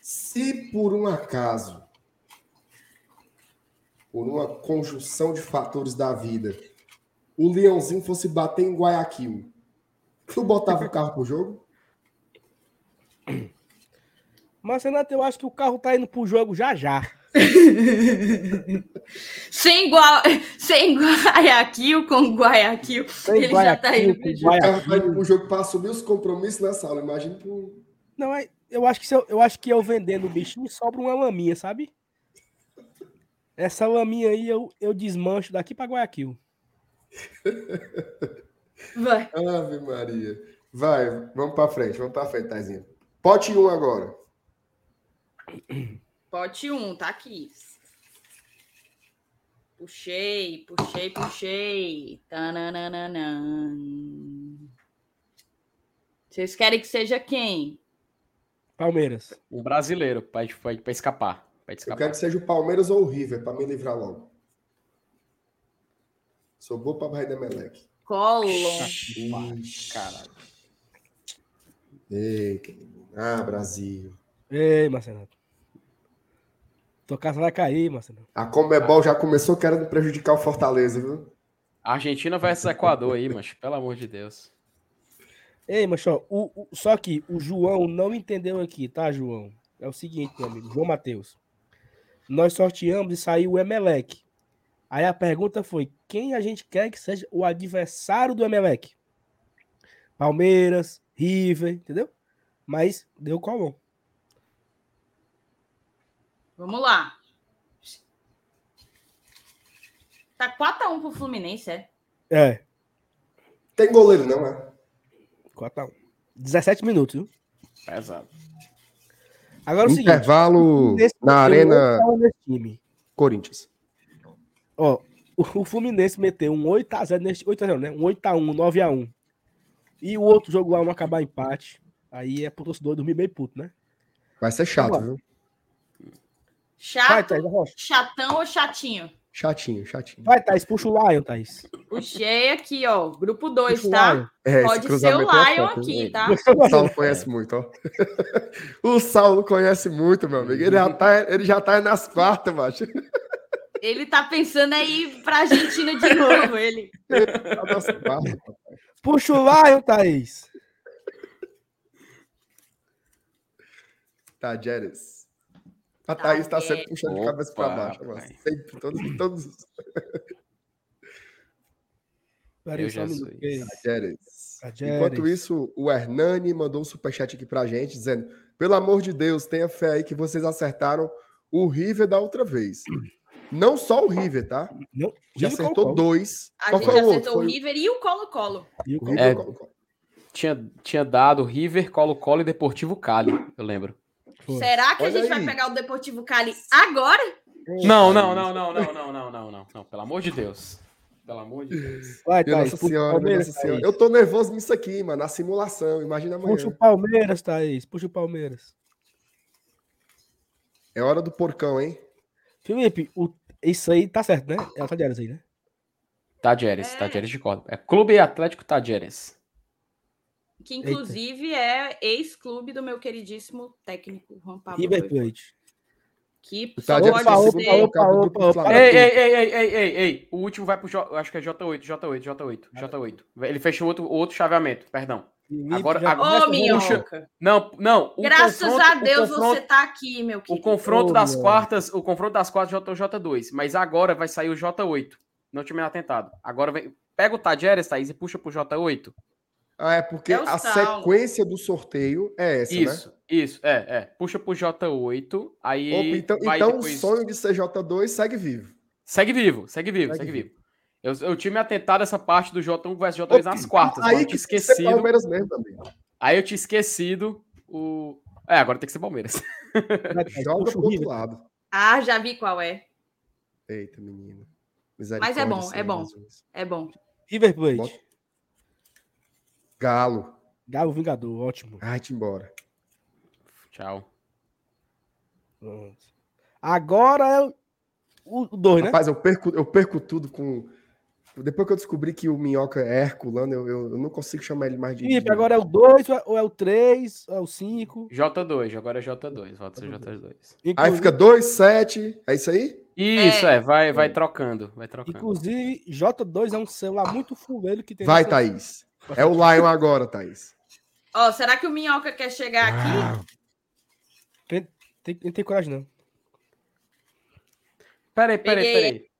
se por um acaso, por uma conjunção de fatores da vida, o Leãozinho fosse bater em Guayaquil, Tu botava o carro pro jogo? Mas, Renato, eu acho que o carro tá indo pro jogo já já. sem, igual, sem Guayaquil com Guayaquil, sem ele Guayaquil, já tá indo pro jogo. O carro tá indo pro jogo para assumir os compromissos nessa aula. Imagina pro... Não, é, eu acho que eu, eu acho que eu vendendo o bichinho sobra uma laminha, sabe? Essa laminha aí eu, eu desmancho daqui para Guayaquil. Vai. Ave Maria. Vai, vamos para frente, vamos para frente, Taizinho. Pote 1 um agora. Pote 1, um, tá aqui. Puxei, puxei, puxei. Tananana. Vocês querem que seja quem? Palmeiras. Um brasileiro, para escapar. Pra escapar. Eu quero que seja o Palmeiras ou o River, para me livrar logo. Sou bom para Bahia da Meleque. Colom. Caralho. Ei, ah, Brasil. Ei, Marcelo. Tua casa vai cair, Marcelo. A Comebol já começou querendo prejudicar o Fortaleza, viu? Argentina versus Equador aí, mas pelo amor de Deus. Ei, macho, o, o, só que o João não entendeu aqui, tá, João? É o seguinte, meu amigo, João Matheus. Nós sorteamos e saiu o Emelec. Aí a pergunta foi: quem a gente quer que seja o adversário do Emelec? Palmeiras, River, entendeu? Mas deu Colom. Vamos lá. Tá 4x1 pro Fluminense, é? É. Tem goleiro, não, é? 4x1. 17 minutos, viu? Pesado. Agora é o Intervalo seguinte, na Arena time. Corinthians. Ó, o, Fluminense meteu um 8x0 neste. 8x0, né? Um 8x1, 9x1. E o outro jogo lá, um acabar empate. Aí é pro torcedor dormir bem puto, né? Vai ser chato, viu? Chato, Vai, Thaís, chatão ou chatinho? Chatinho, chatinho. Vai, Thaís, puxa o Lion, Thaís. Puxei aqui, ó. Grupo 2, tá? É, Pode ser o é Lion aqui, tá? O Saulo conhece muito, ó. o Saulo conhece muito, meu amigo. Ele já tá, ele já tá nas quartas, macho. Ele tá pensando aí pra Argentina de novo, ele. Tá puxa o Lion, Thaís. Tá, Jeres. A Thaís está sempre puxando de cabeça para baixo. Sempre, todos. todos... Enquanto isso, o Hernani mandou um superchat aqui pra gente, dizendo: pelo amor de Deus, tenha fé aí que vocês acertaram o River da outra vez. Não só o River, tá? Não, Já acertou Colo -Colo. dois. A Qual gente acertou o, o River e o Colo-Colo. É, tinha, tinha dado River, Colo-Colo e Deportivo Cali, eu lembro. Será que Olha a gente aí. vai pegar o Deportivo Cali agora? Não, não, não, não, não, não, não, não, não, não, pelo amor de Deus. Pelo amor de Deus. Vai, Thaís, nossa senhora, Palmeiras, nossa senhora. Eu tô nervoso nisso aqui, mano, na simulação, imagina amanhã. Puxa o Palmeiras, Thaís, puxa o Palmeiras. É hora do porcão, hein? Felipe, o... isso aí tá certo, né? É o Tadieres aí, né? Tadieres, é. Tadieres de corda. É Clube Atlético Tadieres que inclusive Eita. é ex-clube do meu queridíssimo técnico Juan Pablo. River Plate. Que só pode opa, ser... Opa, opa, ei, ei, ei, ei, ei, ei, ei, o último vai pro, J... acho que é J8, J8, J8, J8. Ele fechou outro, outro chaveamento, perdão. Agora, agora Ô, minhoca. Não, não. Graças a Deus você tá aqui, meu querido. O confronto oh, das quartas, o confronto das quartas J2, mas agora vai sair o J8. Não tinha me atentado. Agora vem, pega o Tajeres, Thaís, e puxa pro J8. Ah, é porque é a sequência do sorteio é essa, isso, né? Isso, é, é. Puxa pro J8, aí. Opa, então então depois... o sonho de ser J2 segue vivo. Segue vivo, segue vivo, segue, segue vivo. vivo. Eu, eu tinha me atentado essa parte do J1 vs J2 Opa, nas quartas. Aí que esquecido. Palmeiras mesmo também. Aí eu tinha esquecido o. É, agora tem que ser Palmeiras. Joga pro outro lado. Ah, já vi qual é. Eita, menino. Mas é bom, é bom. É bom. River Plate. Galo. Galo Vingador, ótimo. Vai-te embora. Tchau. Agora é o 2, né? Rapaz, eu perco, eu perco tudo com. Depois que eu descobri que o Minhoca é Herculano, eu, eu, eu não consigo chamar ele mais de. Felipe, agora é o 2, ou é o 3, ou é o 5? J2, agora é J2, volta ser J2. Aí fica 2, 7, é isso aí? Isso, é, é vai, vai trocando, vai trocando. Inclusive, J2 é um celular muito fuleiro que tem. Vai, Thaís. É o Lion agora, Thaís. Ó, oh, será que o Minhoca quer chegar aqui? Tem, tem, não tem coragem, não. Peraí, peraí, peraí.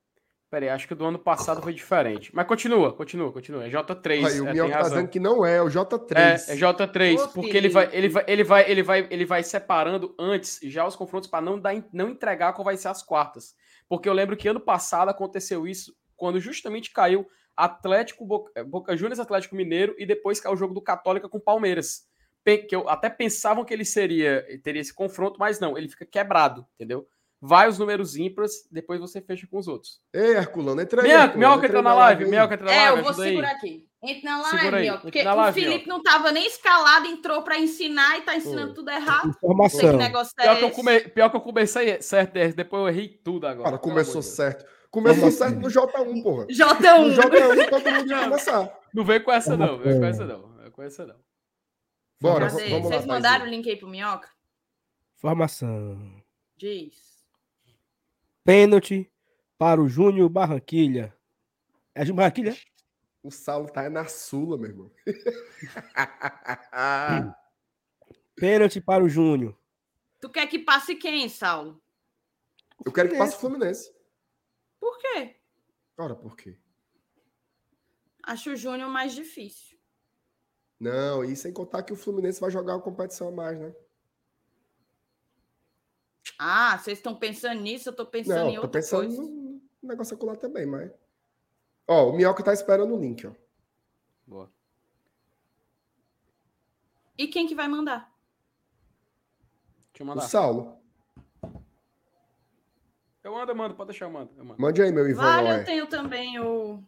Peraí, acho que o do ano passado foi diferente. Mas continua, continua, continua. É J3. Aí, o é, Minhoca tá dizendo que não é, é o J3. É, é J3, porque ele vai, ele, vai, ele, vai, ele, vai, ele vai separando antes já os confrontos para não, dar, não entregar qual vai ser as quartas. Porque eu lembro que ano passado aconteceu isso, quando justamente caiu Atlético, Boca, eh, Boca Juniors, Atlético Mineiro e depois caiu o jogo do Católica com Palmeiras. Que eu até pensavam que ele seria teria esse confronto, mas não, ele fica quebrado, entendeu? Vai os números ímpares, depois você fecha com os outros. Ei, Herculano, entra aí. Minhoca, Minhoca entra na live. Minhoca entra na live. É, eu vou segurar aí. aqui. Entra na live, aí, porque na live, o Felipe ó. não estava nem escalado, entrou para ensinar e está ensinando tudo errado. Informação. Que negócio é pior, que eu come... pior que eu comecei certo, depois eu errei tudo agora. Cara, começou certo. Começou certo no J1, porra. J1. No J1 todo mundo ia começar. Não vem com essa, não. Vem com essa, não. Vem com essa, não. Bora, Cadê? vamos Vocês lá, mandaram o link aí pro Minhoca? Formação. Diz. Pênalti para o Júnior Barranquilha. É Júnior Barranquilha? O Saulo tá na Sula, meu irmão. Pênalti para o Júnior. Tu quer que passe quem, Saulo? Eu quero que passe o Fluminense. Por quê? Ora, por quê? Acho o Júnior mais difícil. Não, e sem contar que o Fluminense vai jogar uma competição a mais, né? Ah, vocês estão pensando nisso? Eu tô pensando Não, em tô outra pensando coisa. no negócio acolá também, mas. Ó, o Minhoca tá esperando o link, ó. Boa. E quem que vai mandar? Deixa eu O mandar. Saulo. Eu mando, eu mando, pode deixar, eu mando. Eu mando. Mande aí, meu Ivan Vale, eu tenho também o.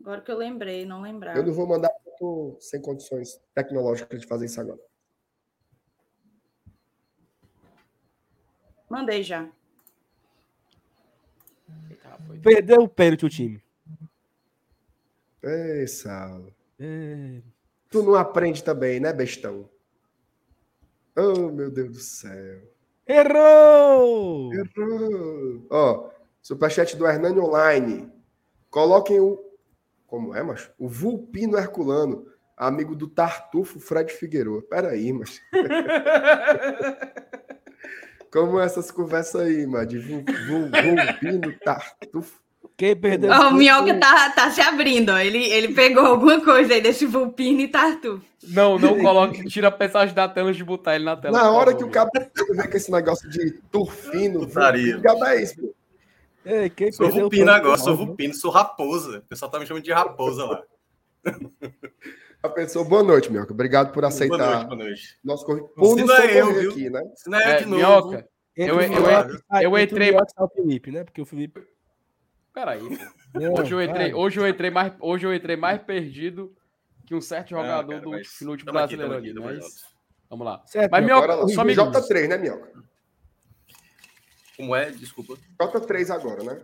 Agora que eu lembrei, não lembrava. Eu não vou mandar porque eu tô sem condições tecnológicas de fazer isso agora. Mandei já. Perdeu o pênalti o time. Ei, Saulo. É. Tu não aprende também, né, bestão? Oh, meu Deus do céu. Errou! Errou. Ó, superchat do Hernani Online. Coloquem o. Como é, macho? O Vulpino Herculano, amigo do Tartufo Fred Figueiredo. Peraí, mas. Como essas conversas aí, mano? De Vulpino Tartufo. Quem perdeu Ó, o Minhoca tá, tá se abrindo, ó. Ele, ele pegou alguma coisa aí desse Vulpino e Tartu. Não, não coloque. Tira a mensagem da tela de botar ele na tela. Na hora favor, que o cabo vê com esse negócio de turfino, Putaria. que diabo é isso, pô? Ei, quem Sou Vulpino o agora, sou. Vulpino, sou raposa. O pessoal tá me chamando de raposa lá. A pessoa, boa noite, Mioca. Obrigado por aceitar Boa noite, boa noite. nosso convite. Se Por não é eu, viu? aqui, né? Se não é, eu É, de novo. Minhoca, Eu- eu- Minhoca eu entre entrei- o Minhoca o Felipe, né? Porque o Felipe. Peraí. Não, Hoje eu entrei, hoje eu entrei mais, hoje eu entrei mais perdido que um certo jogador cara, do mas último, aqui, brasileiro tamo aqui, tamo mas vamos lá. Certo, Mas Minhoca. Minhoca, só me diz. J3, né, Mioca? Como é? Desculpa. J3 agora, né?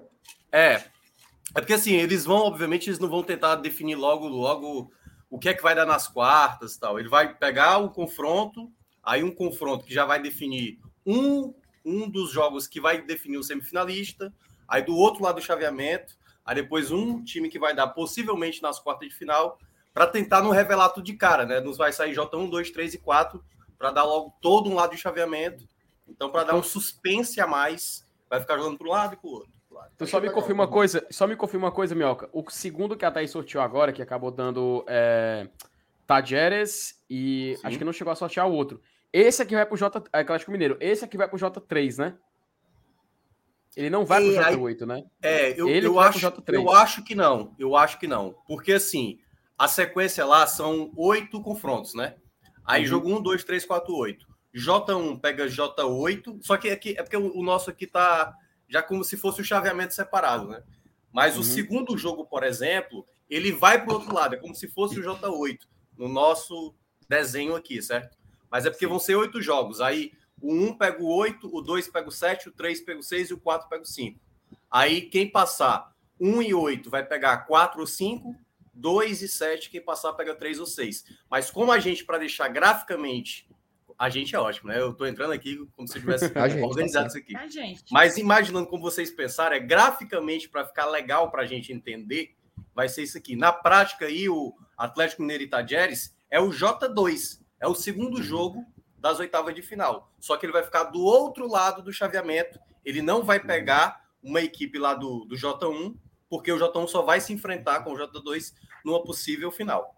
É. É porque assim, eles vão, obviamente, eles não vão tentar definir logo, logo o que é que vai dar nas quartas e tal. Ele vai pegar o confronto, aí um confronto que já vai definir um, um dos jogos que vai definir o semifinalista, aí do outro lado do chaveamento, aí depois um time que vai dar possivelmente nas quartas de final, para tentar não revelar tudo de cara, né? Nos vai sair J1, 2, 3 e 4, para dar logo todo um lado de chaveamento. Então, para dar um suspense a mais, vai ficar jogando para um lado e para o outro. Pro. Tu só me confirma uma coisa, só me confirma uma coisa, Minhoca. O segundo que a Thaís sorteou agora, que acabou dando é, Tajeres e Sim. acho que não chegou a sortear o outro. Esse aqui vai pro J, Atlético Mineiro. Esse aqui vai pro J3, né? Ele não vai pro E aí- J8, né? É, eu, Ele eu, acho, pro J3. eu acho que não. Eu acho que não. Porque assim, a sequência lá são oito confrontos, né? Aí Uhum. jogo um, dois, três, quatro, oito. J1 pega J8, só que aqui, é porque o, o nosso aqui tá já como se fosse o chaveamento separado, né? Mas Uhum. o segundo jogo, por exemplo, ele vai para o outro lado, é como se fosse o J8 no nosso desenho aqui, certo? Mas é porque vão ser oito jogos. Aí o 1 pega o 8, o 2 pega o 7, o 3 pega o 6 e o 4 pega o 5. Aí quem passar 1 e 8 vai pegar 4 ou 5, 2 e 7, quem passar pega 3 ou 6. Mas como a gente, para deixar graficamente, a gente é ótimo, né? Eu tô entrando aqui como se eu tivesse A gente, organizado tá isso aqui. A gente. Mas imaginando como vocês pensaram, é graficamente para ficar legal para a gente entender, vai ser isso aqui. Na prática, aí, o Atlético Mineiro e Tajeres é o J2, é o segundo jogo das oitavas de final. Só que ele vai ficar do outro lado do chaveamento. Ele não vai pegar uma equipe lá do, do J1, porque o J1 só vai se enfrentar com o J2 numa possível final.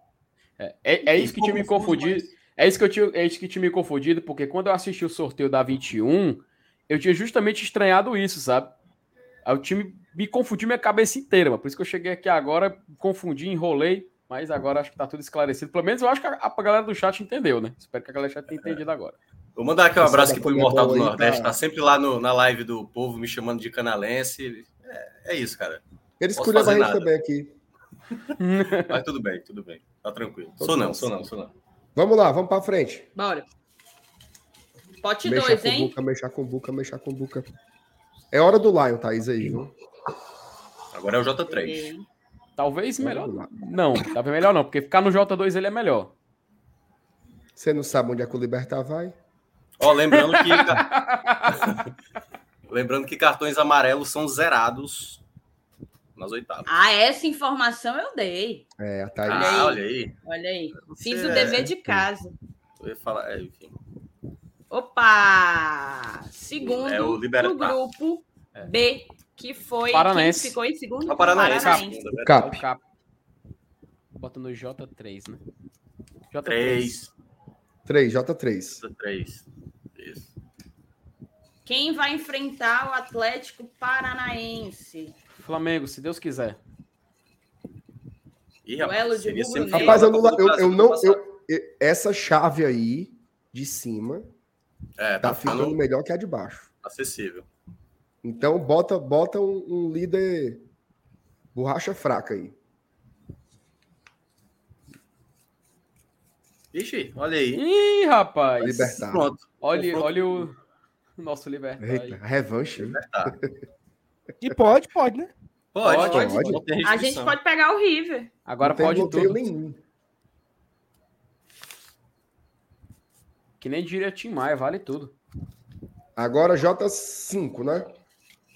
É, é, é isso que tinha me confundido. É isso que eu tinha, é isso que tinha me confundido, porque quando eu assisti o sorteio da 21, eu tinha justamente estranhado isso, sabe? Aí o time me confundiu minha cabeça inteira, mano. por isso que eu cheguei aqui agora, confundi, enrolei, mas agora acho que tá tudo esclarecido. Pelo menos eu acho que a, a galera do chat entendeu, né? Espero que a galera do chat tenha entendido agora. Vou mandar aqui um abraço aqui pro Comebol Imortal do Nordeste. tá- Tá sempre lá no- na live do povo me chamando de canalense. É, é isso, cara. Ele escolheu a gente nada. também aqui. Mas tudo bem, tudo bem. Tá tranquilo. Tô Sou não, bem. sou não, sou não. Vamos lá, vamos pra frente. Bora. Pote Mexa 2, com hein? buca, mexa com buca, mexa com buca. É hora do Lion, Thaís, aí, viu? Agora é o J3. Peguei. Talvez melhor. Não, talvez melhor não, porque ficar no J2 ele é melhor. Você não sabe onde é que o Libertar vai? Ó, lembrando que. lembrando que cartões amarelos são zerados nas oitavas. Ah, essa informação eu dei. É, a Thaís. Ah, olha aí. Olha aí. Fiz Você o é- dever de casa. Eu ia falar, é, enfim. Opa! Segundo É o Libertar. grupo B, que foi. Paranense. Quem ficou em segundo? O Paranaense. Paranaense. O É Cap. o Cap. Bota no J3, né? J3. 3, 3, J3. J3. Isso. Quem vai enfrentar o Atlético Paranaense? Flamengo, se Deus quiser. Ih, rubro Rapaz, eu não, eu, eu não eu, essa chave aí de cima é, tá, tá ficando melhor que a de baixo. Acessível. Então bota bota um, um líder borracha fraca aí. Ixi, olha aí. Ih, rapaz. Libertar. Pronto. Olha, olha o nosso Libertar. Eita, revanche. Libertar. E pode, pode, né? Pode, Pode, pode. pode. A gente pode pegar o River. Agora Não pode tudo. nenhum. Que nem diria Tim Maia, vale tudo. Agora J5, né?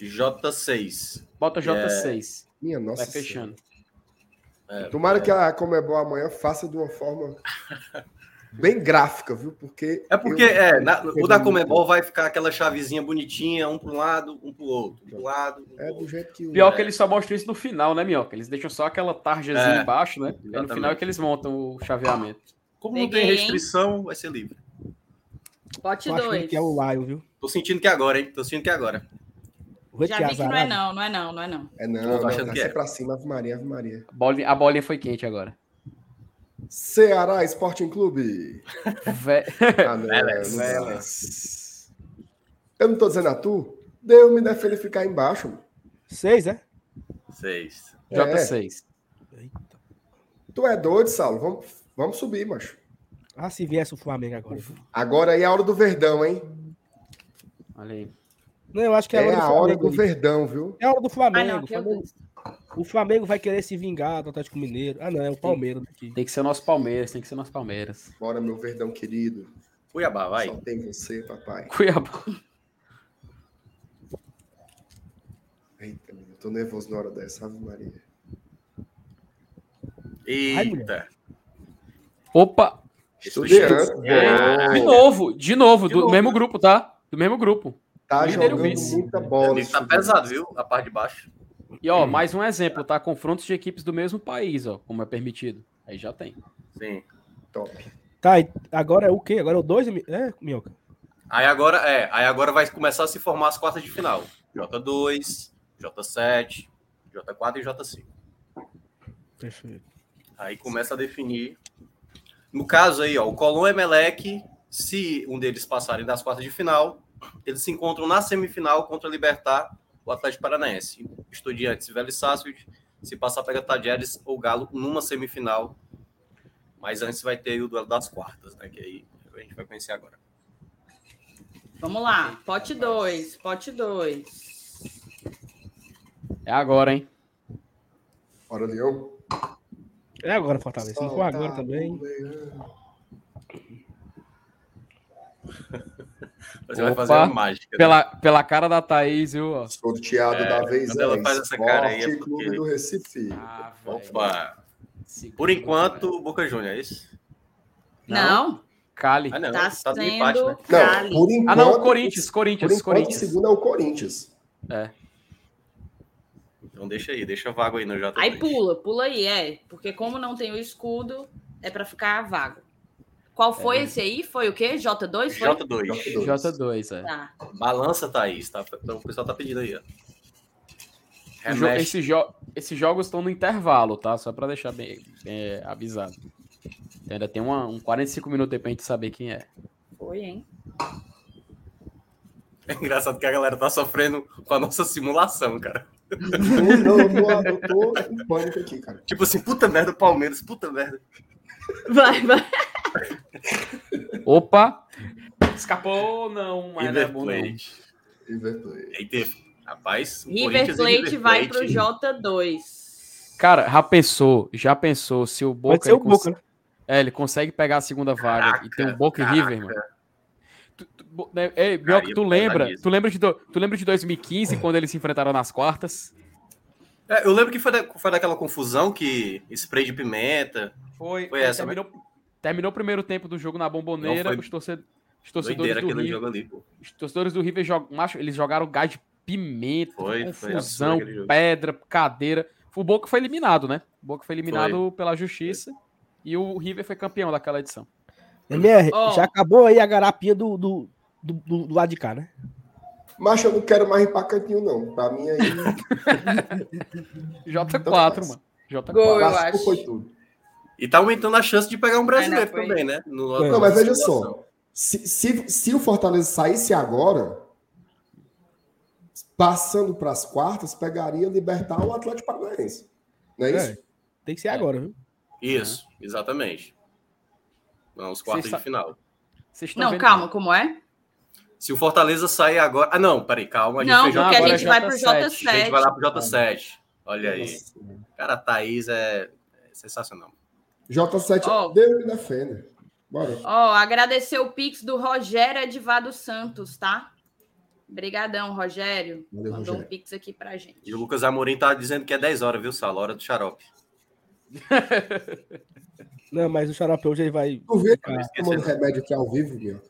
J6. Bota É. J6. Minha nossa. Vai fechando. Senhora. Tomara que a Comebol amanhã faça de uma forma bem gráfica, viu? Porque É porque eu- é, na- o da Comebol vai ficar aquela chavezinha bonitinha, um para um lado, um para o outro. Um pro lado. um pro é do outro. jeito que o- Pior que eles só mostram isso no final, né, Minhoca? Eles deixam só aquela tarjazinha É, embaixo, né? Aí no exatamente. final é que eles montam o chaveamento. Como não tem hein? restrição, vai ser livre. Pote Tô achando 2. que é o Lion, viu? Tô sentindo que é agora, hein? Tô sentindo que é agora. Já vi que não é não, não é não, não é não. É não, não, tá que é. pra cima, Ave Maria, Ave Maria. A bolinha, a bolinha foi quente agora. Ceará Sporting Clube. Vé- Ah, não, Vélez, não. Vélez. Eu não tô dizendo a tu? Deu me deve ele ficar embaixo. mano. Seis, é? Seis. É. J6. Tu é doido, Saulo? Vamos, vamos subir, macho. Ah, se viesse o Flamengo agora. Agora aí é a hora do Verdão, hein? Olha aí. Não, eu acho que é, É a hora do Flamengo. Verdão, viu? É a hora do Ah, Flamengo. não, o, que eu Flamengo o Flamengo vai querer se vingar do Atlético Mineiro. Ah, não, é o Palmeiras aqui. Tem que ser o nosso Palmeiras, tem que ser o nosso Palmeiras. Bora, meu Verdão querido. Cuiabá, vai. Só tem você, papai. Cuiabá. Eita, eu tô nervoso na hora dessa, Ave Maria. Eita. Opa! Estudiante, De bom. novo, de novo, De do novo. mesmo grupo, tá? Do mesmo grupo. Tá Líder jogando vice. muita bola. tá pesado, viu? A parte de baixo. E ó, mais um exemplo, tá? Confrontos de equipes do mesmo país, ó, como é permitido. Aí já tem. Sim. Top. Tá, e agora é o quê? Agora é o 2? É, Minhoca. Aí agora, é, aí agora vai começar a se formar as quartas de final. J2, J7, J4 e J5. Perfeito. Aí começa a definir. No caso aí, ó, o Colón e Emelec, se um deles passarem das quartas de final, eles se encontram na semifinal contra o Libertar, o Atlético Paranaense. Estudiantes e Vélez Sarsfield, se passar pega Tadieres ou Galo numa semifinal. Mas antes vai ter o duelo das quartas, né? Que aí a gente vai conhecer agora. Vamos lá. Pote 2. Pote 2. É agora, hein? Bora, Leão. É agora, Fortaleza. Se não for agora também. Você vai Opa, fazer uma mágica. né? Pela, pela cara da Thaís, viu? Sorteado É, da vez quando ela faz essa cara aí, é porque- Clube do Recife. Ah. Opa! Por enquanto. Boca Juniors, é isso? Não, Cali. Ah, não. tá Tá no empate, sendo né? Não, Cali. por enquanto. Ah, não, Corinthians, Por Corinthians, enquanto, o Corinthians. segundo é o Corinthians. É. Então deixa aí, deixa vago aí no J2. Aí pula, pula aí, é. Porque como não tem o escudo, é pra ficar vago. Qual foi esse aí? Foi o quê? J2? Foi? J2. J2, é. Tá. Balança, Thaís. Tá? Então, o pessoal tá pedindo aí, ó. Jo- Remexe. esse jo- esses jogos estão no intervalo, tá? Só pra deixar bem, bem avisado. Então, ainda tem uma, um 45 minutos aí pra gente saber quem é. Foi, hein? É engraçado que a galera tá sofrendo com a nossa simulação, cara. Não, não, eu tô- eu tô em pânico aqui, cara. Tipo assim, puta merda, Palmeiras, puta merda. Vai, vai. Opa! Escapou, não, mas não é River. Plate. River Plate. Rapaz, o River e Plate River vai Plate- pro J2. Cara, já pensou, já pensou se o Boca. Pode ser o cons- Boca, né? É, ele consegue pegar a segunda vaga Caraca, e tem um Boca e caraca. River, mano. Tu, tu, né, ei, Bioca, Aí tu é lembra? pesadíssimo. Tu lembra, de do- tu lembra de 2015, quando eles se enfrentaram nas quartas? É, eu lembro que foi, da- foi daquela confusão que spray de pimenta. Foi, Foi essa, terminou, terminou o primeiro tempo do jogo na bomboneira, Não, foi os, os torcedores Doideira do aquele River, jogo ali, pô. os torcedores do River jog, macho, eles jogaram gás de pimenta, Foi, foi confusão, jogo. pedra, cadeira. O Boca foi eliminado, né? O Boca foi eliminado pela justiça e o River foi campeão daquela edição. MR, Ó. já acabou aí a garapinha do, do, do- do lado de cá, né? Mas eu não quero mais ir pra cantinho, não. Pra mim aí. J4, mano. J4. Gol, eu acho. Foi tudo. E tá aumentando a chance de pegar um brasileiro foi. também, né? No, Não, mas veja só. Se, se, se o Fortaleza saísse agora, passando para as quartas, pegaria libertar o Atlético Paranaense. Não é isso? É, tem que ser agora, viu? Isso, exatamente. Não, os quartos Vocês de final. Não, vendo- calma, como é? Se o Fortaleza sair agora. Ah, não, peraí, calma. A gente Não, fez porque a gente vai pro J7. A gente vai J7. lá pro J7. Olha aí. Cara, a Thaís é é sensacional. J7, Ó. Deus me defenda. Bora. Ó, agradecer o Pix do Rogério Edvado Santos, tá? Obrigadão, Rogério. Valeu, Mandou Rogério. um Pix aqui pra gente. E o Lucas Amorim tá dizendo que é 10 horas, viu, Sala? Hora do xarope. Não, mas o xarope hoje ele vai. Tu tá tomando remédio aqui ao vivo, Guilherme?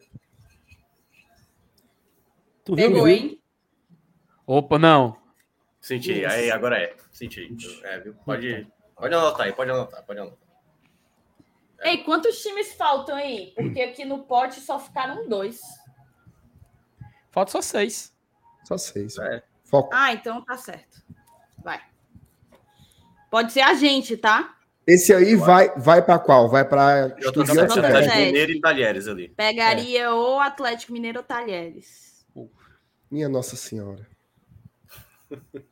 Tu viu, Pegou, viu? hein? Opa, não. Senti, aí agora é. Senti. É, viu? Pode, pode anotar aí, pode anotar, pode anotar. Ei, quantos times faltam aí? Porque aqui no pote só ficaram dois. Falta só seis. Só seis. É. Foco. Ah, então tá certo. Vai. Pode ser a gente, tá? Esse aí vai, vai para qual? Vai para Eu tô Estudiantes? J7. Atlético J7. Mineiro e Talheres ali. Pegaria ou Atlético Mineiro ou Talheres. Minha Nossa Senhora.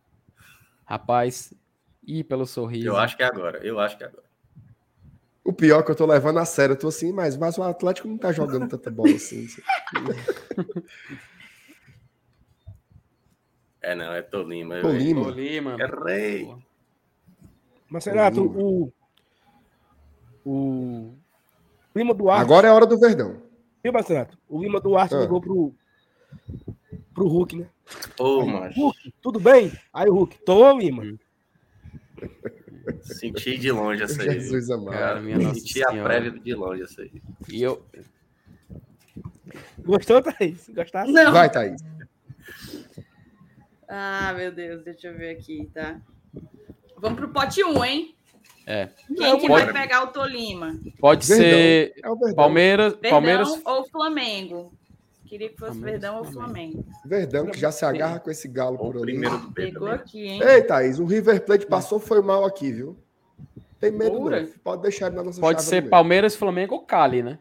Rapaz, e pelo sorriso. Eu acho que é agora. Eu acho que é agora. O pior é que eu tô levando a sério, eu tô assim, mas, mas o Atlético não tá jogando tanta bola assim. É, não, é Tolima. Tolima. Tolima. Errei. Mas, Renato, o. O. Lima Duarte. Agora é a hora do Verdão. Viu, Renato? O Lima Duarte Ah. ligou pro. Pro Hulk, né? Ô, macho. Hulk, tudo bem? Aí o Hulk, tô, Lima. Senti de longe essa aí. Jesus amado. Cara, minha nossa Senti a senhora. prévia de longe essa aí. E eu. Gostou, Thaís? Gostasse? Não. Vai, Thaís. Ah, meu Deus, deixa eu ver aqui, tá? Vamos pro pote 1, hein? É. Quem Não, que pode- vai pegar o Tolima? Pode Verdão. ser É. Palmeiras. Verdão Palmeiras. ou Flamengo? Queria que fosse Palmeiras, Verdão ou Flamengo. Flamengo. Verdão que já se agarra com esse galo O por ali. primeiro do B Pegou também. aqui, hein? Ei, Thaís, o River Plate passou, foi mal aqui, viu? Tem medo Pura. não. Pode deixar ele na nossa Pode ser Palmeiras, Flamengo ou Cali, né?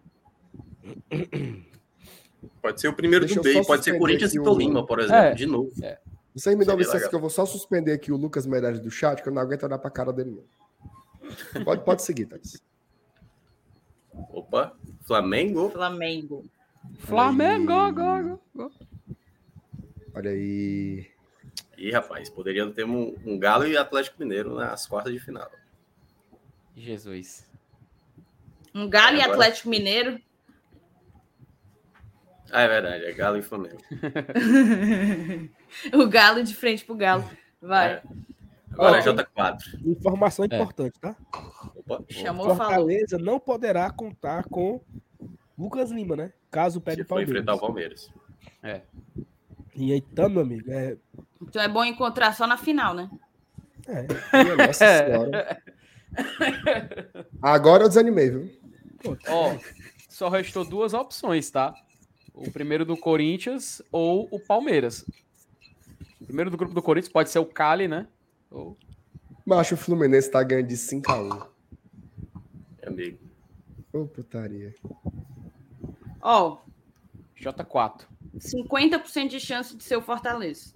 Pode ser o primeiro Deixa do B. Pode ser Corinthians e o- Tolima, por exemplo. É. De novo. mesmo. Vocês me dão licença legal. que eu vou só suspender aqui o Lucas Meirelles do chat, que eu não aguento olhar pra cara dele não. Pode, pode seguir, Thaís. Opa, Flamengo. Flamengo. Flamengo, go, go, go. Olha aí. Ih, rapaz, poderiam ter um, um Galo e Atlético Mineiro nas quartas de final. Jesus. Um Galo e Agora- Atlético Mineiro. Ah, é verdade, é Galo e Flamengo. o Galo de frente pro Galo. Vai. É. Agora Ó, é J4. Informação É. importante, tá? Opa, Chamou, falou. Fortaleza não poderá contar com Lucas Lima, né? Caso pegue o Palmeiras. enfrentar o Palmeiras. E aí, tá, meu amigo? É, Então é bom encontrar só na final, né? é, Minha Nossa Senhora. Agora eu desanimei, viu? Ó, só restou duas opções, tá? O primeiro do Corinthians ou o Palmeiras. O primeiro do grupo do Corinthians pode ser o Cali, né? Ou... Macho, o Fluminense tá ganhando de 5x1. É amigo. Ô, putaria. Ó, J4. 50% de chance de ser o Fortaleza.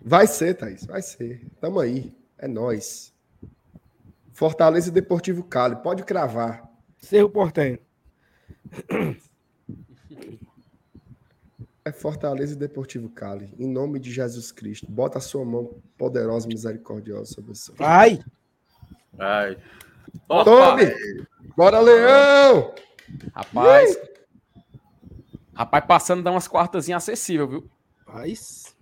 Vai ser, Thaís, vai ser. Tamo aí. É nós. Fortaleza e Deportivo Cali. Pode cravar. Cerro Portenho. É Fortaleza e Deportivo Cali. Em nome de Jesus Cristo. Bota a sua mão poderosa e misericordiosa sobre o seu. Ai! Ai. Tome! Bora, Leão! Rapaz. Rapaz, passando dá umas quartazinhas acessível, viu? Mas...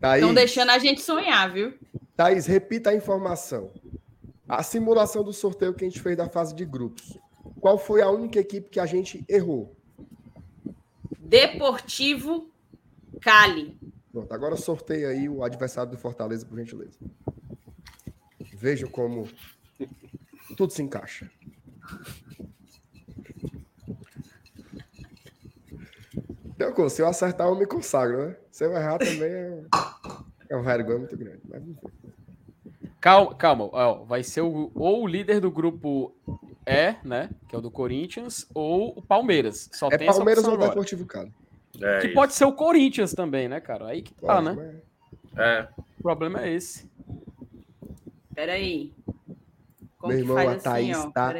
Thaís, Estão deixando a gente sonhar, viu? Thaís, repita a informação. A simulação do sorteio que a gente fez da fase de grupos. Qual foi a única equipe que a gente errou? Deportivo Cali. Pronto, agora sorteia aí o adversário do Fortaleza, por gentileza. Vejam como tudo se encaixa. Então, se eu acertar, eu me consagro, né? Se eu errar também é, é um vergonha muito grande. Mas Calma, calma. Ó, vai ser o, ou o líder do grupo E, né? Que é o do Corinthians, ou o Palmeiras. Só é tem Palmeiras ou Deportivo Cali. É que isso. pode ser o Corinthians também, né, cara? Aí que tá, pode, né? É. O problema é esse. Peraí. Como Meu irmão, a assim, Thaís ó? tá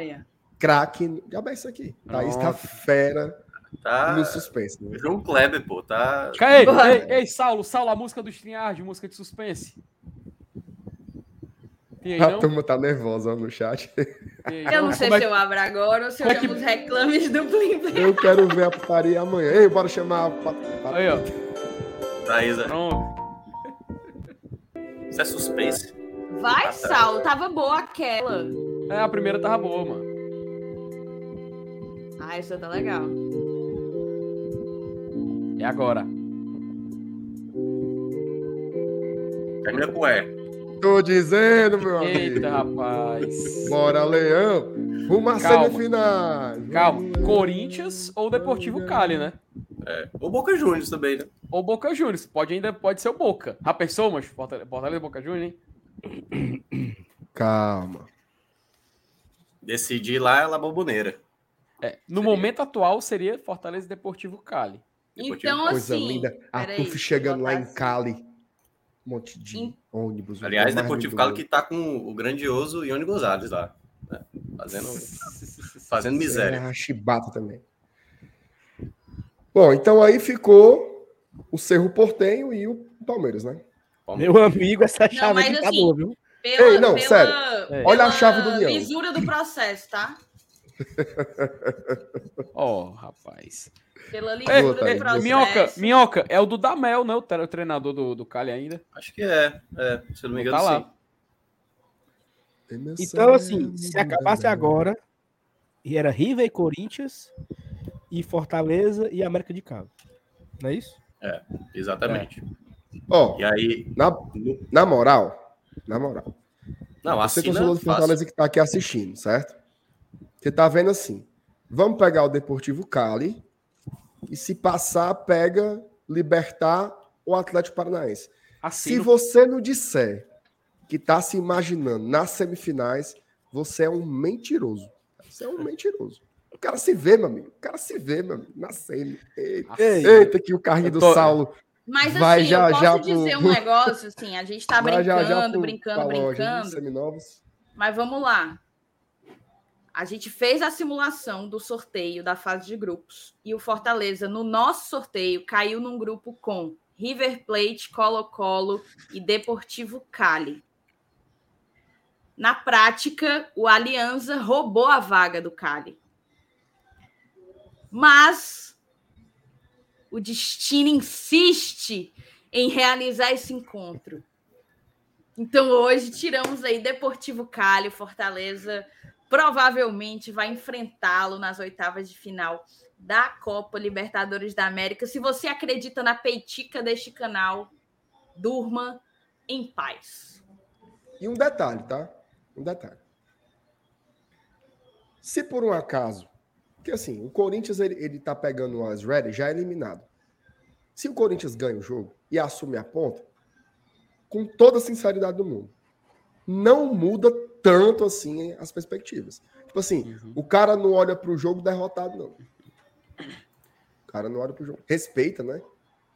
craque. Já vai isso aqui. Thaís tá fera Tá. No suspense. Né? João Kleber, pô, tá. Ei, ei, ei, Saulo, Saulo, a música do Stringard, música de suspense. Aí, a turma tá nervosa no chat. Aí, eu não sei é se eu abro agora ou se eu é que... os reclames do Plim Eu quero ver a putaria amanhã. Ei, bora chamar a. Aí, ó. Thaísa. Pronto. Isso é suspense. Vai, ah, tá. Saulo, tava boa aquela. É, a primeira tava boa, mano. Ah, essa tá legal. É agora. Termina com E. Tô dizendo, meu amigo. Eita, rapaz. Bora, Leão. Rumo à semifinal. Calma. Corinthians ou Deportivo Cali, né? É. Ou Boca Juniors também, né? Ou Boca Juniors. Pode ainda pode ser o Boca. Já pensou, mas Fortaleza e Boca Juniors, hein? Calma. Decidir lá é La Boboneira. É, no seria. momento atual seria Fortaleza e Deportivo Cali. Então, Coisa assim. linda. A TUF chegando lá em Cali. Um monte de em... ônibus. Aliás, Deportivo Cali que tá com o grandioso Ione Gonzalez lá. Né? Fazendo, fazendo miséria. É, a chibata também. Bom, então aí ficou o Cerro Portenho e o Palmeiras, né? Meu amigo, essa chave não, tá assim, boa, viu? Pela, Ei, não, pela, sério. Pela Olha a chave do Leão. lisura do processo, tá? Ó, oh, rapaz. Pela é, é, Minhoca, Minhoca, é o do Damel, né? O treinador do, do Cali ainda. Acho que é. é se eu não me engano, tá lá. Então, assim, se acabasse agora, e era River e Corinthians, e Fortaleza e América de Cabo. Não é isso? É, exatamente. Ó, oh, e aí... na, na moral, na moral. Não, você que do Fortaleza que tá aqui assistindo, certo? Você tá vendo assim, vamos pegar o Deportivo Cali, e se passar, pega Libertar ou Atlético Paranaense. Assim, se você não disser que está se imaginando nas semifinais, você é um mentiroso. Você é um mentiroso. O cara se vê, meu amigo. O cara se vê, meu amigo, na semi. Eita, eita que o carrinho tô... do Saulo. Mas vai assim, já, eu posso já dizer pro... um negócio, assim, a gente tá brincando, já, já brincando, brincando. Mas vamos lá. A gente fez a simulação do sorteio da fase de grupos e o Fortaleza, no nosso sorteio, caiu num grupo com River Plate, Colo-Colo e Deportivo Cali. Na prática, o Aliança roubou a vaga do Cali. Mas o destino insiste em realizar esse encontro. Então hoje tiramos aí Deportivo Cali, Fortaleza provavelmente vai enfrentá-lo nas oitavas de final da Copa Libertadores da América. Se você acredita na peitica deste canal, durma em paz. E um detalhe, tá? Um detalhe. Se por um acaso, que assim, o Corinthians ele, ele tá pegando as Ready já eliminado. Se o Corinthians ganha o jogo e assume a ponta, com toda a sinceridade do mundo, não muda tanto assim as perspectivas. Tipo assim, uhum. o cara não olha para o jogo derrotado, não. O cara não olha para o jogo. Respeita, né?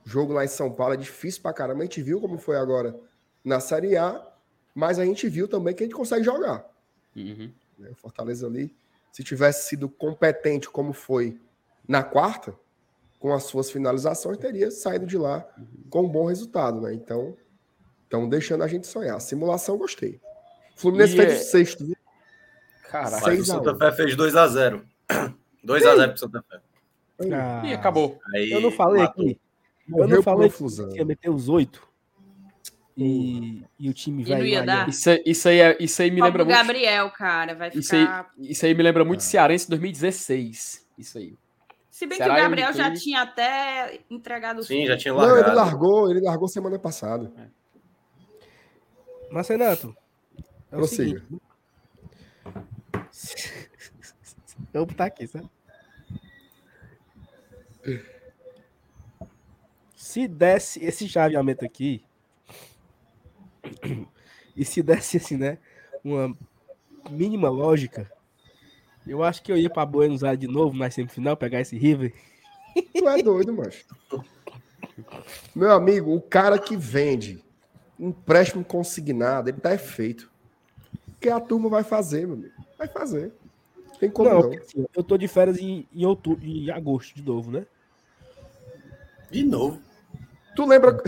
O jogo lá em São Paulo é difícil pra caramba. A gente viu como foi agora na Série A, mas a gente viu também que a gente consegue jogar. Uhum. Né, o Fortaleza ali, se tivesse sido competente como foi na quarta, com as suas finalizações, teria saído de lá uhum. com um bom resultado, né? Então, estão deixando a gente sonhar. Simulação, gostei. Fluminense fez é... o sexto. Caralho, o Santa Fé fez 2x0. 2x0 pro Santa Fé. Ah, e acabou. Aí, eu não falei matou. aqui. Eu não falei que ia meter os oito. E, e o time vai. Não ia dar. Isso, isso, aí, é, isso aí me lembra muito. Gabriel, cara, vai ficar. Isso aí, isso aí me lembra muito ah. Cearense 2016. Isso aí. Se bem Ceará que o Gabriel já tinha até entregado Sim, já tinha largado. Não, ele largou, ele largou semana passada. É. Mas, Renato, é o seguinte. Eu vou botar aqui, sabe? se desse esse chaveamento aqui, e se desse assim, né, uma mínima lógica, eu acho que eu ia para Buenos Aires de novo na semifinal, pegar esse River. Tu é doido, macho. Meu amigo, o cara que vende empréstimo consignado, ele tá é feito. O que a turma vai fazer, meu amigo? Vai fazer. Tem como não. não. Assim, eu tô de férias em, em outubro, em agosto de novo, né? De novo. Tu lembra.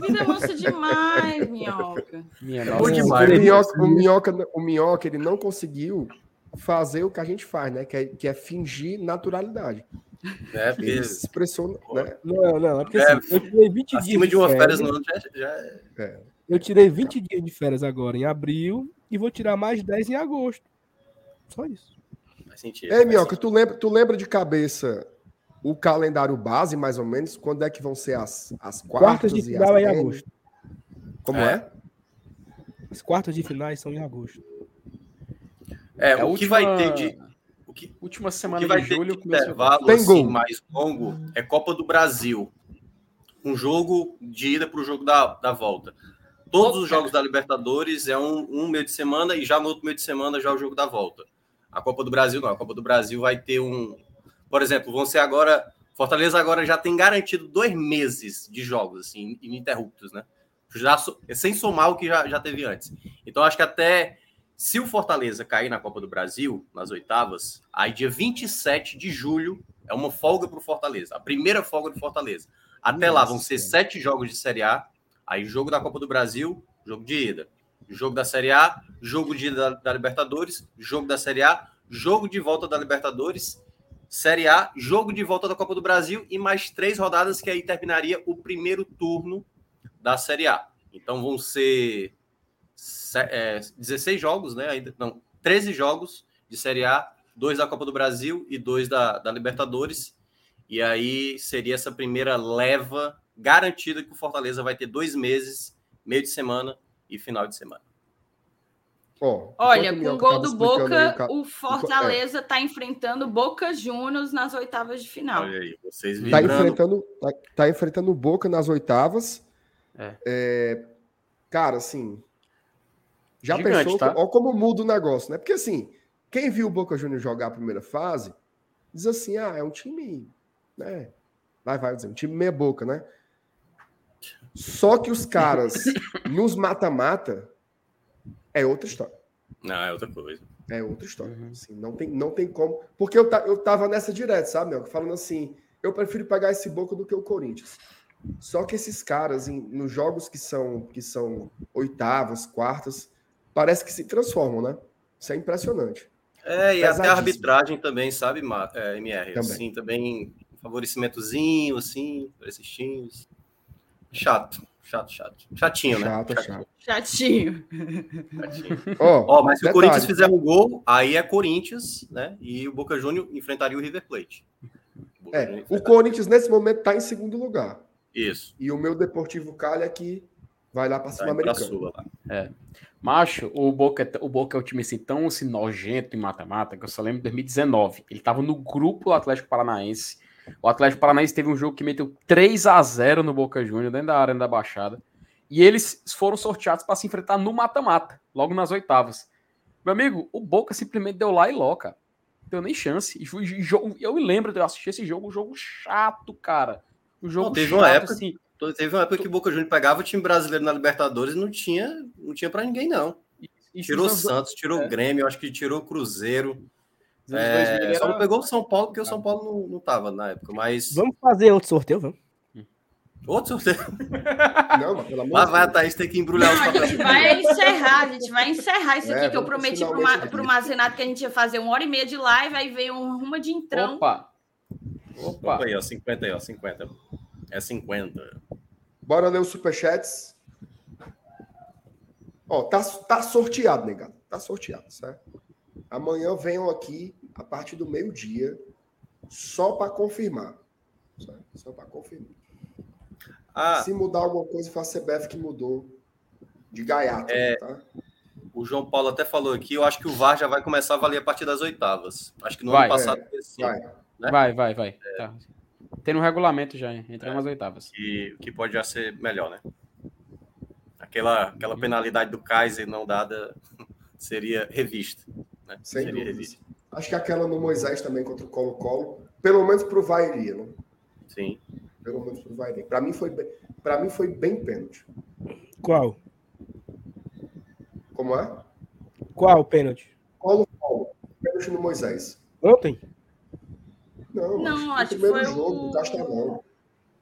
Vida mansa demais, minhoca. Minha nossa, demais. O minhoca, o, minhoca, o minhoca, ele não conseguiu fazer o que a gente faz, né? Que é, que é fingir naturalidade. É, porque... Ele se expressou, né? Não, não, é porque é, assim, eu tirei 20 acima dias. de uma férias, férias no ano já, já é. é. Eu tirei 20 dias de férias agora em abril e vou tirar mais 10 em agosto. Só isso. Faz sentido. Ei, Minhoca, tu lembra, tu lembra de cabeça o calendário base, mais ou menos? Quando é que vão ser as, as quartas, quartas de final em agosto. Como é? é? As quartas de finais são em agosto. É, é o que vai ter de. O que, última semana que vai de julho. Ter de intervalo Tem assim, mais longo é Copa do Brasil. Um jogo de ida para o jogo da, da volta. Todos os jogos da Libertadores é um, um meio de semana e já no outro meio de semana já é o jogo da volta. A Copa do Brasil não. A Copa do Brasil vai ter um. Por exemplo, vão ser agora. Fortaleza agora já tem garantido dois meses de jogos, assim, ininterruptos, né? Já, sem somar o que já, já teve antes. Então, acho que até se o Fortaleza cair na Copa do Brasil, nas oitavas, aí dia 27 de julho é uma folga para o Fortaleza. A primeira folga do Fortaleza. Até Nossa, lá vão ser sete jogos de Série A. Aí jogo da Copa do Brasil, jogo de ida jogo da Série A, jogo de da, da, Libertadores, jogo da Série A, jogo de volta da Libertadores, Série A, jogo de volta da Copa do Brasil e mais três rodadas que aí terminaria o primeiro turno da Série A. Então vão ser é, 16 jogos, né? Ainda, não, 13 jogos de Série A, dois da Copa do Brasil e dois da, da Libertadores. E aí seria essa primeira leva garantida que o Fortaleza vai ter dois meses, meio de semana, e final de semana. Oh, Olha, com o gol do Boca, aí, o Fortaleza está é. enfrentando Boca Juniors nas oitavas de final. Olha aí, vocês Está enfrentando, tá, tá enfrentando Boca nas oitavas. É. É, cara, assim. Já Gigante, pensou? Tá? Olha como muda o negócio, né? Porque assim, quem viu o Boca Juniors jogar a primeira fase, diz assim: ah, é um time. Né? Vai, vai dizer, um time meia boca, né? Só que os caras nos mata-mata é outra história. Não, é outra coisa. É outra história. Uhum. Assim, não, tem, não tem como. Porque eu, eu tava nessa direto, sabe, meu? Falando assim, eu prefiro pegar esse Boca do que o Corinthians. Só que esses caras, em, nos jogos que são, que são oitavas, quartas, parece que se transformam, né? Isso é impressionante. É, e até a arbitragem também, sabe, é, MR? Também. Assim, também favorecimentozinho, assim, para esses times. Chato, chato, chato. Chatinho, né? Chato, chato. Chatinho. Chatinho. Oh, oh, mas se detalhe. o Corinthians fizer um gol, aí é Corinthians, né? E o Boca Júnior enfrentaria o River Plate. O é, o Corinthians nesse momento está em segundo lugar. Isso. E o meu Deportivo Cali aqui vai lá para tá Sul-Americana. É. Macho, o Boca, é o Boca é um time assim, tão assim, nojento em mata-mata, que eu só lembro de 2019. Ele estava no grupo do Atlético Paranaense o Atlético Paranaense teve um jogo que meteu 3 a 0 no Boca Juniors, dentro da área da Baixada. E eles foram sorteados para se enfrentar no mata-mata, logo nas oitavas. Meu amigo, o Boca simplesmente deu lá e ló, cara. Deu nem chance. E foi jogo, eu me lembro de eu assistir esse jogo, um jogo chato, cara. Um jogo não, teve chato, uma época, assim. Teve uma época que o Boca Juniors pegava o time brasileiro na Libertadores e não tinha, não tinha para ninguém, não. E, tirou o Santos, tirou o é. Grêmio, acho que tirou o Cruzeiro. É, só não pegou o São Paulo, porque o São Paulo não, não tava na época, mas... Vamos fazer outro sorteio, vamos. Outro sorteio? Não, mas pelo amor Lá vai a Thaís ter que embrulhar não, os papéis. A gente vai encerrar, a gente vai encerrar isso aqui é, que eu prometi pro, Ma, pro Mazenato que a gente ia fazer uma hora e meia de live, aí veio um rumo de entrão. Opa! Opa! Opa aí, ó, 50 aí, ó, 50. É 50. Bora ler os superchats. Ó, tá, tá sorteado, negado. Tá sorteado, certo? Amanhã venham aqui a partir do meio-dia, só para confirmar. Só para confirmar. Ah, Se mudar alguma coisa, foi a CBF que mudou de gaiato. É, tá? O João Paulo até falou aqui, eu acho que o VAR já vai começar a valer a partir das oitavas. Acho que no vai, ano passado é, assim, vai. Né? vai. Vai, vai, É, tá. Tem no regulamento já, entrando é, nas oitavas. E o que pode já ser melhor, né? Aquela, aquela penalidade do Kaiser não dada seria revista. Né? Sem seria revista. Acho que aquela no Moisés também contra o Colo-Colo, pelo menos pro Vairia, né? Sim. Pelo menos pro Vairia. Para mim foi para mim foi bem pênalti. Qual? Como é? Qual o pênalti? Colo-Colo. Pênalti no Moisés. Ontem? Não, não acho que foi jogo o... do Castelão.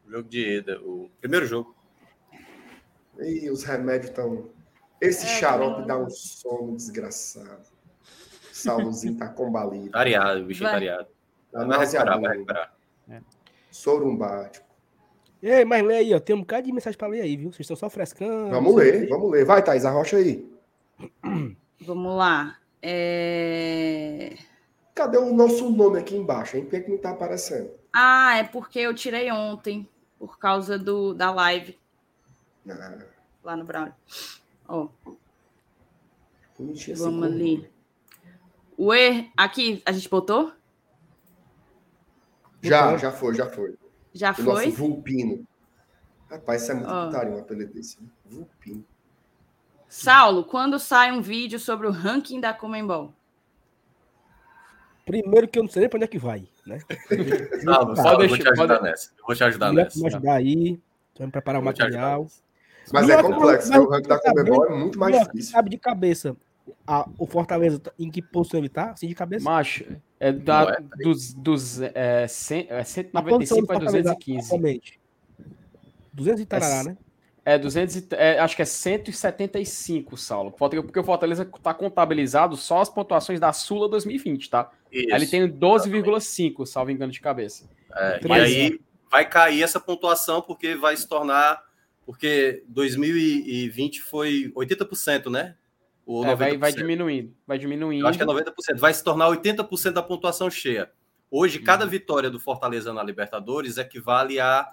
Jogo de ida, o primeiro jogo. E os remédios estão. Esse é, xarope dá um sono desgraçado. Saulozinho tá combalido. Variado, o bicho é variado. Tá vai recuperar, vai recuperar. É. Sorumbático. Ei, mas lê aí, ó. Tem um bocado de mensagem para ler aí, viu? Vocês estão só frescando. Vamos ler, vamos ler. Vai, Thaís, arrocha aí. Vamos lá. É... Cadê o nosso nome aqui embaixo, hein? Por que, que não tá aparecendo? Ah, é porque eu tirei ontem, por causa do, da live. Ah. Lá no Brown. Ó. Vamos ali. O E, aqui, a gente botou? Já, já foi, já foi. Já o foi? Nosso Vulpino. Rapaz, isso é muito oh. putaria um apelido desse. Né? Vulpino. Saulo, quando sai um vídeo sobre o ranking da Comembol? Primeiro que eu não sei nem para onde é que vai, né? Saulo, Saulo, eu vou te ajudar nessa. Eu vou te ajudar nessa. Vamos ajudar aí. Vamos preparar o material. Mas é complexo, mas, o ranking da Comembol é muito mais difícil. Sabe de cabeça a, o Fortaleza em que posição ele tá? Assim de cabeça? Macho, é da, é, dos, dos é, cem, é 195 a 215. Atualmente. 200 e tarará, é, né? É, 200 é, acho que é 175, Saulo. Porque o Fortaleza está contabilizado só as pontuações da Sula 2020, tá? Isso, aí ele tem 12,5, salvo engano de cabeça. É, e aí vai cair essa pontuação porque vai se tornar. Porque 2020 foi 80%, né? O é, vai, vai diminuindo, vai diminuindo. Eu acho que é 90%. Vai se tornar 80% da pontuação cheia. Hoje, cada uhum. vitória do Fortaleza na Libertadores equivale a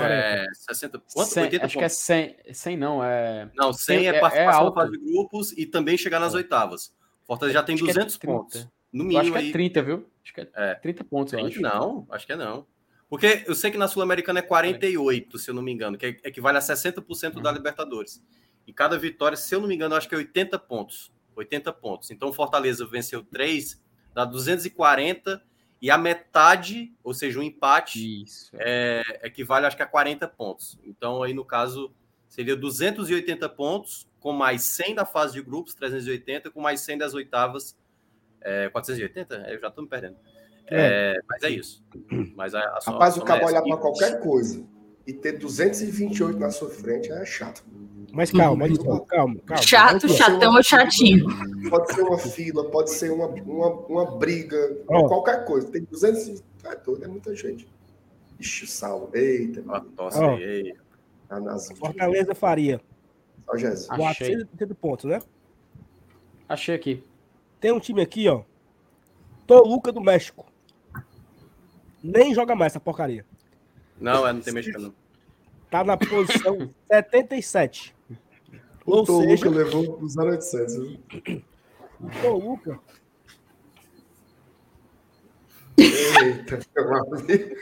é, 60 quanto? 100, 80 acho pontos. que é 100, 100 não, é Não, 100, 100 é, é participação é na fase de grupos e também chegar nas é. oitavas. Fortaleza já tem acho 200 é pontos. No mínimo acho que é 30, aí. viu? Acho que é, é 30 pontos, eu acho. Não, acho que é não. Porque eu sei que na Sul-Americana é 48, se eu não me engano, que equivale a 60% uhum. da Libertadores. E cada vitória, se eu não me engano, acho que é 80 pontos. 80 pontos. Então, o Fortaleza venceu 3, dá 240 e a metade, ou seja, um empate, Isso. É, equivale acho que a 40 pontos. Então, aí no caso, seria 280 pontos, com mais 100 da fase de grupos, 380, com mais 100 das oitavas, é, 480? Eu já estou me perdendo. É. É, mas é isso. Mas a, a Rapaz, o cabo olhar para qualquer coisa e ter 228 na sua frente é chato. Mas calma, calma, calma. calma. Chato, chatão ou chatinho. Pode ser uma fila, pode ser uma, uma, uma briga, oh. qualquer coisa. Tem 200. É doido, é muita gente. Ixi, sal. Eita. A tosse oh. aí. Fortaleza faria. Ó, Jesus. 430 pontos, né? Achei aqui. Tem um time aqui, ó. Toluca do México. Nem joga mais essa porcaria. Não, é, não tem mexicano. Tá na posição 77. O Ou Toluca seja, levou os 0800. O Toluca. Eita, meu amigo.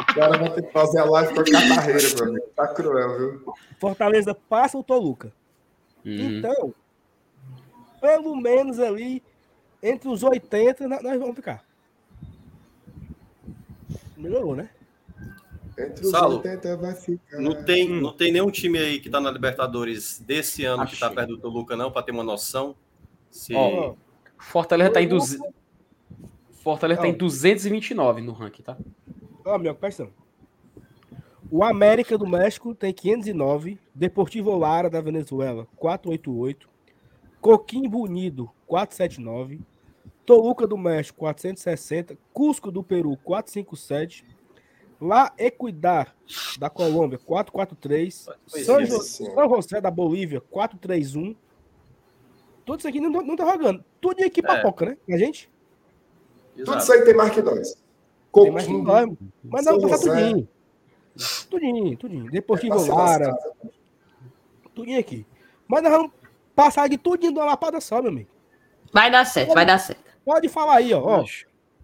O cara vai ter que fazer a live com a catarreira, meu amigo. Tá cruel, viu? Fortaleza passa o Toluca. Uhum. Então, pelo menos ali, entre os 80, nós vamos ficar. Melhorou, né? Entre os Saulo, 80 vai ficar. Não tem, hum. não tem nenhum time aí que tá na Libertadores desse ano Achei. que tá perto do Toluca, não, para ter uma noção. Se... Oh, Fortaleza tá em, duz... Fortaleza oh. tá em 229 no ranking, tá? Ó, oh, meu, presta O América do México tem 509, Deportivo Lara da Venezuela 488, Coquimbo Unido 479, Toluca do México 460, Cusco do Peru 457, La Equidad da Colômbia 443, São, jo São José da Bolívia 431. Tudo isso aqui não, não tá jogando. Tudo equipe é. pouca, né? A gente? Exato. Tudo isso aí tem Mark 2. Tem Mark 2. Mas não, tá tudinho. Tudinho, tudinho. Deportivo é Lara. Tudinho aqui. Mas nós vamos passar de tudinho de uma lapada só, meu amigo. Vai dar certo, vai dar certo. Pode falar aí, ó. ó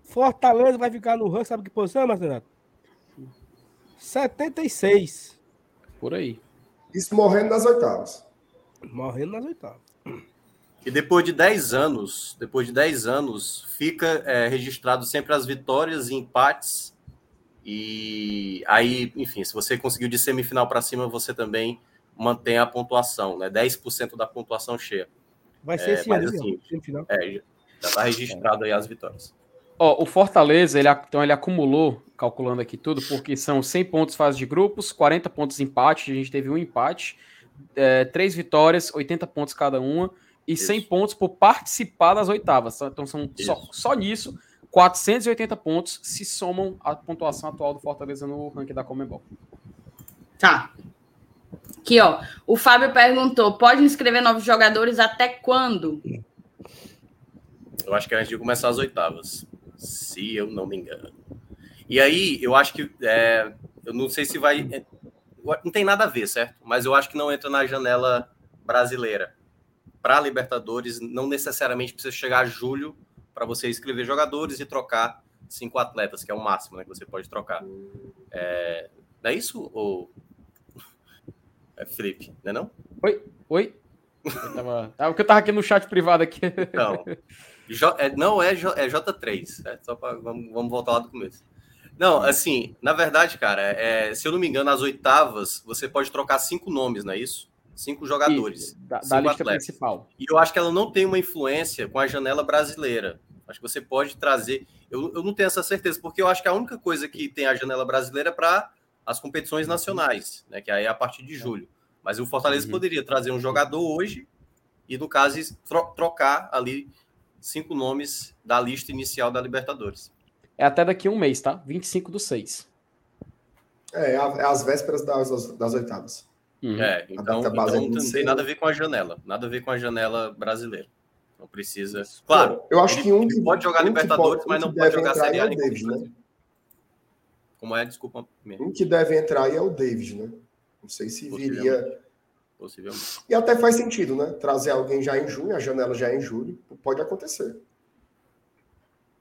Fortaleza vai ficar no ranking, sabe que posição, Marcelo? 76. Por aí. Isso morrendo nas oitavas. Morrendo nas oitavas. E depois de 10 anos, depois de 10 anos, fica é, registrado sempre as vitórias e empates. E aí, enfim, se você conseguiu de semifinal para cima, você também mantém a pontuação, né? 10% da pontuação cheia. Vai ser é, esse ano, assim, é, já está registrado aí as vitórias. Ó, o Fortaleza, ele, então ele acumulou, calculando aqui tudo, porque são 100 pontos fase de grupos, 40 pontos empate, a gente teve um empate, é, três vitórias, 80 pontos cada uma, e Isso. 100 pontos por participar das oitavas. Então são só, só nisso, 480 pontos se somam à pontuação atual do Fortaleza no ranking da Comebol. Tá. Aqui, ó. O Fábio perguntou: pode inscrever novos jogadores até quando? Eu acho que é antes de começar as oitavas se eu não me engano. E aí, eu acho que. É, eu não sei se vai. É, não tem nada a ver, certo? Mas eu acho que não entra na janela brasileira. Para Libertadores, não necessariamente precisa chegar a julho para você escrever jogadores e trocar cinco atletas, que é o máximo né, que você pode trocar. É, é isso, ou... É Felipe, não é não? Oi, oi. Eu tava... Ah, o que eu tava aqui no chat privado aqui. Não. J, é, não é, J, é J3, né? Só pra, vamos, vamos voltar lá do começo. Não, assim, na verdade, cara, é, se eu não me engano, as oitavas você pode trocar cinco nomes, não é isso? Cinco jogadores. Isso, da, da lista atletas. principal. E eu acho que ela não tem uma influência com a janela brasileira. Acho que você pode trazer. Eu, eu não tenho essa certeza, porque eu acho que a única coisa que tem a janela brasileira é para as competições nacionais, né? Que aí é a partir de julho. Mas o Fortaleza uhum. poderia trazer um jogador hoje e, no caso, tro trocar ali cinco nomes da lista inicial da Libertadores. É até daqui a um mês, tá? 25 do 6. É, é, é as vésperas das, das oitavas. Uhum. É, então, então não tem nada a ver com a janela. Nada a ver com a janela brasileira. Não precisa. Claro, eu acho que um que pode jogar um Libertadores, pode, mas não pode jogar Série A. É o David, né? Como é? Desculpa. Um que deve entrar aí é o David, né? Não sei se viria Possivelmente. E até faz sentido, né? Trazer alguém já em junho, a janela já é em julho. Pode acontecer.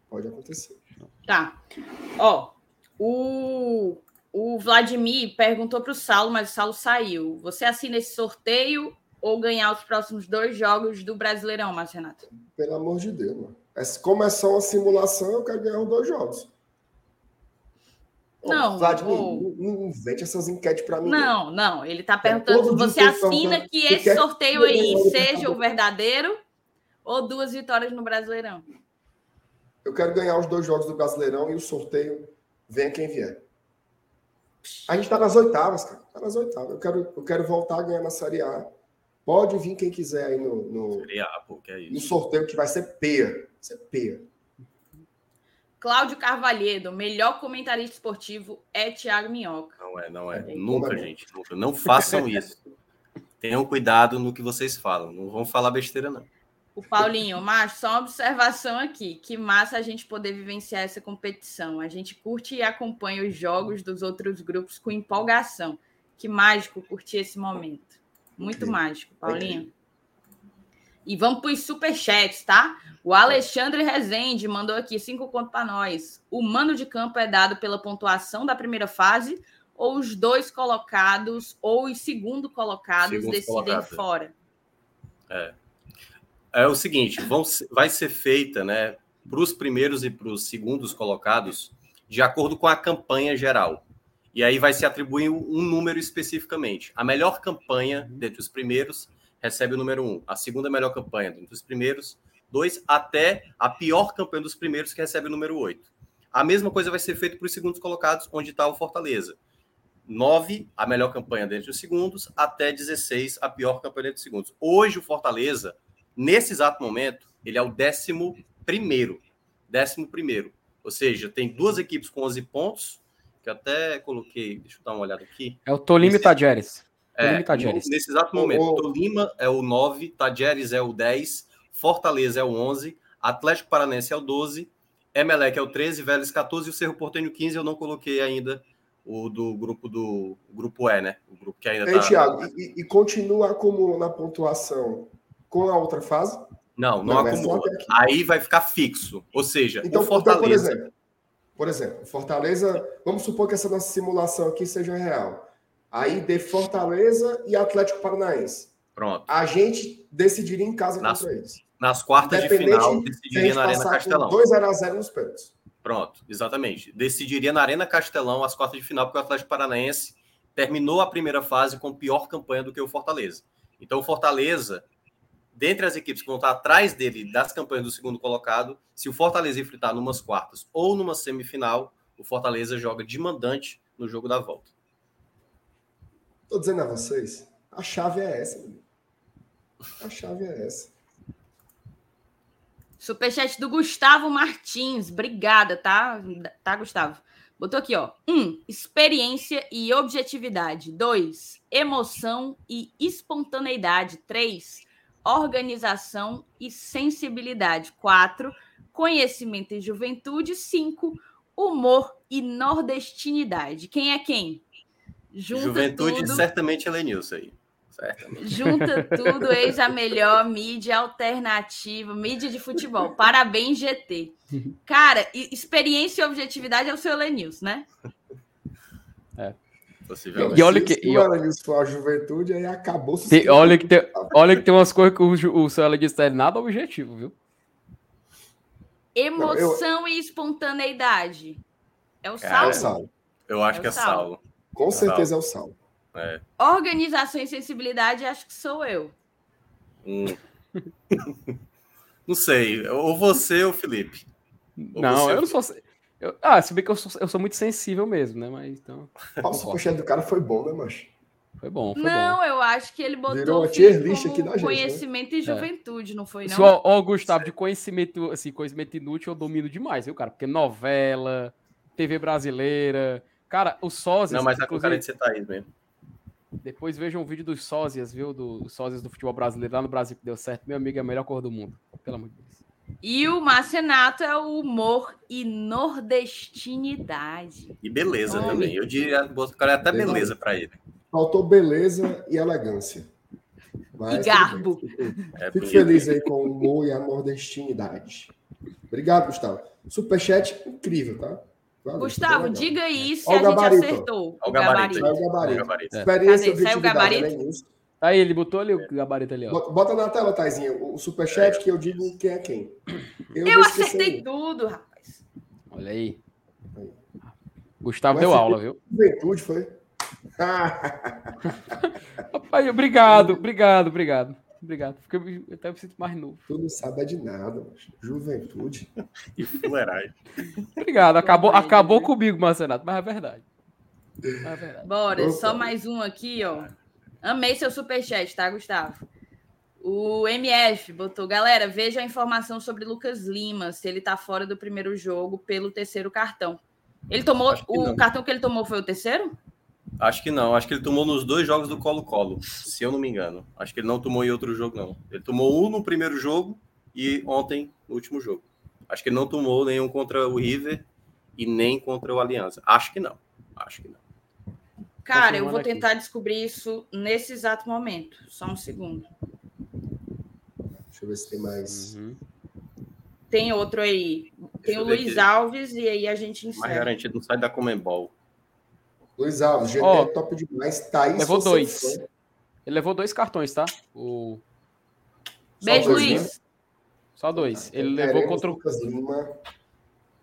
Pode acontecer. Tá. Ó, o, o Vladimir perguntou para o Saulo, mas o Saulo saiu. Você assina esse sorteio ou ganhar os próximos dois jogos do Brasileirão, Márcio Renato? Pelo amor de Deus, mano. Como é só uma simulação, eu quero ganhar os dois jogos. Não, Vladimir, não, não invente essas enquetes para mim. Não, não. Ele está perguntando se você assina que esse sorteio aí seja o verdadeiro ou duas vitórias no Brasileirão. Eu quero ganhar os dois jogos do Brasileirão e o sorteio venha quem vier. A gente está nas oitavas, cara. Está nas oitavas. Eu quero, eu quero voltar a ganhar na Série A. Pode vir quem quiser aí no, no, Série A, pô, que é isso. no sorteio que vai ser peia. Vai ser peia. Cláudio Carvalhedo, melhor comentarista esportivo é Thiago Minhoca. Não é, não é. Nunca, gente. Nunca. Não façam isso. Tenham cuidado no que vocês falam. Não vão falar besteira, não. O Paulinho, mas só uma observação aqui. Que massa a gente poder vivenciar essa competição. A gente curte e acompanha os jogos dos outros grupos com empolgação. Que mágico curtir esse momento. Muito mágico, Paulinho. E vamos para os superchats, tá? O Alexandre Rezende mandou aqui cinco contos para nós. O mano de campo é dado pela pontuação da primeira fase ou os dois colocados ou os segundo colocados segundo decidem colocado. fora? É. É o seguinte, vão, vai ser feita, né, para os primeiros e para os segundos colocados, de acordo com a campanha geral. E aí vai se atribuir um número especificamente. A melhor campanha dentre os primeiros recebe o número um. A segunda melhor campanha dentre os primeiros, dois, até a pior campanha dos primeiros, que recebe o número oito. A mesma coisa vai ser feita para os segundos colocados, onde está o Fortaleza. 9, a melhor campanha dentre os segundos, até 16, a pior campanha dentre os segundos. Hoje, o Fortaleza, nesse exato momento, ele é o décimo primeiro. Décimo primeiro. Ou seja, tem duas equipes com 11 pontos, que eu até coloquei, deixa eu dar uma olhada aqui. É o Tolima e Tajeres. É, nesse exato momento, o Tolima é o 9, Tajeres é o 10, Fortaleza é o 11, Atlético Paranense é o 12, Emelec é o 13, Vélez 14 e o Cerro Portenho 15. Eu não coloquei ainda o do grupo do grupo E, né? O grupo que ainda tá. Thiago, e, e continua acumulando a pontuação com a outra fase? Não, não, não acumula. Aí vai ficar fixo. Ou seja, então, o Fortaleza. Então, por exemplo, por exemplo, Fortaleza, vamos supor que essa nossa simulação aqui seja real. Aí de Fortaleza e Atlético Paranaense. Pronto. A gente decidiria em casa nas, contra eles. Nas quartas de final, decidiria na Arena Castelão. 2 a 0 nos pênaltis. Pronto, exatamente. Decidiria na Arena Castelão as quartas de final, porque o Atlético Paranaense terminou a primeira fase com pior campanha do que o Fortaleza. Então, o Fortaleza, dentre as equipes que vão estar atrás dele das campanhas do segundo colocado, se o Fortaleza enfrentar numas quartas ou numa semifinal, o Fortaleza joga de mandante no jogo da volta. Estou dizendo a vocês, a chave é essa. A chave é essa. Superchat do Gustavo Martins. Obrigada, tá? Tá, Gustavo? Botou aqui, ó. Um, experiência e objetividade. Dois, emoção e espontaneidade. Três, organização e sensibilidade. Quatro, conhecimento e juventude. Cinco, humor e nordestinidade. Quem é quem? Junta juventude, tudo... certamente é Lenilson aí. Certamente. Junta tudo, eis a melhor mídia alternativa, mídia de futebol. Parabéns, GT. Cara, experiência e objetividade é o seu Lenils, né? É. E olha que. Se o Elenils for a juventude, aí acabou. Tem, olha, que tem, olha que tem umas coisas que o, o seu Elenils está nada objetivo, viu? Emoção Não, eu... e espontaneidade. É o Saulo. É o Saulo. Eu acho é que é Saulo. Saulo. Com certeza é o Saulo. É. Organização e sensibilidade, acho que sou eu. Hum. não sei. Ou você ou Felipe. Ou não, eu não sou. Eu, ah, se bem que eu sou, eu sou muito sensível mesmo, né? Mas então. Nossa, o pochete do cara foi bom, né, macho? Foi bom, foi não, bom. eu acho que ele botou Virou tier list aqui da gente, conhecimento né? e juventude, é. não foi não? Ó, ó, Gustavo, de conhecimento, assim, conhecimento inútil eu domino demais, viu, cara? Porque novela, TV brasileira, cara, o sósias... Não, mas é com cara de ser Thaís mesmo. Depois vejam um vídeo dos sósias, viu? Dos sósias do futebol brasileiro lá no Brasil que deu certo. Meu amigo é a melhor cor do mundo. Pelo amor de Deus. E o Marcenato é o humor e nordestinidade. E beleza Homem. também. Eu diria, o cara é até beleza para ele. Faltou beleza e elegância. Mas, e garbo. Fico, é fico feliz aí com o humor e a nordestinidade. Obrigado, Gustavo. Superchat incrível, tá? Valeu, Gustavo, diga aí se a gente acertou. O gabarito. Sai o gabarito. O gabarito. Experiência Cadê? Sai o gabarito? Aí tá ele botou ali o gabarito ali, ó. Bota na tela, Taizinha, o superchat que eu digo quem é quem. Eu, eu acertei tudo, rapaz. Olha aí. aí. Gustavo deu aula, viu? Juventude foi. Rapaz, obrigado, obrigado, obrigado. Obrigado. Fiquei, eu até me sinto mais novo. Tu não sabe de nada, mas. juventude. e fuleiragem. Obrigado. Acabou, acabou comigo, Marcenato, mas é verdade. é verdade. Bora, Opa. só mais um aqui, ó. Amei seu superchat, tá, Gustavo? O MF botou, galera, veja a informação sobre Lucas Lima, se ele tá fora do primeiro jogo pelo terceiro cartão. Ele tomou. O não. cartão que ele tomou foi o terceiro? Acho que não. Acho que ele tomou nos dois jogos do Colo-Colo, se eu não me engano. Acho que ele não tomou em outro jogo, não. Ele tomou um no primeiro jogo e ontem no último jogo. Acho que ele não tomou nenhum contra o River e nem contra o Aliança. Acho que não. Acho que não. Cara, eu vou tentar aqui. descobrir isso nesse exato momento. Só um segundo. Deixa eu ver se tem mais. Uhum. Tem outro aí. Tem o Luiz aqui. Alves e aí a gente encerra. Mais garantido, não sai da Comembol. Luiz Alves, GT oh, é top demais. Thaís levou dois. Ele levou dois cartões, tá? O... Beijo, dois, Luiz. Né? Só dois. Ele levou contra o. Lucas Lima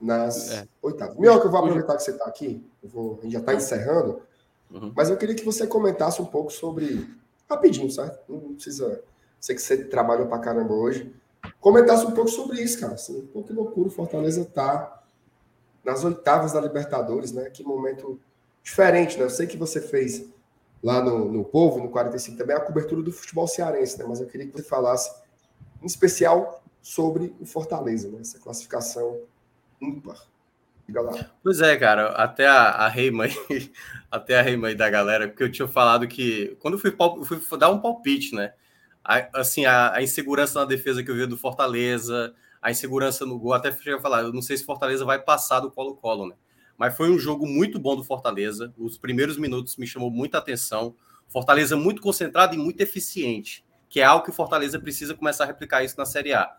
nas é. oitavas. Melhor que eu vou aproveitar que você está aqui. Vou... a gente já está encerrando. Uhum. Mas eu queria que você comentasse um pouco sobre. Rapidinho, certo? Não precisa. Sei que você trabalha pra caramba hoje. Comentasse um pouco sobre isso, cara. Assim, pô, que loucura o Fortaleza tá nas oitavas da Libertadores, né? Que momento diferente, né? Eu sei que você fez lá no, no Povo, no 45, também a cobertura do futebol cearense, né? Mas eu queria que você falasse, em especial, sobre o Fortaleza, né? Essa classificação ímpar. Pois é, cara, até a, a Reima até a Reima da galera, porque eu tinha falado que quando eu fui, fui dar um palpite, né? A, assim, a, a, insegurança na defesa que eu vi do Fortaleza, a insegurança no gol, até cheguei a falar, eu não sei se Fortaleza vai passar do Colo-Colo, né? Mas foi um jogo muito bom do Fortaleza. Os primeiros minutos me chamou muita atenção. Fortaleza muito concentrado e muito eficiente, que é algo que o Fortaleza precisa começar a replicar isso na Série A.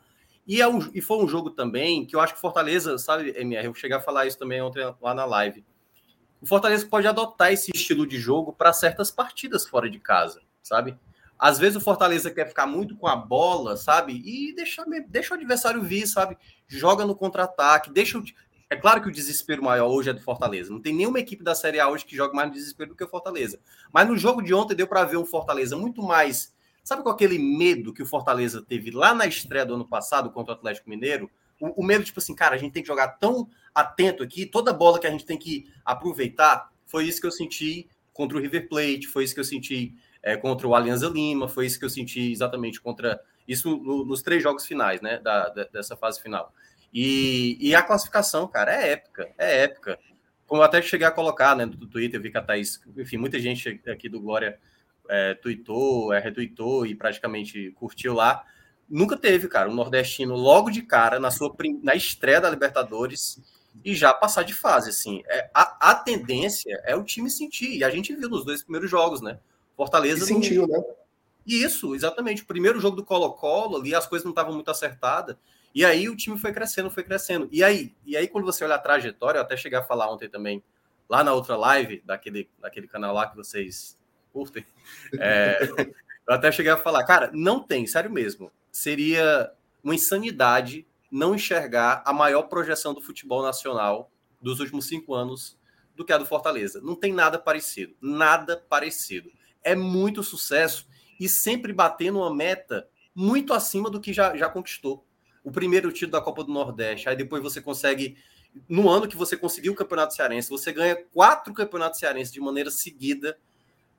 E, é um, e foi um jogo também que eu acho que o Fortaleza, sabe, MR, eu cheguei a falar isso também ontem lá na live. O Fortaleza pode adotar esse estilo de jogo para certas partidas fora de casa, sabe? Às vezes o Fortaleza quer ficar muito com a bola, sabe? E deixa, deixa o adversário vir, sabe? Joga no contra-ataque, deixa o, é claro que o desespero maior hoje é do Fortaleza. Não tem nenhuma equipe da Série A hoje que joga mais no desespero do que o Fortaleza. Mas no jogo de ontem deu para ver um Fortaleza muito mais Sabe com aquele medo que o Fortaleza teve lá na estreia do ano passado contra o Atlético Mineiro? O, o, medo, tipo assim, cara, a gente tem que jogar tão atento aqui, toda bola que a gente tem que aproveitar. Foi isso que eu senti contra o River Plate, foi isso que eu senti é, contra o Alianza Lima, foi isso que eu senti exatamente contra. Isso no, nos três jogos finais, né? Da, da, dessa fase final. E, e, a classificação, cara, é épica, é épica. Como eu até cheguei a colocar né, no Twitter, vi que a Thaís, enfim, muita gente aqui do Glória é, tweetou, é, retweetou e praticamente curtiu lá. Nunca teve, cara, um nordestino logo de cara na sua na estreia da Libertadores e já passar de fase, assim. É, a, a tendência é o time sentir, e a gente viu nos dois primeiros jogos, né? Fortaleza. E sentiu, não... né? Isso, exatamente. O primeiro jogo do Colo-Colo ali, as coisas não estavam muito acertadas. E aí o time foi crescendo, foi crescendo. E aí, e aí quando você olha a trajetória, eu até cheguei a falar ontem também, lá na outra live, daquele, daquele canal lá que vocês curtem. É, eu até cheguei a falar, cara, não tem, sério mesmo. Seria uma insanidade não enxergar a maior projeção do futebol nacional dos últimos cinco anos do que a do Fortaleza. Não tem nada parecido, nada parecido. É muito sucesso e sempre batendo uma meta muito acima do que já, já conquistou. O primeiro título da Copa do Nordeste, aí depois você consegue, no ano que você conseguiu o Campeonato Cearense, você ganha quatro Campeonatos Cearenses de maneira seguida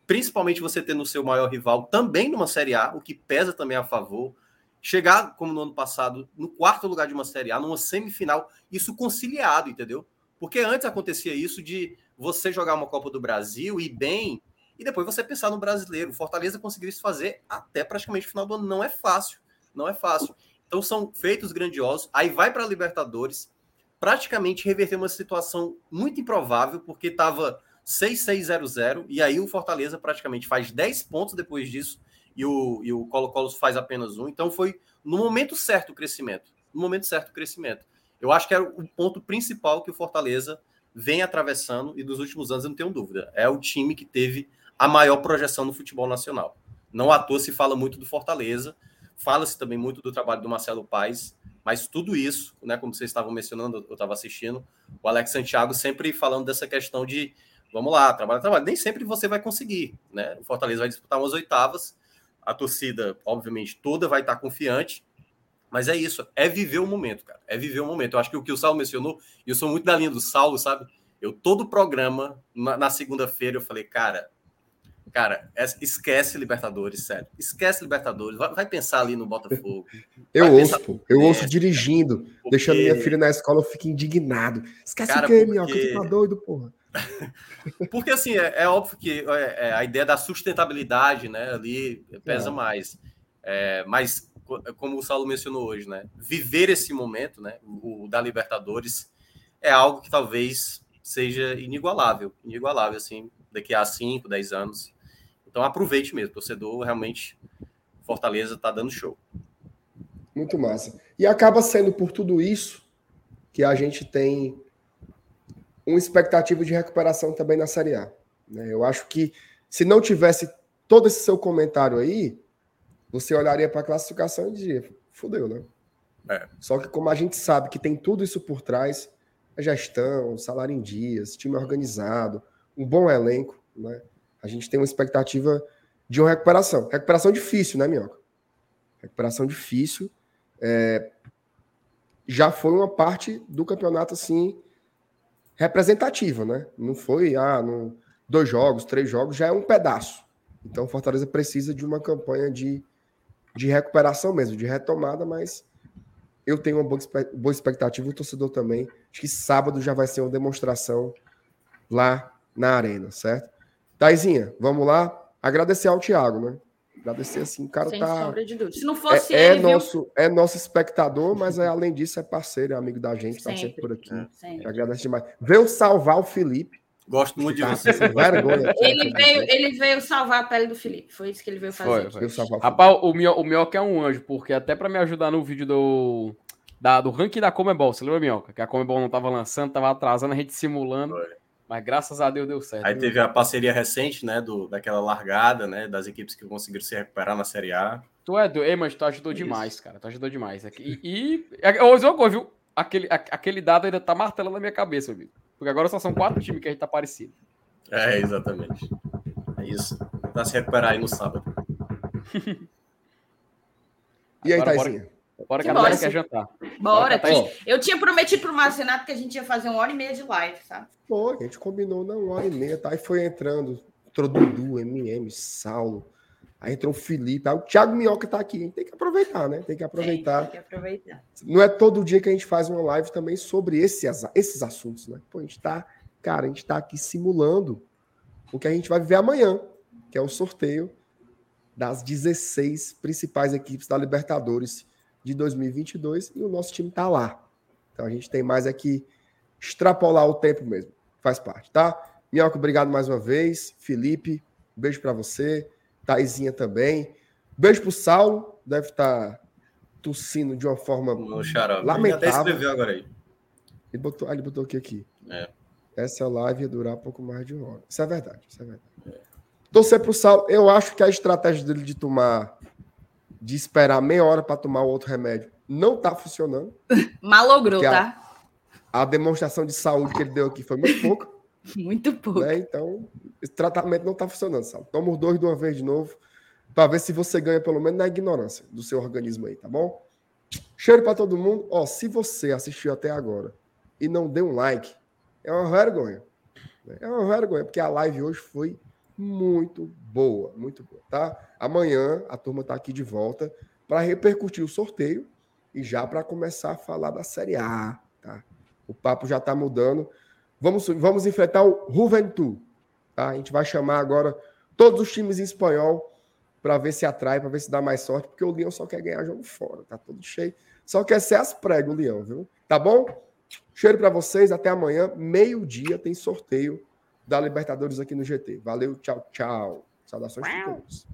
principalmente você tendo o seu maior rival também numa Série A, o que pesa também a favor. Chegar, como no ano passado, no quarto lugar de uma Série A, numa semifinal, isso conciliado, entendeu? Porque antes acontecia isso de você jogar uma Copa do Brasil e bem, e depois você pensar no brasileiro. Fortaleza conseguiu isso fazer até praticamente o final do ano. Não é fácil, não é fácil. Então são feitos grandiosos. Aí vai para a Libertadores, praticamente reverter uma situação muito improvável, porque estava 6600, e aí o Fortaleza praticamente faz 10 pontos depois disso, e o, e o Colo-Colo faz apenas um. Então foi no momento certo o crescimento. No momento certo o crescimento. Eu acho que era o ponto principal que o Fortaleza vem atravessando, e dos últimos anos eu não tenho dúvida. É o time que teve a maior projeção no futebol nacional. Não à toa se fala muito do Fortaleza, fala-se também muito do trabalho do Marcelo Paes, mas tudo isso, né, como vocês estavam mencionando, eu estava assistindo, o Alex Santiago sempre falando dessa questão de vamos lá, trabalha, trabalha. Nem sempre você vai conseguir, né? O Fortaleza vai disputar umas oitavas, a torcida, obviamente, toda vai estar confiante, mas é isso, é viver o momento, cara. É viver o momento. Eu acho que o que o Saulo mencionou, e eu sou muito da linha do Saulo, sabe? Eu, todo programa, na, na segunda-feira, eu falei, cara, cara, esquece Libertadores, sério. Esquece Libertadores, vai, vai pensar ali no Botafogo. Eu ouço, pô. Eu ouço dirigindo, porque... deixando minha filha na escola, eu fico indignado. Esquece cara, o quê, porque... minhoca? Tu tá doido, porra. Porque, assim, é, é óbvio que é, é, a ideia da sustentabilidade, né, ali pesa é. mais. É, mas, como o Saulo mencionou hoje, né, viver esse momento, né, o, o da Libertadores, é algo que talvez seja inigualável, inigualável, assim, daqui a 5, 10 anos. Então, aproveite mesmo, torcedor, realmente, Fortaleza está dando show. Muito massa. E acaba sendo por tudo isso que a gente tem uma expectativa de recuperação também na Série A. Né? Eu acho que se não tivesse todo esse seu comentário aí, você olharia para a classificação e diria, fudeu, né? É. Só que como a gente sabe que tem tudo isso por trás, a gestão, salário em dias, time organizado, um bom elenco, né? A gente tem uma expectativa de uma recuperação. Recuperação difícil, né, Minhoca? Recuperação difícil. É... Já foi uma parte do campeonato, assim, representativa, né? Não foi, ah, no, dois jogos, três jogos, já é um pedaço. Então, Fortaleza precisa de uma campanha de, de recuperação mesmo, de retomada, mas eu tenho uma boa, boa expectativa, o torcedor também. Acho que sábado já vai ser uma demonstração lá na arena, certo? Taizinha, vamos lá. Agradecer ao Thiago, né? Agradecer assim, o cara Sem tá. Sombra de dúvida. Se não fosse é, ele, é nosso, é nosso espectador, mas é, além disso é parceiro, é amigo da gente, sempre. tá sempre por aqui. É, sempre. Agradeço demais. Veio salvar o Felipe. Gosto muito de você. Vergonha. Ele veio, ele veio salvar a pele do Felipe. Foi isso que ele veio fazer. Foi, foi. Rapaz, o Minhoca é um anjo, porque até para me ajudar no vídeo do, da, do ranking da Comebol, você lembra, Minhoca? Que a Comebol não tava lançando, tava atrasando, a gente simulando. Foi. Mas graças a Deus deu certo. Aí teve a parceria recente, né, do, daquela largada, né, das equipes que conseguiram se recuperar na Série A. Tu é doido, mas tu ajudou Isso. demais, cara. Tu ajudou demais. E, e, e hoje, viu? Aquele, aquele dado ainda tá martelando na minha cabeça, amigo. Porque agora só são quatro times que a gente tá parecido. É, exatamente. É isso. Pra se recuperar aí no sábado. e aí, Taizinha? Bora que a galera quer jantar. Bora. Bora eu tinha prometido pro Marcenato que a gente ia fazer uma hora e meia de live, sabe? Pô, a gente combinou na uma hora e meia, tá? Aí foi entrando, entrou Dudu, MM, Saulo, aí entrou o Felipe, aí o Thiago Minhoca tá aqui. Tem que aproveitar, né? Tem que aproveitar. Tem, tem que aproveitar. Não é todo dia que a gente faz uma live também sobre esses, esses assuntos, né? Pô, a gente tá, cara, a gente tá aqui simulando o que a gente vai viver amanhã, que é o sorteio das 16 principais equipes da Libertadores de 2022 e o nosso time está lá. Então a gente tem mais aqui extrapolar o tempo mesmo. Faz parte, tá? Minhoca, obrigado mais uma vez. Felipe, beijo para você. Taizinha também. Beijo pro Saulo, deve estar tá tossindo de uma forma lamentável. Até escreveu agora aí. Ele botou, ah, ele botou aqui aqui. É. Essa live ia durar pouco mais de uma hora. Isso é verdade, isso é verdade. É. Torcer pro Saulo. Eu acho que a estratégia dele de tomar de esperar meia hora para tomar o outro remédio não está funcionando. Malogrou, tá? A, a, demonstração de saúde que ele deu aqui foi muito pouca. muito pouco. Né? Então, esse tratamento não está funcionando, Saulo. Toma os dois de uma vez de novo, para ver se você ganha pelo menos na ignorância do seu organismo aí, tá bom? Cheiro para todo mundo. Ó, se você assistiu até agora e não deu um like, é uma vergonha. É uma vergonha, porque a live hoje foi muito boa, muito boa, tá? Amanhã a turma está aqui de volta para repercutir o sorteio e já para começar a falar da Série A, tá? O papo já está mudando. Vamos, vamos enfrentar o Juventud, tá? A gente vai chamar agora todos os times em espanhol para ver se atrai, para ver se dá mais sorte, porque o Leão só quer ganhar jogo fora, tá todo cheio. Só quer ser as pregas o Leão, viu? Tá bom? Cheiro para vocês, até amanhã, meio-dia tem sorteio da Libertadores aqui no GT. Valeu, tchau, tchau. Saudações todos.